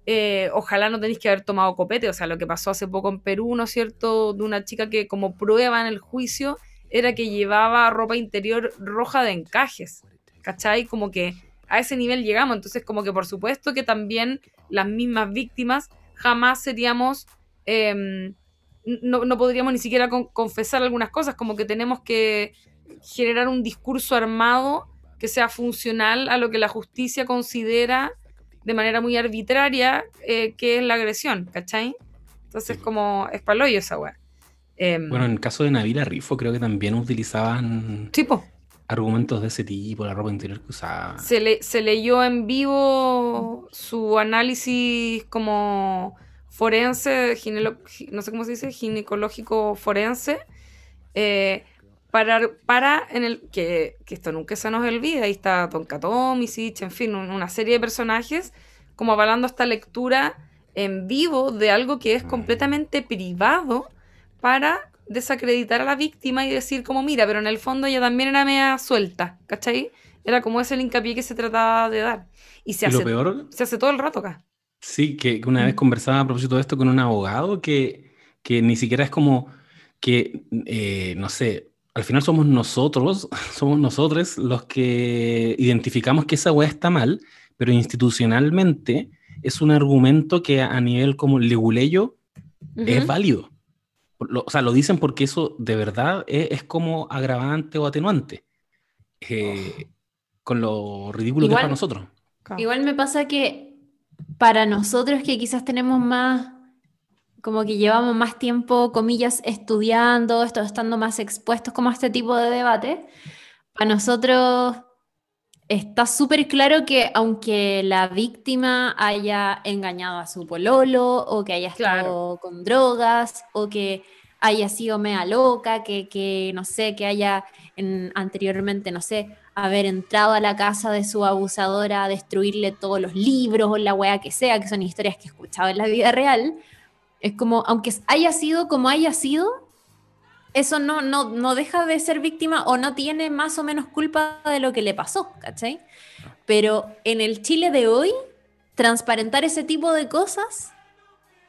eh, ojalá no tenéis que haber tomado copete, o sea, lo que pasó hace poco en Perú, ¿no es cierto? De una chica que como prueba en el juicio era que llevaba ropa interior roja de encajes, ¿cachai? Como que a ese nivel llegamos, entonces como que por supuesto que también las mismas víctimas jamás seríamos, em, no, no podríamos ni siquiera con- confesar algunas cosas, como que tenemos que generar un discurso armado que sea funcional a lo que la justicia considera de manera muy arbitraria eh, que es la agresión, ¿cachai? Entonces como es paloyo esa weá. Em, Bueno, en el caso de Navila Rifo, creo que también utilizaban sí, po. Argumentos de ese tipo, la ropa interior que usaba. se, le- se leyó en vivo su análisis como forense, ginelo- gi- no sé cómo se dice, ginecológico forense, eh, para, para en el que, que esto nunca se nos olvida, ahí está Tonka Tomisic, en fin, un- una serie de personajes como avalando esta lectura en vivo de algo que es Mm. completamente privado para desacreditar a la víctima y decir como, mira, pero en el fondo ella también era media suelta, ¿cachai? Era como ese el hincapié que se trataba de dar. Y se Y lo hace, peor, se hace todo el rato acá. sí, que, una vez Mm. conversaba a propósito de esto con un abogado que, que ni siquiera es como que, eh, no sé, al final somos nosotros, somos nosotros los que identificamos que esa weá está mal, pero institucionalmente es un argumento que a nivel como leguleyo es válido. Lo- o sea, lo dicen porque eso de verdad es, es como agravante o atenuante. eh, con lo ridículo que es Igual- para nosotros. Igual me pasa que para nosotros que quizás tenemos más, como que llevamos más tiempo, comillas, estudiando, esto, estando más expuestos como a este tipo de debate, para nosotros está súper claro que aunque la víctima haya engañado a su pololo o que haya estado Claro. con drogas o que haya sido mea loca, que, que no sé, que haya en- anteriormente, no sé, haber entrado a la casa de su abusadora a destruirle todos los libros o la wea que sea, que son historias que he escuchado en la vida real, es como, aunque haya sido como haya sido, eso no, no, no deja de ser víctima o no tiene más o menos culpa de lo que le pasó, ¿cachai? Pero en el Chile de hoy, transparentar ese tipo de cosas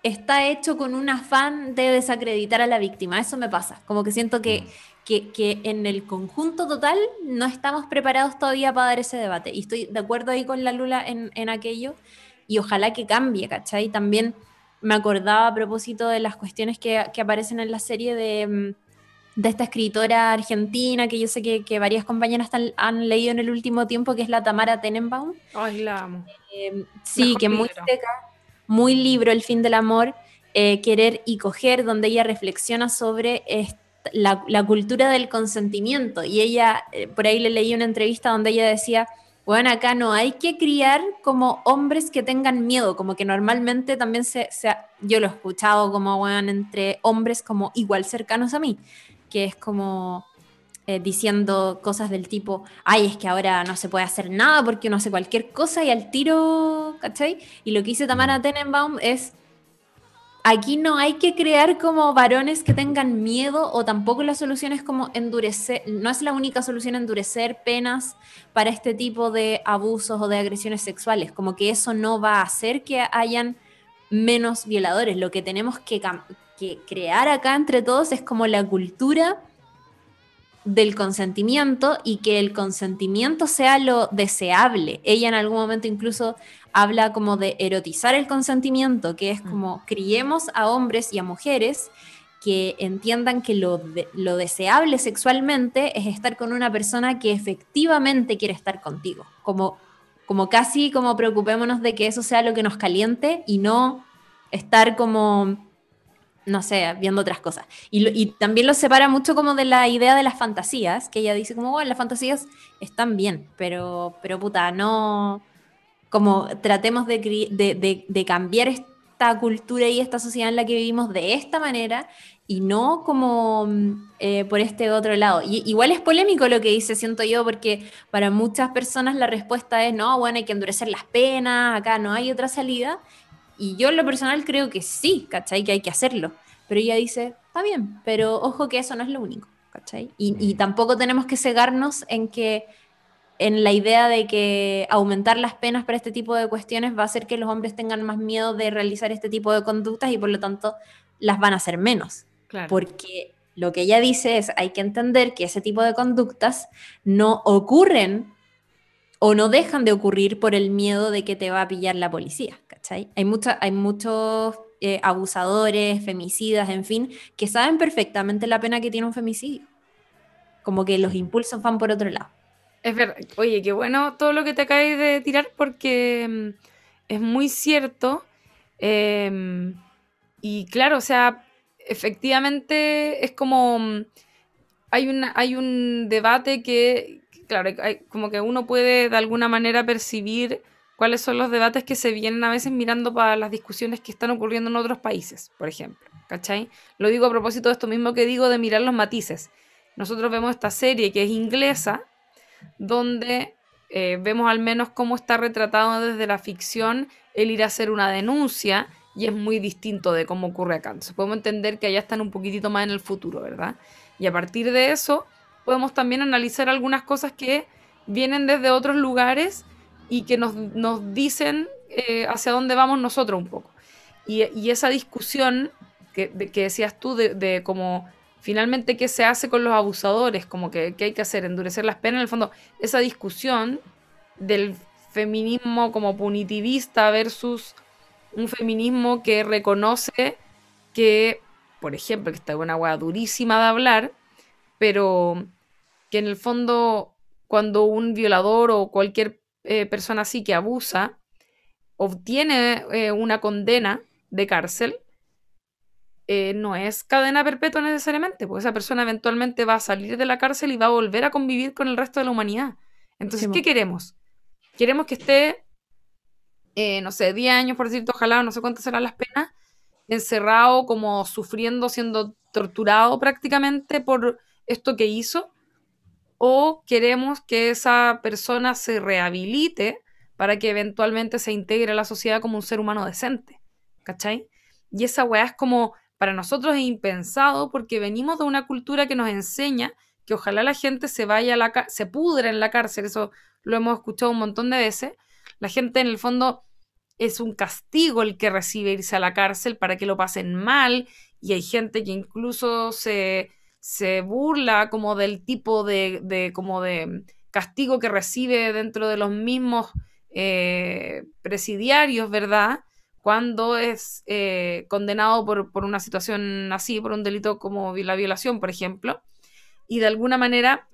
está hecho con un afán de desacreditar a la víctima. Eso me pasa. Como que siento que, que, que, en el conjunto total no estamos preparados todavía para dar ese debate. Y estoy de acuerdo ahí con la Lula en, en aquello, y ojalá que cambie, ¿cachai? También me acordaba a propósito de las cuestiones que, que aparecen en la serie de, mm, de, esta escritora argentina, que yo sé que, que varias compañeras han leído en el último tiempo, que es la Tamara Tenenbaum. Ay, la amo. Eh, sí, que muy seca, muy libro, El fin del amor, eh, Querer y coger, donde ella reflexiona sobre la, la, cultura del consentimiento. Y ella, eh, por ahí le leí una entrevista donde ella decía bueno, acá no hay que criar como hombres que tengan miedo, como que normalmente también se, yo lo he escuchado como, bueno, entre hombres como igual cercanos a mí, que es como eh, diciendo cosas del tipo, ay, es que ahora no se puede hacer nada porque uno hace cualquier cosa y al tiro, ¿cachai? Y lo que dice Tamara Tenenbaum es aquí no hay que crear como varones que tengan miedo o tampoco la solución es como endurecer, no es la única solución endurecer penas para este tipo de abusos o de agresiones sexuales, como que eso no va a hacer que hayan menos violadores. Lo que tenemos que, que crear acá entre todos es como la cultura del consentimiento y que el consentimiento sea lo deseable. Ella en algún momento incluso habla como de erotizar el consentimiento, que es mm. como criemos a hombres y a mujeres que entiendan que lo, lo deseable sexualmente es estar con una persona que efectivamente quiere estar contigo, como, como casi como preocupémonos de que eso sea lo que nos caliente y no estar como no sé, viendo otras cosas. Y, y, también lo separa mucho como de la idea de las fantasías, que ella dice como, bueno, las fantasías están bien, pero, pero puta, no, como tratemos de, cambiar esta cultura y esta sociedad en la que vivimos de esta manera y no como mm, eh, por este otro lado. Y, igual es polémico lo que dice, siento yo, porque para muchas personas la respuesta es, no, bueno, hay que endurecer las penas, acá no hay otra salida. Y yo en lo personal creo que sí, ¿cachai? Que hay que hacerlo. Pero ella dice, está bien, pero ojo que eso no es lo único, ¿cachai? Y, y tampoco tenemos que cegarnos en que en la idea de que aumentar las penas para este tipo de cuestiones va a hacer que los hombres tengan más miedo de realizar este tipo de conductas y por lo tanto las van a hacer menos. Porque lo que ella dice es, hay que entender que ese tipo de conductas no ocurren o no dejan de ocurrir por el miedo de que te va a pillar la policía, ¿cachai? Hay, mucha, hay muchos eh, abusadores, femicidas, en fin, que saben perfectamente la pena que tiene un femicidio. Como que los impulsos van por otro lado. Es verdad. Oye, qué bueno todo lo que te acabas de tirar porque mm, es muy cierto. Em, y claro, o sea, efectivamente es como... Mm, hay, una, hay un debate que, claro, como que uno puede de alguna manera percibir cuáles son los debates que se vienen a veces mirando para las discusiones que están ocurriendo en otros países, por ejemplo. ¿Cachai? Lo digo a propósito de esto mismo que digo de mirar los matices. Nosotros vemos esta serie que es inglesa, donde eh, vemos al menos cómo está retratado desde la ficción el ir a hacer una denuncia y es muy distinto de cómo ocurre acá. Entonces podemos entender que allá están un poquitito más en el futuro, ¿verdad? Y a partir de eso podemos también analizar algunas cosas que vienen desde otros lugares y que nos, dicen eh, hacia dónde vamos nosotros un poco. Y, esa discusión que, que decías tú de, de cómo finalmente qué se hace con los abusadores, como que qué hay que hacer, endurecer las penas, en el fondo, esa discusión del feminismo como punitivista versus un feminismo que reconoce que, por ejemplo, que está una hueá durísima de hablar, pero que en el fondo cuando un violador o cualquier eh, persona así que abusa obtiene eh, una condena de cárcel, eh, no es cadena perpetua necesariamente, porque esa persona eventualmente va a salir de la cárcel y va a volver a convivir con el resto de la humanidad. Entonces, ¿qué queremos? Queremos que esté, eh, no sé, 10 años, por decirte, ojalá, no sé cuántas serán las penas, encerrado, como sufriendo, siendo torturado prácticamente por esto que hizo, o queremos que esa persona se rehabilite para que eventualmente se integre a la sociedad como un ser humano decente. ¿Cachai? Y esa weá es como para nosotros es impensado porque venimos de una cultura que nos enseña que ojalá la gente se vaya a la se pudre en la cárcel, eso lo hemos escuchado un montón de veces. La gente en el fondo es un castigo el que recibe irse a la cárcel para que lo pasen mal y hay gente que incluso se, se burla como del tipo de, como de castigo que recibe dentro de los mismos eh, presidiarios, ¿verdad? Cuando es eh, condenado por, por, una situación así, por un delito como la violación, por ejemplo. Y de alguna manera,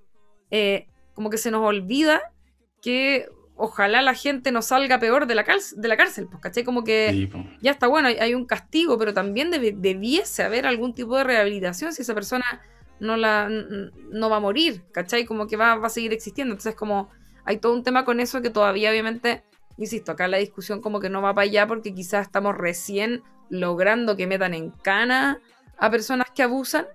eh, como que se nos olvida que ojalá la gente no salga peor de la, de la cárcel, pues, ¿cachai? Como que ya está bueno, hay, un castigo, pero también debiese haber algún tipo de rehabilitación si esa persona no, la, no va a morir, ¿cachai? Como que va, va a seguir existiendo. Entonces, como hay todo un tema con eso que todavía, obviamente, insisto, acá la discusión como que no va para allá porque quizás estamos recién logrando que metan en cana a personas que abusan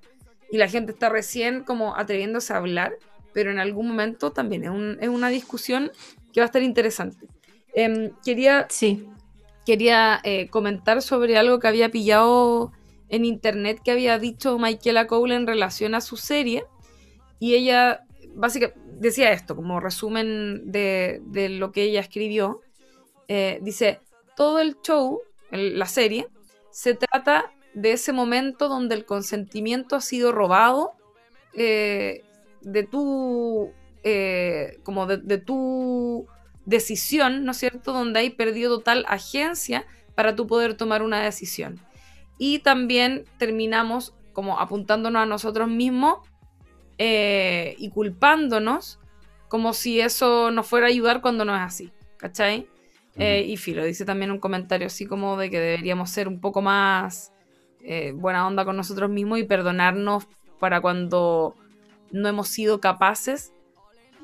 y la gente está recién como atreviéndose a hablar, pero en algún momento también es, es una discusión que va a estar interesante. Em, quería sí. quería eh, comentar sobre algo que había pillado en internet que había dicho Michaela Cole en relación a su serie. Y ella básicamente decía esto, como resumen de, lo que ella escribió. Eh, dice, todo el show, la serie, se trata de ese momento donde el consentimiento ha sido robado eh, de tu eh, como de, tu decisión, ¿no es cierto? Donde hay perdido total agencia para tú poder tomar una decisión. Y también terminamos como apuntándonos a nosotros mismos eh, y culpándonos como si eso nos fuera a ayudar cuando no es así, ¿cachai? Eh, y Filo dice también un comentario así como de que deberíamos ser un poco más buena onda con nosotros mismos y perdonarnos para cuando no hemos sido capaces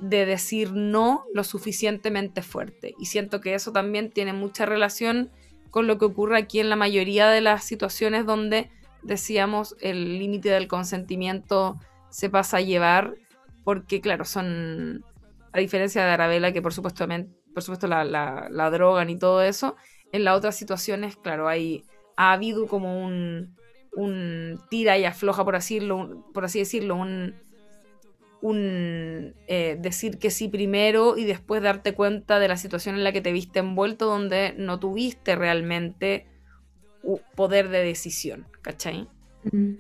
de decir no lo suficientemente fuerte. Y siento que eso también tiene mucha relación con lo que ocurre aquí en la mayoría de las situaciones donde decíamos el límite del consentimiento se pasa a llevar, porque claro, son, a diferencia de Arabella, que por supuesto, por supuesto la, la, drogan y todo eso, en las otras situaciones, claro, hay, ha habido como un, un tira y afloja, por, así, por así decirlo, un un eh, decir que sí primero y después darte cuenta de la situación en la que te viste envuelto donde no tuviste realmente poder de decisión, ¿cachai? Mm.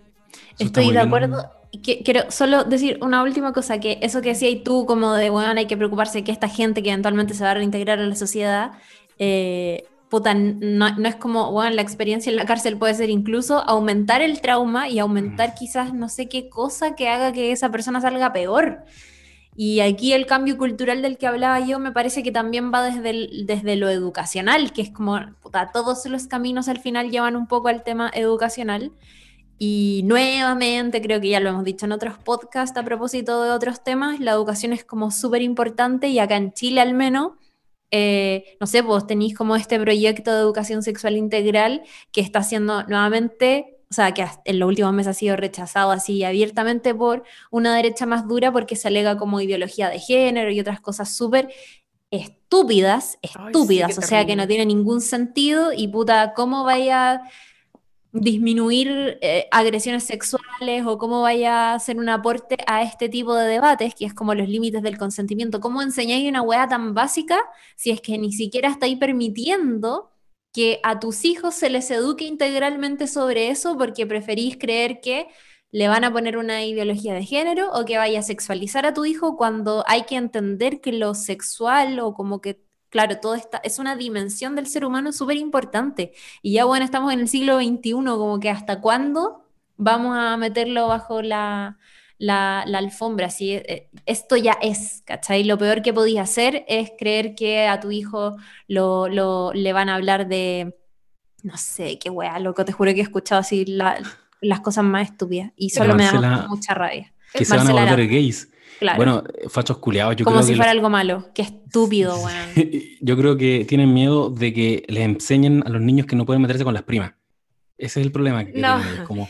Estoy de acuerdo. quiero solo decir una última cosa, que eso que decías tú como de, bueno, hay que preocuparse que esta gente que eventualmente se va a reintegrar a la sociedad, eh, puta, no, es como, bueno, la experiencia en la cárcel puede ser incluso aumentar el trauma y aumentar quizás no sé qué cosa que haga que esa persona salga peor. Y aquí el cambio cultural del que hablaba yo me parece que también va desde, desde lo educacional, que es como, puta, todos los caminos al final llevan un poco al tema educacional. Y nuevamente, creo que ya lo hemos dicho en otros podcasts a propósito de otros temas, la educación es como súper importante y acá en Chile al menos eh, no sé, vos tenéis como este proyecto de educación sexual integral que está siendo nuevamente, o sea, que en los últimos meses ha sido rechazado así abiertamente por una derecha más dura porque se alega como ideología de género y otras cosas súper estúpidas, estúpidas, o sea, que no tiene ningún sentido y puta, ¿cómo vaya disminuir eh, agresiones sexuales o cómo vaya a hacer un aporte a este tipo de debates, que es como los límites del consentimiento. ¿Cómo enseñáis una weá tan básica si es que ni siquiera estáis permitiendo que a tus hijos se les eduque integralmente sobre eso porque preferís creer que le van a poner una ideología de género o que vaya a sexualizar a tu hijo cuando hay que entender que lo sexual o como que claro, todo está, es una dimensión del ser humano súper importante. Y ya bueno, estamos en el siglo XXI, como que hasta cuándo vamos a meterlo bajo la, la, alfombra. Si eh, esto ya es, ¿cachai? Lo peor que podías hacer es creer que a tu hijo lo, le van a hablar de, no sé, qué wea, loco, te juro que he escuchado así las cosas más estúpidas y solo me da mucha rabia. Que se van a volver gays. Bueno, fachos culiados, yo Como si fuera algo malo. Qué estúpido, weón. yo creo que tienen miedo de que les enseñen a los niños que no pueden meterse con las primas. Ese es el problema. Que no. como,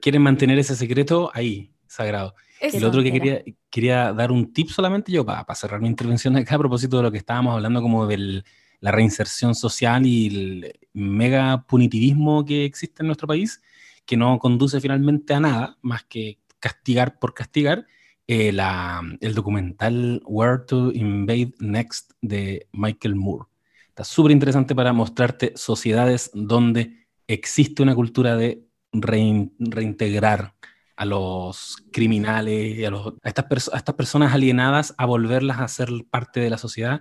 quieren mantener ese secreto ahí, sagrado. y lo otro que quería, quería dar un tip solamente yo para, cerrar mi intervención acá a propósito de lo que estábamos hablando como de la reinserción social y el mega punitivismo que existe en nuestro país, que no conduce finalmente a nada más que castigar por castigar eh, el documental Where to Invade Next de Michael Moore. Está súper interesante para mostrarte sociedades donde existe una cultura de reintegrar a los criminales, a, a, estas a estas personas alienadas, a volverlas a ser parte de la sociedad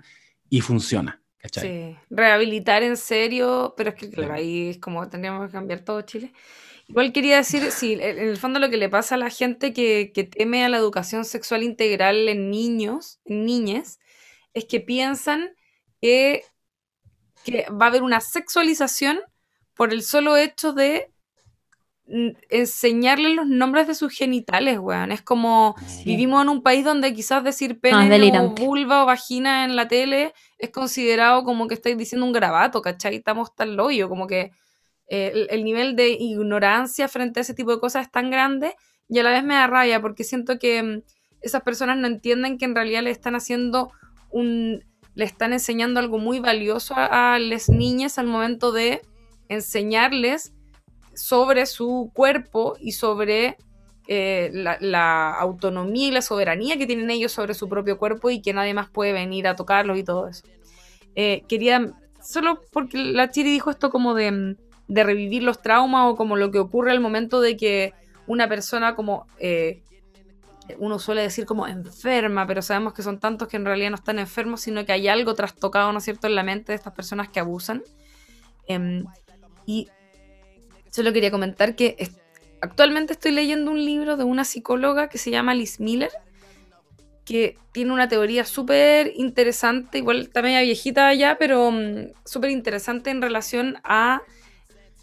y funciona. ¿cachai? Sí, rehabilitar en serio, pero es que claro, ahí es como tendríamos que cambiar todo Chile. Igual quería decir, sí, en el fondo lo que le pasa a la gente que, que teme a la educación sexual integral en niños, en niñas, es que piensan que, que va a haber una sexualización por el solo hecho de enseñarle los nombres de sus genitales, weón. Es como vivimos en un país donde quizás decir pene o vulva o vagina en la tele es considerado como que estáis diciendo un grabato, ¿cachai? Estamos tan loyo, como que el, nivel de ignorancia frente a ese tipo de cosas es tan grande y a la vez me da rabia porque siento que mm, esas personas no entienden que en realidad le están haciendo un... le están enseñando algo muy valioso a, las niñas al momento de enseñarles sobre su cuerpo y sobre eh, la, autonomía y la soberanía que tienen ellos sobre su propio cuerpo y que nadie más puede venir a tocarlos y todo eso. Eh, quería, solo porque la Chiri dijo esto como de, de, revivir los traumas o como lo que ocurre al momento de que una persona como... Eh, uno suele decir como enferma, pero sabemos que son tantos que en realidad no están enfermos, sino que hay algo trastocado, ¿no es cierto?, en la mente de estas personas que abusan. Em, y Solo quería comentar que actualmente estoy leyendo un libro de una psicóloga que se llama Liz Miller, que tiene una teoría súper interesante, igual también viejita ya, pero mm, súper interesante en relación a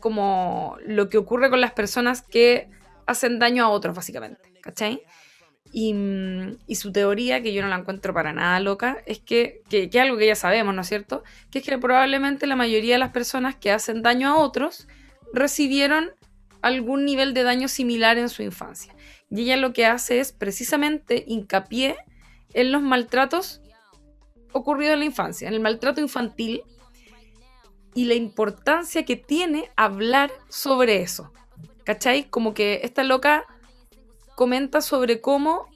como lo que ocurre con las personas que hacen daño a otros, básicamente, ¿cachai? Y, mm, y, su teoría, que yo no la encuentro para nada loca, es que, que, que, algo que ya sabemos, ¿no es cierto? Que es que probablemente la mayoría de las personas que hacen daño a otros recibieron algún nivel de daño similar en su infancia. Y ella lo que hace es precisamente hincapié en los maltratos ocurridos en la infancia, en el maltrato infantil y la importancia que tiene hablar sobre eso. ¿Cachai? Como que esta loca comenta sobre cómo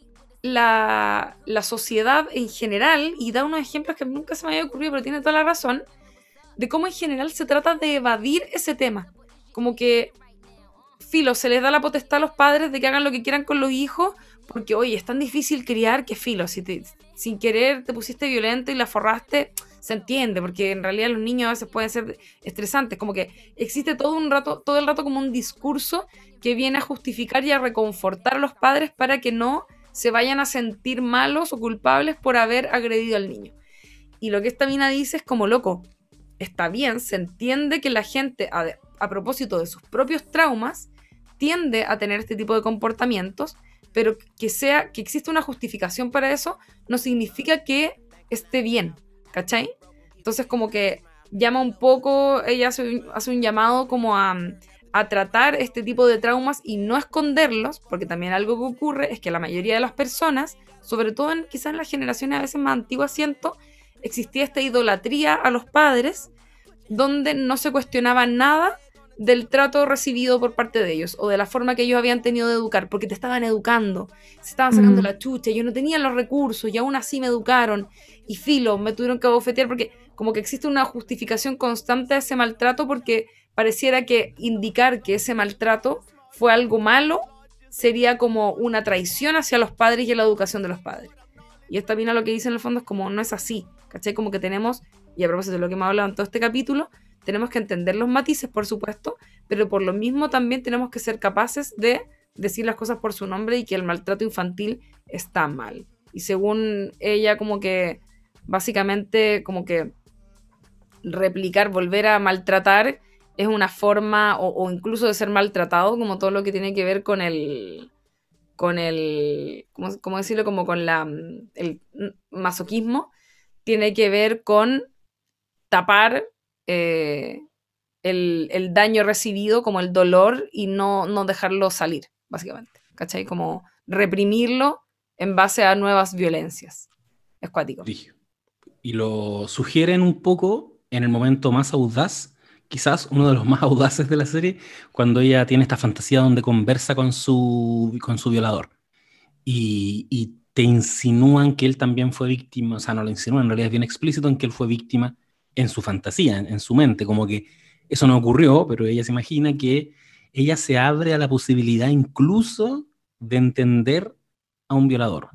la, la, sociedad en general, y da unos ejemplos que nunca se me había ocurrido, pero tiene toda la razón, de cómo en general se trata de evadir ese tema como que, filo, se les da la potestad a los padres de que hagan lo que quieran con los hijos, porque, oye, es tan difícil criar que, filo, si te, sin querer te pusiste violento y la forraste, se entiende, porque en realidad los niños a veces pueden ser estresantes, como que existe todo un rato, todo el rato como un discurso que viene a justificar y a reconfortar a los padres para que no se vayan a sentir malos o culpables por haber agredido al niño. Y lo que esta mina dice es como loco, está bien, se entiende que la gente, a propósito de sus propios traumas, tiende a tener este tipo de comportamientos, pero que sea que exista una justificación para eso no significa que esté bien, ¿cachai? Entonces como que llama un poco, ella hace, un llamado como a, a, tratar este tipo de traumas y no esconderlos, porque también algo que ocurre es que la mayoría de las personas, sobre todo en quizás en las generaciones a veces más antiguas, siento, existía esta idolatría a los padres, donde no se cuestionaba nada del trato recibido por parte de ellos o de la forma que ellos habían tenido de educar, porque te estaban educando, se estaban sacando mm. la chucha, yo no tenía los recursos y aún así me educaron y filo, me tuvieron que abofetear porque como que existe una justificación constante a ese maltrato porque pareciera que indicar que ese maltrato fue algo malo sería como una traición hacia los padres y a la educación de los padres. Y esta mina lo que dice en el fondo es como no es así, ¿cachai? Como que tenemos, y a propósito de lo que hemos hablado en todo este capítulo, tenemos que entender los matices, por supuesto, pero por lo mismo también tenemos que ser capaces de decir las cosas por su nombre y que el maltrato infantil está mal. Y según ella, como que básicamente como que replicar, volver a maltratar es una forma, o, incluso de ser maltratado, como todo lo que tiene que ver con el, con el, ¿cómo, decirlo? Como con la, el masoquismo, tiene que ver con tapar eh, el, daño recibido, como el dolor, y no, no dejarlo salir, básicamente. ¿Cachai? Como reprimirlo en base a nuevas violencias. Es cuático. Y lo sugieren un poco en el momento más audaz, quizás uno de los más audaces de la serie, cuando ella tiene esta fantasía donde conversa con su, con su violador. Y, y te insinúan que él también fue víctima, o sea, no lo insinúan, en realidad es bien explícito en que él fue víctima en su fantasía, en, su mente, como que eso no ocurrió, pero ella se imagina que ella se abre a la posibilidad incluso de entender a un violador.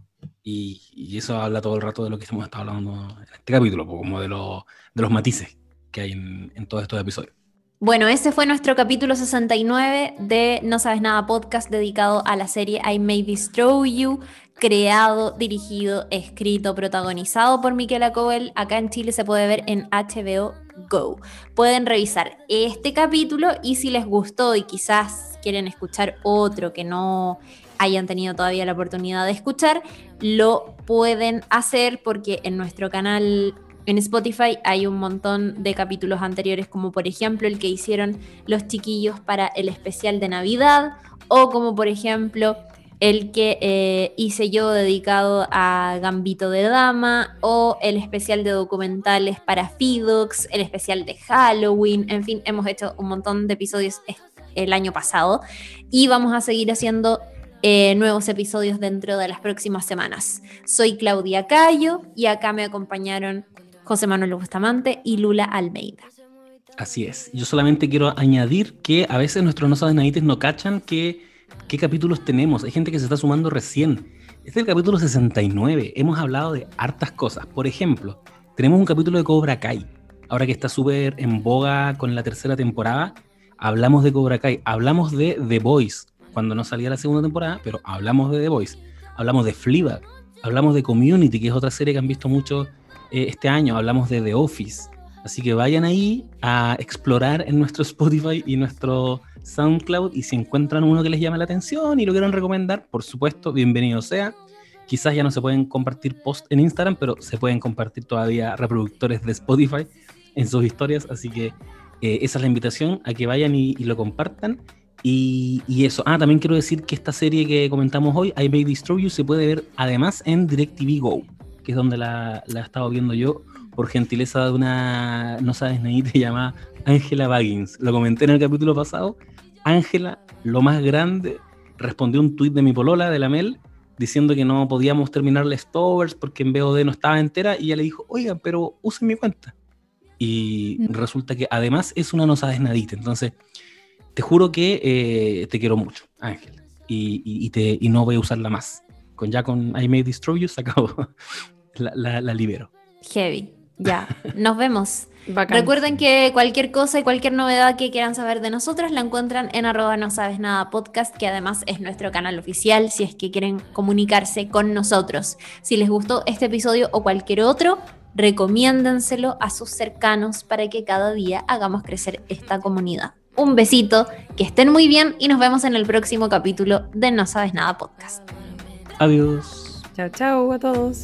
Y, eso habla todo el rato de lo que hemos estado hablando en este capítulo, como de, lo- los matices que hay en, en todos estos episodios. Bueno, ese fue nuestro capítulo 69 de No Sabes Nada podcast dedicado a la serie I May Destroy You, creado, dirigido, escrito, protagonizado por Miquela Coel. Acá en Chile se puede ver en HBO Go. Pueden revisar este capítulo y si les gustó y quizás quieren escuchar otro que no hayan tenido todavía la oportunidad de escuchar, lo pueden hacer porque en nuestro canal en Spotify hay un montón de capítulos anteriores, como por ejemplo el que hicieron los chiquillos para el especial de Navidad, o como por ejemplo el que eh, hice yo dedicado a Gambito de Dama, o el especial de documentales para Fidox, el especial de Halloween, en fin, hemos hecho un montón de episodios el año pasado y vamos a seguir haciendo eh, nuevos episodios dentro de las próximas semanas. Soy Claudia Cayo y acá me acompañaron José Manuel Bustamante y Lula Almeida. Así es. Yo solamente quiero añadir que a veces nuestros no saben no cachan que, qué capítulos tenemos. Hay gente que se está sumando recién. Este es el capítulo 69. Hemos hablado de hartas cosas. Por ejemplo, tenemos un capítulo de Cobra Kai. Ahora que está súper en boga con la tercera temporada, hablamos de Cobra Kai. Hablamos de The Voice, cuando no salía la segunda temporada, pero hablamos de The Voice. Hablamos de Fleabag. Hablamos de Community, que es otra serie que han visto mucho eh, este año. Hablamos de The Office. Así que vayan ahí a explorar en nuestro Spotify y nuestro SoundCloud y si encuentran uno que les llame la atención y lo quieren recomendar, por supuesto, bienvenido sea. Quizás ya no se pueden compartir posts en Instagram, pero se pueden compartir todavía reproductores de Spotify en sus historias. Así que eh, esa es la invitación a que vayan y, lo compartan. Y, eso. Ah, también quiero decir que esta serie que comentamos hoy, I May Destroy You, se puede ver además en DirecTV Go, que es donde la he estado viendo yo por gentileza de una, no sabes, nadie llamada Ángela Baggins. Lo comenté en el capítulo pasado. Ángela, lo más grande, respondió un tuit de mi polola, de la Mel, diciendo que no podíamos terminar Leftovers porque en VOD no estaba entera y ella le dijo, oiga, pero usen mi cuenta. Y Mm. resulta que además es una no sabes nadita. Entonces, te juro que eh, te quiero mucho, Ángela. Y, y- y te, y no voy a usarla más. Con, ya con I May Destroy You se acabó. la, la- la libero. Heavy. Ya, nos vemos. Bacán. Recuerden que cualquier cosa y cualquier novedad que quieran saber de nosotros la encuentran en arroba no sabes nada podcast, que además es nuestro canal oficial si es que quieren comunicarse con nosotros. Si les gustó este episodio o cualquier otro, recomiéndenselo a sus cercanos para que cada día hagamos crecer esta comunidad. Un besito, que estén muy bien y nos vemos en el próximo capítulo de No sabes nada podcast. Adiós. Chao, chao a todos.